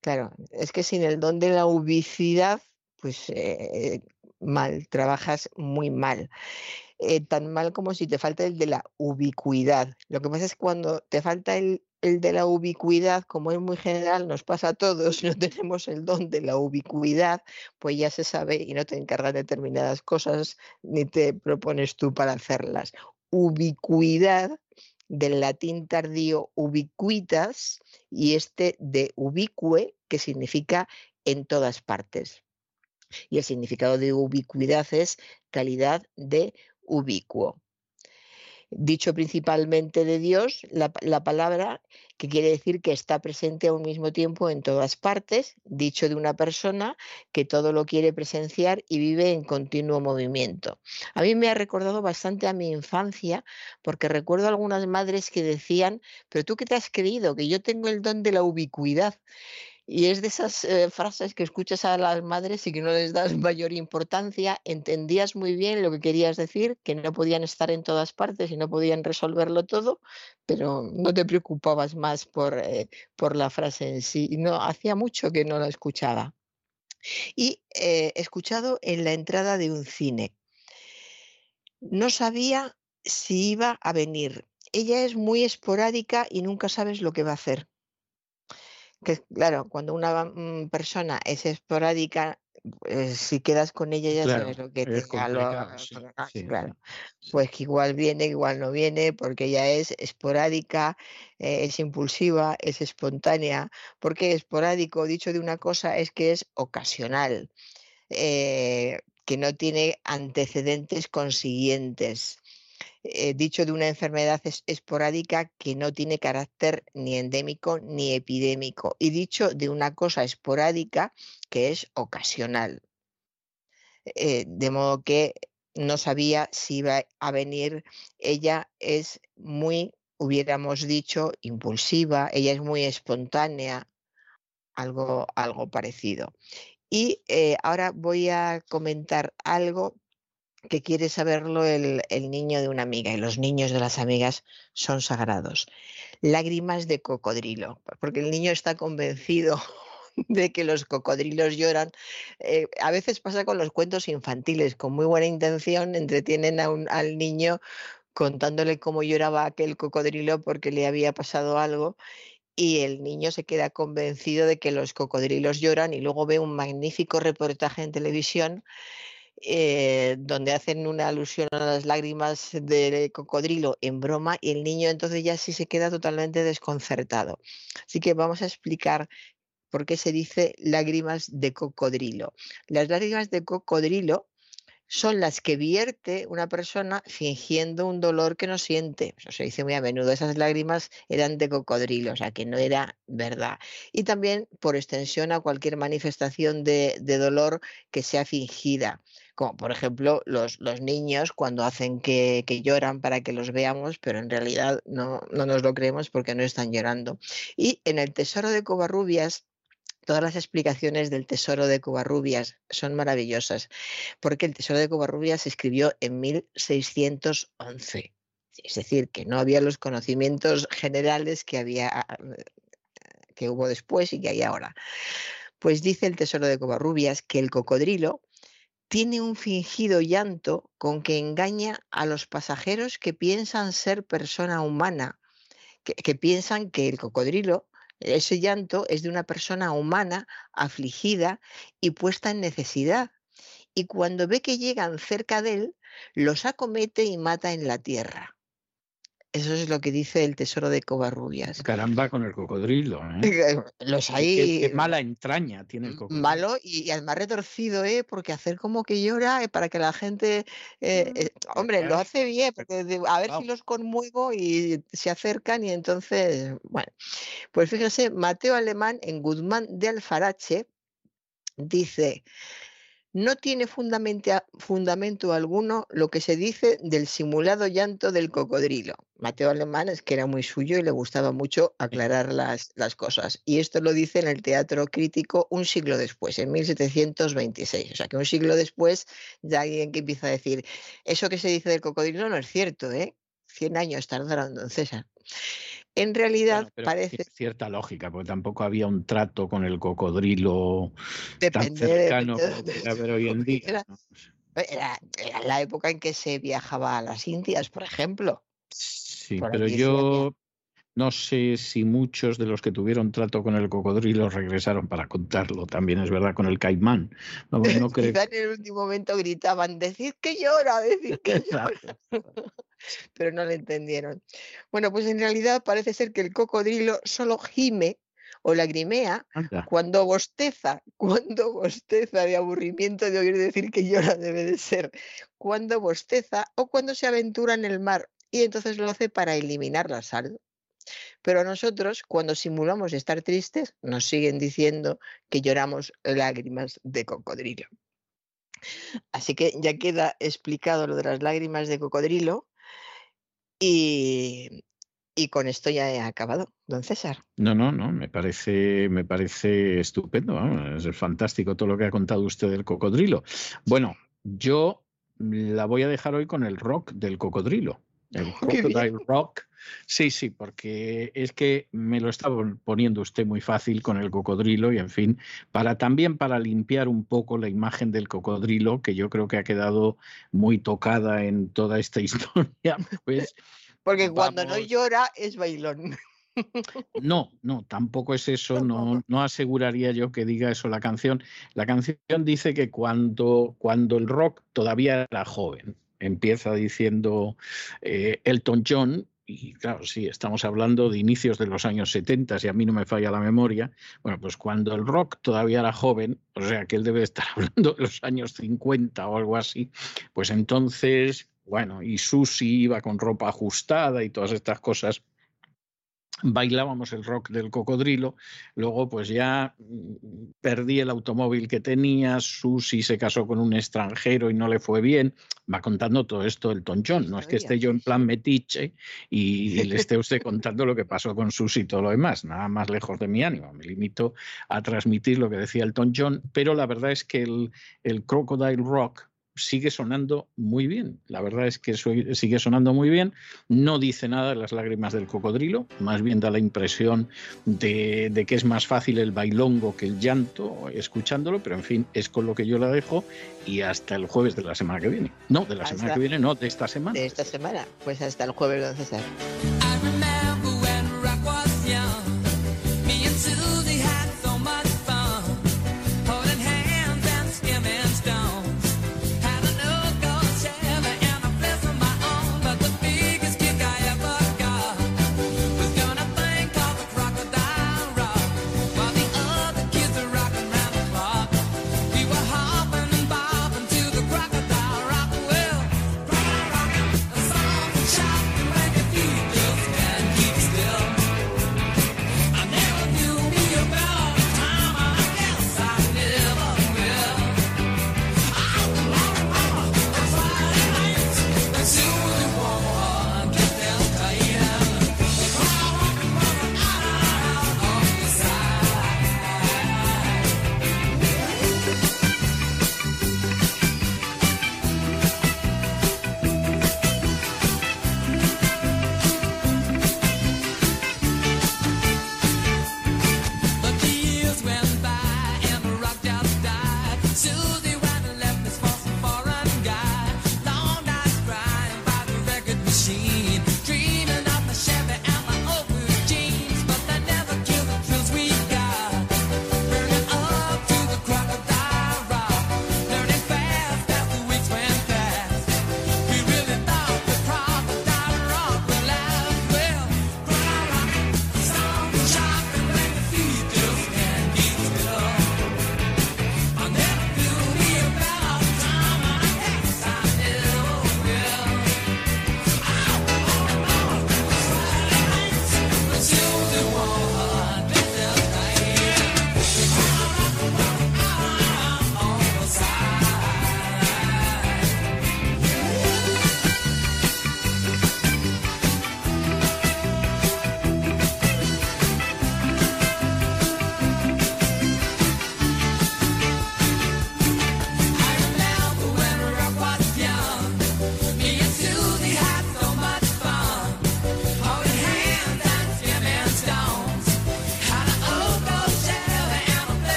Claro, es que sin el don de la ubicidad, pues eh, mal, trabajas muy mal. tan mal como si te falta el de la ubicuidad. Lo que pasa es cuando te falta el el de la ubicuidad, como es muy general, nos pasa a todos, no tenemos el don de la ubicuidad, pues ya se sabe y no te encargan determinadas cosas ni te propones tú para hacerlas. Ubicuidad del latín tardío ubiquitas y este de ubique, que significa en todas partes. Y el significado de ubicuidad es calidad de ubicuo dicho principalmente de Dios, la, palabra que quiere decir que está presente a un mismo tiempo en todas partes, dicho de una persona que todo lo quiere presenciar y vive en continuo movimiento. A mí me ha recordado bastante a mi infancia, porque recuerdo algunas madres que decían, pero tú qué te has creído, que yo tengo el don de la ubicuidad. Y es de esas eh, frases que escuchas a las madres y que no les das mayor importancia, entendías muy bien lo que querías decir, que no podían estar en todas partes y no podían resolverlo todo, pero no te preocupabas más por, eh, por la frase en sí. No, hacía mucho que no la escuchaba. Y eh, escuchado en la entrada de un cine. No sabía si iba a venir. Ella es muy esporádica y nunca sabes lo que va a hacer que claro, cuando una mm, persona es esporádica, pues, si quedas con ella ya sabes lo que te claro. Pues que igual viene, igual no viene, porque ella es esporádica, eh, es impulsiva, es espontánea. Porque esporádico, dicho de una cosa, es que es ocasional, eh, que no tiene antecedentes consiguientes. Eh, dicho de una enfermedad esporádica que no tiene carácter ni endémico ni epidémico, y dicho de una cosa esporádica que es ocasional. Eh, de modo que no sabía si iba a venir. Ella es muy, hubiéramos dicho, impulsiva, ella es muy espontánea, algo, algo parecido. Y eh, ahora voy a comentar algo que quiere saberlo el, niño de una amiga y los niños de las amigas son sagrados. Lágrimas de cocodrilo, porque el niño está convencido de que los cocodrilos lloran. Eh, a veces pasa con los cuentos infantiles, con muy buena intención entretienen a un, al niño contándole cómo lloraba aquel cocodrilo porque le había pasado algo y el niño se queda convencido de que los cocodrilos lloran y luego ve un magnífico reportaje en televisión eh, donde hacen una alusión a las lágrimas del cocodrilo en broma y el niño entonces ya sí se queda totalmente desconcertado. Así que vamos a explicar por qué se dice lágrimas de cocodrilo. Las lágrimas de cocodrilo son las que vierte una persona fingiendo un dolor que no siente. Eso se dice muy a menudo. Esas lágrimas eran de cocodrilo, o sea, que no era verdad. Y también, por extensión, a cualquier manifestación de, de dolor que sea fingida como por ejemplo los, los niños cuando hacen que, lloran para que los veamos, pero en realidad no, no nos lo creemos porque no están llorando. Y en el Tesoro de Covarrubias, todas las explicaciones del Tesoro de Covarrubias son maravillosas, porque el Tesoro de Covarrubias se escribió en 1611. Es decir, que no había los conocimientos generales que había ah, que hubo después y que hay ahora. Pues dice el Tesoro de Covarrubias que el cocodrilo tiene un fingido llanto con que engaña a los pasajeros que piensan ser persona humana, que, piensan que el cocodrilo, ese llanto es de una persona humana afligida y puesta en necesidad. Y cuando ve que llegan cerca de él, los acomete y mata en la tierra. Eso es lo que dice el tesoro de Covarrubias. Caramba con el cocodrilo. ¿eh? Los hay. Qué, mala entraña tiene el cocodrilo. Malo y, además retorcido, ¿eh? Porque hacer como que llora eh, para que la gente. Eh, mm, eh, hombre, lo hace bien, porque a ver si los conmuevo y se acercan y entonces. Bueno, pues fíjese, Mateo Alemán en Guzmán de Alfarache dice no tiene fundamento, alguno lo que se dice del simulado llanto del cocodrilo. Mateo Alemán es que era muy suyo y le gustaba mucho aclarar las, las, cosas. Y esto lo dice en el Teatro Crítico un siglo después, en 1726. O sea que un siglo después ya alguien que empieza a decir, eso que se dice del cocodrilo no es cierto, ¿eh? 100 años tardaron don César. En realidad parece. Cierta lógica, porque tampoco había un trato con el cocodrilo tan cercano como hoy en día. Era, la época en que se viajaba a las Indias, por ejemplo. Sí, pero yo no sé si muchos de los que tuvieron trato con el cocodrilo regresaron para contarlo. También es verdad con el caimán. No, creo... en el último momento gritaban, decir que llora, decir que llora. Pero no lo entendieron. Bueno, pues en realidad parece ser que el cocodrilo solo gime o lagrimea cuando bosteza, cuando bosteza de aburrimiento de oír decir que llora debe de ser, cuando bosteza o cuando se aventura en el mar y entonces lo hace para eliminar la sal. Pero nosotros, cuando simulamos estar tristes, nos siguen diciendo que lloramos lágrimas de cocodrilo. Así que ya queda explicado lo de las lágrimas de cocodrilo y, Y con esto ya he acabado, don César. No, no, no, me parece, me parece estupendo, es fantástico todo lo que ha contado usted del cocodrilo. Bueno, yo la voy a dejar hoy con el rock del cocodrilo. El Crocodile Rock. Sí, sí, porque es que me lo estaba poniendo usted muy fácil con el cocodrilo y en fin, para también para limpiar un poco la imagen del cocodrilo, que yo creo que ha quedado muy tocada en toda esta historia, pues. Porque cuando no llora es bailón. No, no, tampoco es eso, no, no aseguraría yo que diga eso la canción. La canción dice que cuando, cuando el rock todavía era joven, empieza diciendo eh, Elton John, y claro, sí, estamos hablando de inicios de los años 70, si a mí no me falla la memoria, bueno, pues cuando el rock todavía era joven, o sea que él debe estar hablando de los años 50 o algo así, pues entonces, bueno, y Susi iba con ropa ajustada y todas estas cosas bailábamos el rock del cocodrilo, luego pues ya mm, perdí el automóvil que tenía, Susi se casó con un extranjero y no le fue bien, va contando todo esto el tonchón, no es que esté yo en plan metiche y, le esté usted contando lo que pasó con Susi y todo lo demás, nada más lejos de mi ánimo, me limito a transmitir lo que decía el tonchón, pero la verdad es que el, el Crocodile Rock sigue sonando muy bien. La verdad es que sigue sonando muy bien. No dice nada de las lágrimas del cocodrilo, más bien da la impresión de, que es más fácil el bailongo que el llanto escuchándolo, pero en fin, es con lo que yo la dejo y hasta el jueves de la semana que viene. No, de la semana que viene, no, de esta semana. De esta semana, pues hasta el jueves, don César.